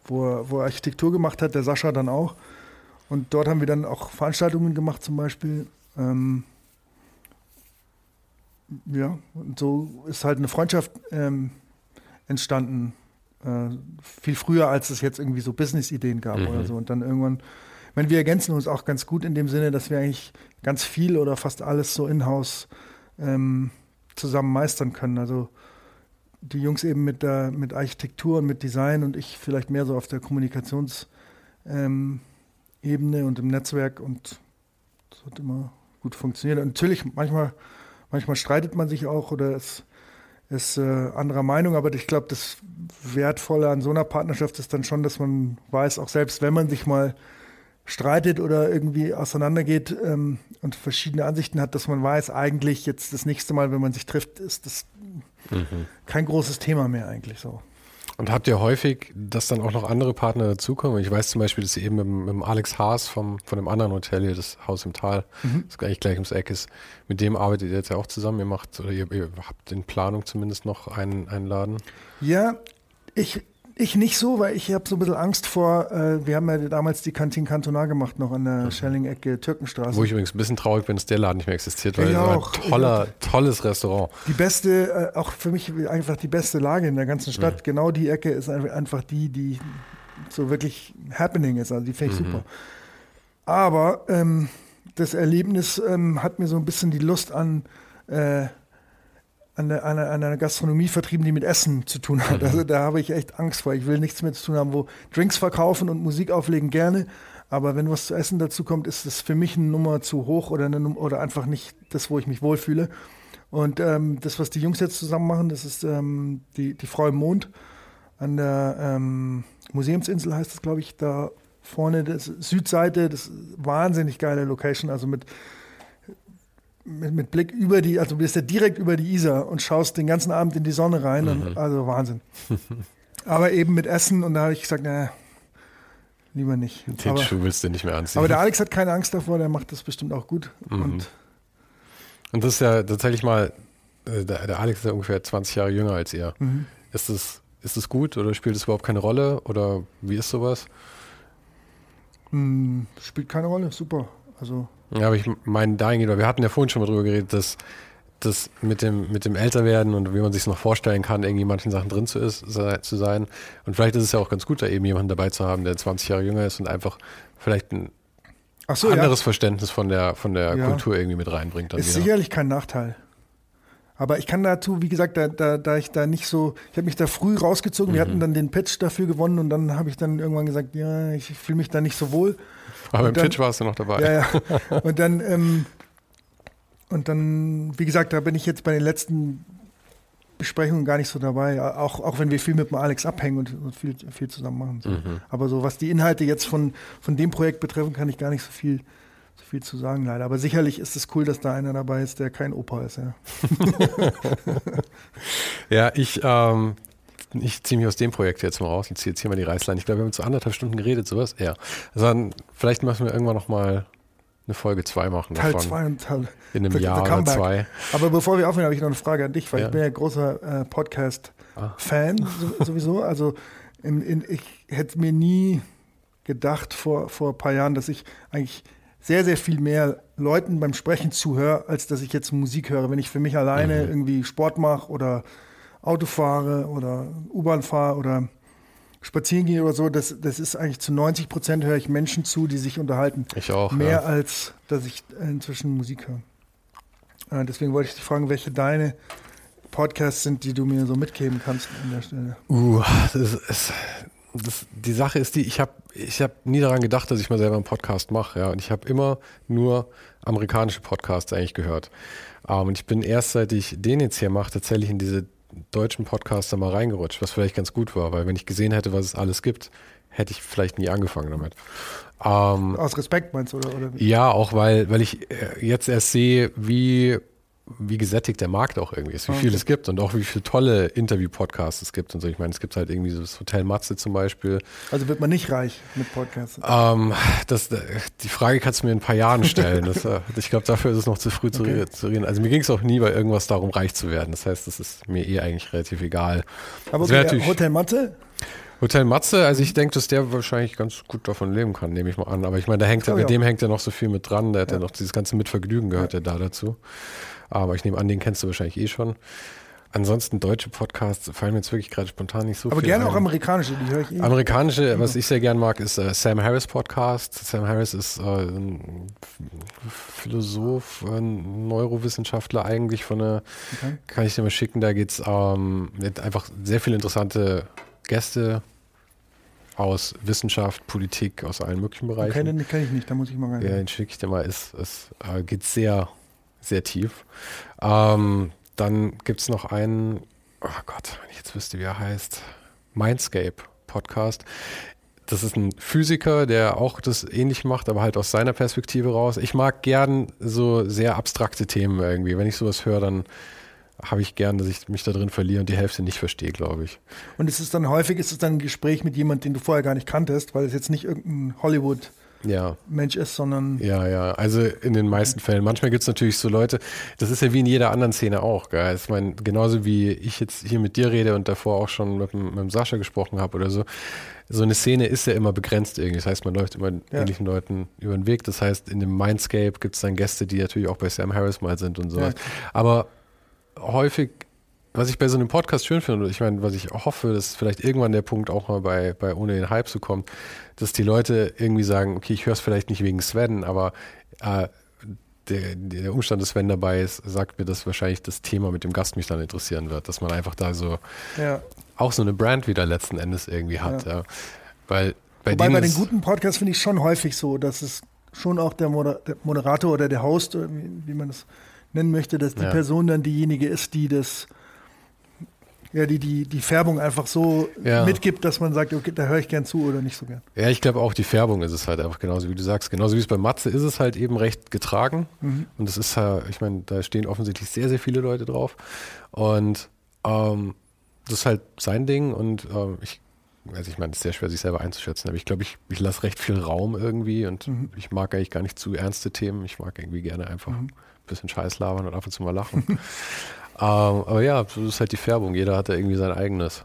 wo, wo er Architektur gemacht hat. Der Sascha dann auch. Und dort haben wir dann auch Veranstaltungen gemacht, zum Beispiel. Ähm, ja, und so ist halt eine Freundschaft ähm, entstanden. Äh, viel früher, als es jetzt irgendwie so Business-Ideen gab mhm. oder so. Und dann irgendwann, ich meine, wir ergänzen uns auch ganz gut in dem Sinne, dass wir eigentlich ganz viel oder fast alles so in-house ähm, zusammen meistern können. Also die Jungs eben mit der mit Architektur und mit Design und ich vielleicht mehr so auf der Kommunikationsebene ähm, und im Netzwerk und das hat immer gut funktioniert. Und natürlich manchmal Manchmal streitet man sich auch oder es ist äh, anderer Meinung, aber ich glaube, das Wertvolle an so einer Partnerschaft ist dann schon, dass man weiß, auch selbst wenn man sich mal streitet oder irgendwie auseinandergeht ähm, und verschiedene Ansichten hat, dass man weiß, eigentlich jetzt das nächste Mal, wenn man sich trifft, ist das mhm. kein großes Thema mehr eigentlich so. Und habt ihr häufig, dass dann auch noch andere Partner dazukommen? Ich weiß zum Beispiel, dass ihr eben mit, mit dem Alex Haas vom, von dem anderen Hotel hier, das Haus im Tal, mhm. das eigentlich gleich ums Eck ist, mit dem arbeitet ihr jetzt ja auch zusammen. Ihr macht, oder ihr, ihr habt in Planung zumindest noch einen, einen Laden. Ja, ich ich nicht so, weil ich habe so ein bisschen Angst vor, äh, wir haben ja damals die Kantine Kantonar gemacht, noch an der mhm. Schelling-Ecke Türkenstraße. Wo ich übrigens ein bisschen traurig bin, dass der Laden nicht mehr existiert, weil war ein toller, tolles Restaurant. Die beste, äh, auch für mich einfach die beste Lage in der ganzen Stadt. Mhm. Genau die Ecke ist einfach die, die so wirklich happening ist. Also die finde ich mhm. super. Aber ähm, das Erlebnis ähm, hat mir so ein bisschen die Lust an äh, an, der, an, einer Gastronomie vertrieben, die mit Essen zu tun hat. Mhm. Also da habe ich echt Angst vor. Ich will nichts mehr zu tun haben, wo Drinks verkaufen und Musik auflegen gerne. Aber wenn was zu essen dazu kommt, ist das für mich eine Nummer zu hoch oder, eine, oder einfach nicht das, wo ich mich wohlfühle. Und ähm, das, was die Jungs jetzt zusammen machen, das ist ähm, die, die Frau im Mond an der ähm, Museumsinsel, heißt das, glaube ich, da vorne, das Südseite, das ist wahnsinnig geile Location, also mit mit, mit, Blick über die, also du bist ja direkt über die Isar und schaust den ganzen Abend in die Sonne rein. Mhm. Und, also Wahnsinn. aber eben mit Essen und da habe ich gesagt, naja, lieber nicht. Den aber, Schuh willst du nicht mehr anziehen. Aber der Alex hat keine Angst davor, der macht das bestimmt auch gut. Mhm. Und, und das ist ja tatsächlich mal, äh, der, der Alex ist ja ungefähr 20 Jahre jünger als ihr. Mhm. Ist das ist gut oder spielt es überhaupt keine Rolle oder wie ist sowas? Mhm, spielt keine Rolle, super. Also ja, aber ich meine dahingehend, wir hatten ja vorhin schon mal drüber geredet, dass das mit dem, mit dem Älterwerden und wie man sich noch vorstellen kann, irgendwie in manchen Sachen drin zu, ist, zu sein. Und vielleicht ist es ja auch ganz gut, da eben jemanden dabei zu haben, der 20 Jahre jünger ist und einfach vielleicht ein so, anderes ja. Verständnis von der, von der ja. Kultur irgendwie mit reinbringt. ist wieder. sicherlich kein Nachteil. Aber ich kann dazu, wie gesagt, da, da, da ich da nicht so, ich habe mich da früh rausgezogen, mhm. wir hatten dann den Pitch dafür gewonnen und dann habe ich dann irgendwann gesagt, ja, ich fühle mich da nicht so wohl. Aber im dann, Pitch warst du noch dabei. Ja, ja. Und dann, ähm, und dann, wie gesagt, da bin ich jetzt bei den letzten Besprechungen gar nicht so dabei, auch, auch wenn wir viel mit dem Alex abhängen und, und viel, viel zusammen machen. So. Mhm. Aber so was die Inhalte jetzt von, von dem Projekt betreffen, kann ich gar nicht so viel, so viel zu sagen, leider. Aber sicherlich ist es cool, dass da einer dabei ist, der kein Opa ist, ja. ja, ich, ähm, ich ziehe mich aus dem Projekt jetzt mal raus und ziehe jetzt hier mal die Reißleine. Ich glaube, wir haben zu anderthalb Stunden geredet, sowas. Ja. Also dann, vielleicht müssen wir irgendwann noch mal eine Folge 2 machen. Teil 2 und Teil In einem Jahr oder zwei. Aber bevor wir aufhören, habe ich noch eine Frage an dich, weil ja. ich bin ja großer äh, Podcast-Fan ah. sowieso. Also in, in, ich hätte mir nie gedacht vor, vor ein paar Jahren, dass ich eigentlich sehr, sehr viel mehr Leuten beim Sprechen zuhöre, als dass ich jetzt Musik höre. Wenn ich für mich alleine mhm. irgendwie Sport mache oder Auto fahre oder U-Bahn fahre oder spazieren gehe oder so, das, das ist eigentlich zu 90 Prozent höre ich Menschen zu, die sich unterhalten. Ich auch. Mehr ja. als, dass ich inzwischen Musik höre. Äh, deswegen wollte ich dich fragen, welche deine Podcasts sind, die du mir so mitgeben kannst an der Stelle. Uh, das ist, das, die Sache ist die, ich habe ich hab nie daran gedacht, dass ich mal selber einen Podcast mache. Ja, und ich habe immer nur amerikanische Podcasts eigentlich gehört. Um, ähm, und ich bin erst, seit ich den jetzt hier mache, tatsächlich in diese deutschen Podcaster mal reingerutscht, was vielleicht ganz gut war, weil wenn ich gesehen hätte, was es alles gibt, hätte ich vielleicht nie angefangen damit. Ähm, Aus Respekt meinst du, oder? oder? Ja, auch weil, weil ich äh, jetzt erst sehe, wie wie gesättigt der Markt auch irgendwie ist, wie viel es gibt und auch wie viele tolle Interview-Podcasts es gibt und so. Ich meine, es gibt halt irgendwie so das Hotel Matze zum Beispiel. Also wird man nicht reich mit Podcasts? Ähm, das, die Frage kannst du mir in ein paar Jahren stellen. Das, äh, ich glaube, dafür ist es noch zu früh okay. zu, reden. Also mir ging es auch nie bei irgendwas darum, reich zu werden. Das heißt, das ist mir eh eigentlich relativ egal. Aber okay, Hotel Matze? Hotel Matze, also ich denke, dass der wahrscheinlich ganz gut davon leben kann, nehme ich mal an. Aber ich meine, da hängt, mit dem hängt ja noch so viel mit dran. Der hat ja, ja noch dieses ganze Mitvergnügen gehört ja, ja da dazu. Aber ich nehme an, den kennst du wahrscheinlich eh schon. Ansonsten deutsche Podcasts fallen mir jetzt wirklich gerade spontan nicht so Aber viel gerne ein. auch amerikanische, die höre ich eh. Amerikanische, was ich sehr gern mag, ist äh, Sam Harris Podcast. Sam Harris ist äh, ein Philosoph, ein Neurowissenschaftler eigentlich von der, okay. kann ich dir mal schicken, da geht es ähm, einfach sehr viele interessante Gäste aus Wissenschaft, Politik, aus allen möglichen Bereichen. Okay, den kenne ich nicht, da muss ich mal rein. Ja, den schicke ich dir mal. Es, es äh, geht sehr sehr tief. Ähm, dann gibt es noch einen, oh Gott, wenn ich jetzt wüsste, wie er heißt, Mindscape Podcast. Das ist ein Physiker, der auch das ähnlich macht, aber halt aus seiner Perspektive raus. Ich mag gern so sehr abstrakte Themen irgendwie. Wenn ich sowas höre, dann habe ich gern, dass ich mich da drin verliere und die Hälfte nicht verstehe, glaube ich. Und es ist dann häufig, ist es dann ein Gespräch mit jemandem, den du vorher gar nicht kanntest, weil es jetzt nicht irgendein Hollywood ja. Mensch ist, sondern. Ja, ja. Also in den meisten Fällen. Manchmal gibt es natürlich so Leute, das ist ja wie in jeder anderen Szene auch. Gell? Ich meine, genauso wie ich jetzt hier mit dir rede und davor auch schon mit, mit dem Sascha gesprochen habe oder so. So eine Szene ist ja immer begrenzt irgendwie. Das heißt, man läuft immer ja. ähnlichen Leuten über den Weg. Das heißt, in dem Mindscape gibt es dann Gäste, die natürlich auch bei Sam Harris mal sind und sowas. Ja. Aber häufig was ich bei so einem Podcast schön finde, ich meine, was ich hoffe, dass vielleicht irgendwann der Punkt auch mal bei, bei Ohne den Hype zu kommen, dass die Leute irgendwie sagen, okay, ich höre es vielleicht nicht wegen Sven, aber äh, der, der Umstand, dass Sven dabei ist, sagt mir, dass wahrscheinlich das Thema mit dem Gast mich dann interessieren wird, dass man einfach da so ja. auch so eine Brand wieder letzten Endes irgendwie hat. Ja. ja. Weil bei, Wobei bei den guten Podcasts finde ich schon häufig so, dass es schon auch der, Moderator oder der Host, wie man es nennen möchte, dass die. Person dann diejenige ist, die das ja, die, die, die Färbung einfach so ja. mitgibt, dass man sagt, okay, da höre ich gern zu oder nicht so gern. Ja, ich glaube auch die Färbung ist es halt einfach genauso wie du sagst. Genauso wie es bei Matze ist es halt eben recht getragen. Mhm. Und das ist ja, ich meine, da stehen offensichtlich sehr, sehr viele Leute drauf. Und ähm, das ist halt sein Ding und ähm, ich also ich meine, es ist sehr schwer, sich selber einzuschätzen, aber ich glaube, ich, ich lasse recht viel Raum irgendwie und mhm. ich mag eigentlich gar nicht zu ernste Themen. Ich mag irgendwie gerne einfach mhm. ein bisschen Scheiß labern und ab und zu mal lachen. Ähm, aber ja, so ist halt die Färbung. Jeder hat da irgendwie sein eigenes.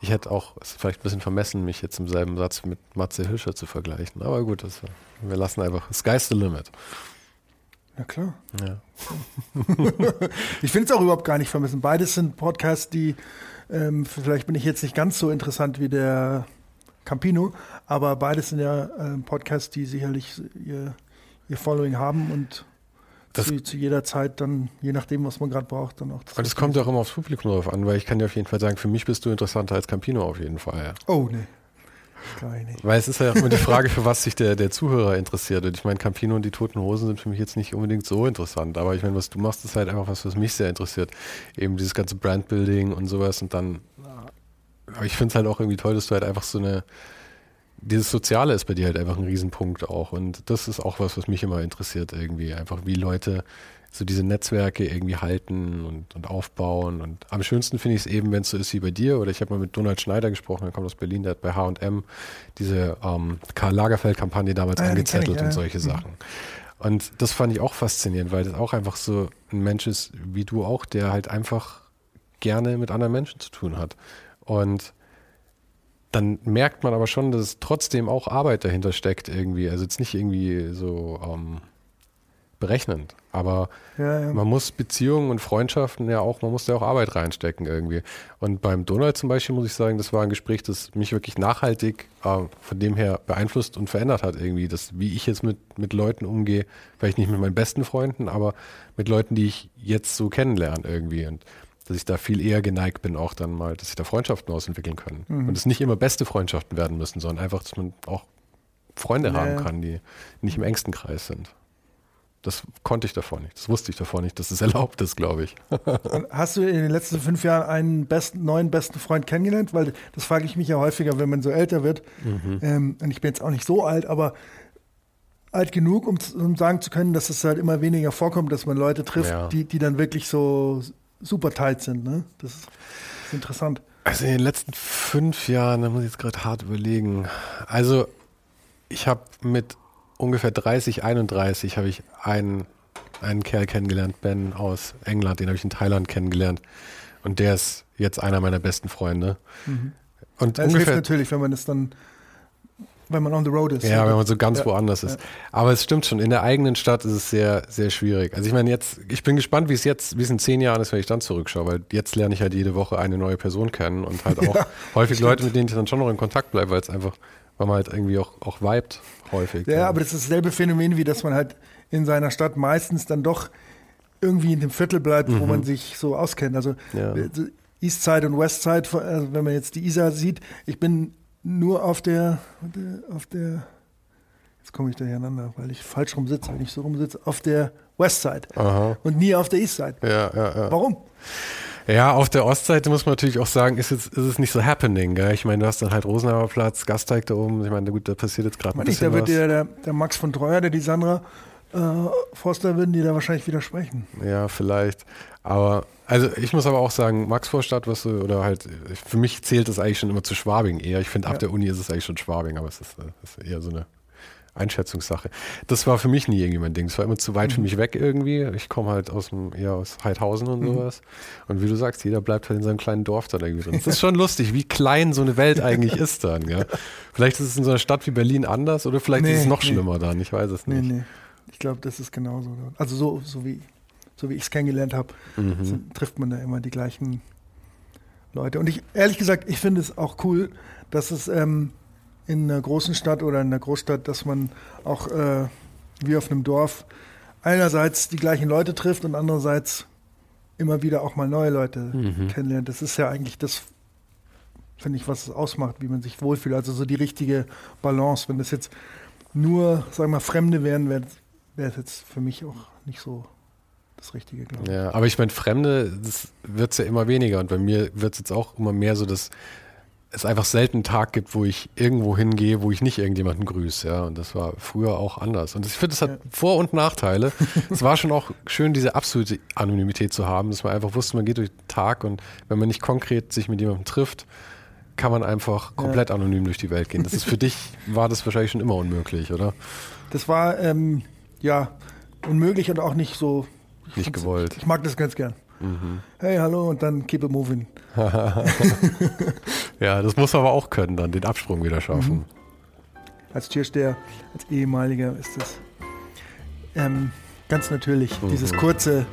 Ich hätte auch, es ist vielleicht ein bisschen vermessen, mich jetzt im selben Satz mit Matze Hilscher zu vergleichen. Aber gut, das, wir lassen einfach, sky's the limit. Ja, klar. Ja. ich finde es auch überhaupt gar nicht vermessen. Beides sind Podcasts, die, ähm, vielleicht bin ich jetzt nicht ganz so interessant wie der Campino, aber beides sind ja ähm, Podcasts, die sicherlich ihr, ihr Following haben und das zu, zu, jeder Zeit dann, je nachdem, was man gerade braucht, dann auch. Das und es kommt auch immer aufs Publikum drauf an, weil ich kann dir auf jeden Fall sagen, für mich bist du interessanter als Campino auf jeden Fall. Oh, nee. Weil es ist ja auch immer die Frage, für was sich der, der Zuhörer interessiert. Und ich meine, Campino und die Toten Hosen sind für mich jetzt nicht unbedingt so interessant. Aber ich meine, was du machst, ist halt einfach was, was mich sehr interessiert. Eben dieses ganze Brandbuilding und sowas. Und dann, aber ich finde es halt auch irgendwie toll, dass du halt einfach so eine, dieses Soziale ist bei dir halt einfach ein Riesenpunkt auch. Und das ist auch was, was mich immer interessiert irgendwie. Einfach wie Leute so diese Netzwerke irgendwie halten und, und aufbauen. Und am schönsten finde ich es eben, wenn es so ist wie bei dir. Oder ich habe mal mit Donald Schneider gesprochen, der kommt aus Berlin, der hat bei H&M diese ähm, Karl Lagerfeld-Kampagne damals ah, angezettelt ich, ja. und solche mhm. Sachen. Und das fand ich auch faszinierend, weil das auch einfach so ein Mensch ist, wie du auch, der halt einfach gerne mit anderen Menschen zu tun hat. Und dann merkt man aber schon, dass trotzdem auch Arbeit dahinter steckt irgendwie. Also jetzt nicht irgendwie so ähm, berechnend, aber ja, ja. man muss Beziehungen und Freundschaften ja auch, man muss da auch Arbeit reinstecken irgendwie. Und beim Donald zum Beispiel muss ich sagen, das war ein Gespräch, das mich wirklich nachhaltig äh, von dem her beeinflusst und verändert hat irgendwie. Das, wie ich jetzt mit, mit Leuten umgehe, vielleicht nicht mit meinen besten Freunden, aber mit Leuten, die ich jetzt so kennenlerne irgendwie. Und dass ich da viel eher geneigt bin, auch dann mal, dass sich da Freundschaften ausentwickeln können. Mhm. Und es nicht immer beste Freundschaften werden müssen, sondern einfach, dass man auch Freunde naja. haben kann, die nicht im engsten Kreis sind. Das konnte ich davor nicht. Das wusste ich davor nicht, dass es erlaubt ist, glaube ich. Hast du in den letzten fünf Jahren einen besten, neuen besten Freund kennengelernt? Weil das frage ich mich ja häufiger, wenn man so älter wird. Mhm. Ähm, und ich bin jetzt auch nicht so alt, aber alt genug, um, um, sagen zu können, dass es halt immer weniger vorkommt, dass man Leute trifft, ja. die, die dann wirklich so super tight sind. Ne? Das ist, ist interessant. Also in den letzten fünf Jahren, da muss ich jetzt gerade hart überlegen. Also ich habe mit ungefähr 30, 31 habe ich einen, einen Kerl kennengelernt, Ben aus England, den habe ich in Thailand kennengelernt. Und der ist jetzt einer meiner besten Freunde. Mhm. Und ja, ungefähr, hilft natürlich, wenn man das dann wenn man on the road ist. Ja, wenn man so ganz ja. woanders ist. Aber es stimmt schon, in der eigenen Stadt ist es sehr, sehr schwierig. Also ich meine jetzt, ich bin gespannt, wie es jetzt, wie es in zehn Jahren ist, wenn ich dann zurückschaue, weil jetzt lerne ich halt jede Woche eine neue Person kennen und halt auch ja, häufig stimmt. Leute, mit denen ich dann schon noch in Kontakt bleibe, weil es einfach, weil man halt irgendwie auch, auch vibet häufig. Ja, aber das ist dasselbe Phänomen, wie dass man halt in seiner Stadt meistens dann doch irgendwie in dem Viertel bleibt, mhm. wo man sich so auskennt. Also ja. Eastside und Westside, also wenn man jetzt die Isar sieht, ich bin nur auf der, auf der, jetzt komme ich durcheinander, weil ich falsch rum sitze, wenn ich so rum sitze, auf der Westside und nie auf der Eastside. Ja, ja, ja. Warum? Ja, auf der Ostseite muss man natürlich auch sagen, ist, jetzt, ist es nicht so happening. Gell? Ich meine, du hast dann halt Rosenheimer Platz, Gasteig da oben. Ich meine, gut, da passiert jetzt gerade ein bisschen Da wird der, der, Max von Treuer, der die Sandra äh, Forster, würden die da wahrscheinlich widersprechen. Ja, vielleicht. Aber, also ich muss aber auch sagen, Max Vorstadt, was du, oder halt, für mich zählt das eigentlich schon immer zu Schwabing eher. Ich finde, ab der Uni ist es eigentlich schon Schwabing, aber es ist, ist eher so eine Einschätzungssache. Das war für mich nie irgendwie mein Ding. Es war immer zu weit mhm. für mich weg irgendwie. Ich komme halt aus dem, eher aus Heidhausen und mhm. sowas. Und wie du sagst, jeder bleibt halt in seinem kleinen Dorf da irgendwie drin. Es ist schon lustig, wie klein so eine Welt eigentlich ist dann. Ja. Vielleicht ist es in so einer Stadt wie Berlin anders oder vielleicht nee, ist es noch nee. schlimmer dann. Ich weiß es nicht. Nee, nee. Ich glaube, das ist genauso. Also so, so wie, so wie ich es kennengelernt habe, mhm. trifft man da immer die gleichen Leute. Und ich, ehrlich gesagt, ich finde es auch cool, dass es ähm, in einer großen Stadt oder in einer Großstadt, dass man auch äh, wie auf einem Dorf einerseits die gleichen Leute trifft und andererseits immer wieder auch mal neue Leute mhm. kennenlernt. Das ist ja eigentlich das, finde ich, was es ausmacht, wie man sich wohlfühlt. Also so die richtige Balance. Wenn das jetzt nur, sagen wir mal, Fremde wären, wäre wär es jetzt für mich auch nicht so das Richtige, glaube ich. Ja, aber ich meine, Fremde, das wird es ja immer weniger. Und bei mir wird es jetzt auch immer mehr so, dass es einfach selten einen Tag gibt, wo ich irgendwo hingehe, wo ich nicht irgendjemanden grüße. Ja, und das war früher auch anders. Und ich finde, es hat ja. Vor- und Nachteile. es war schon auch schön, diese absolute Anonymität zu haben, dass man einfach wusste, man geht durch den Tag und wenn man nicht konkret sich mit jemandem trifft, kann man einfach komplett ja. anonym durch die Welt gehen. Das ist für dich, war das wahrscheinlich schon immer unmöglich, oder? Das war, ähm, ja, unmöglich und auch nicht so. Nicht gewollt. Ich mag das ganz gern. Mhm. Hey, hallo und dann keep it moving. ja, das muss man aber auch können, dann den Absprung wieder schaffen. Mhm. Als Türsteher, als ehemaliger ist das ähm, ganz natürlich, mhm. dieses kurze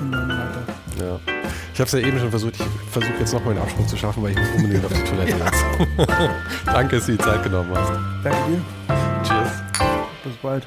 und dann weiter. Ja. Ich habe es ja eben schon versucht, ich versuche jetzt nochmal den Absprung zu schaffen, weil ich muss unbedingt auf die Toilette jetzt. Danke, dass du die Zeit genommen hast. Danke dir. Cheers. Bis bald.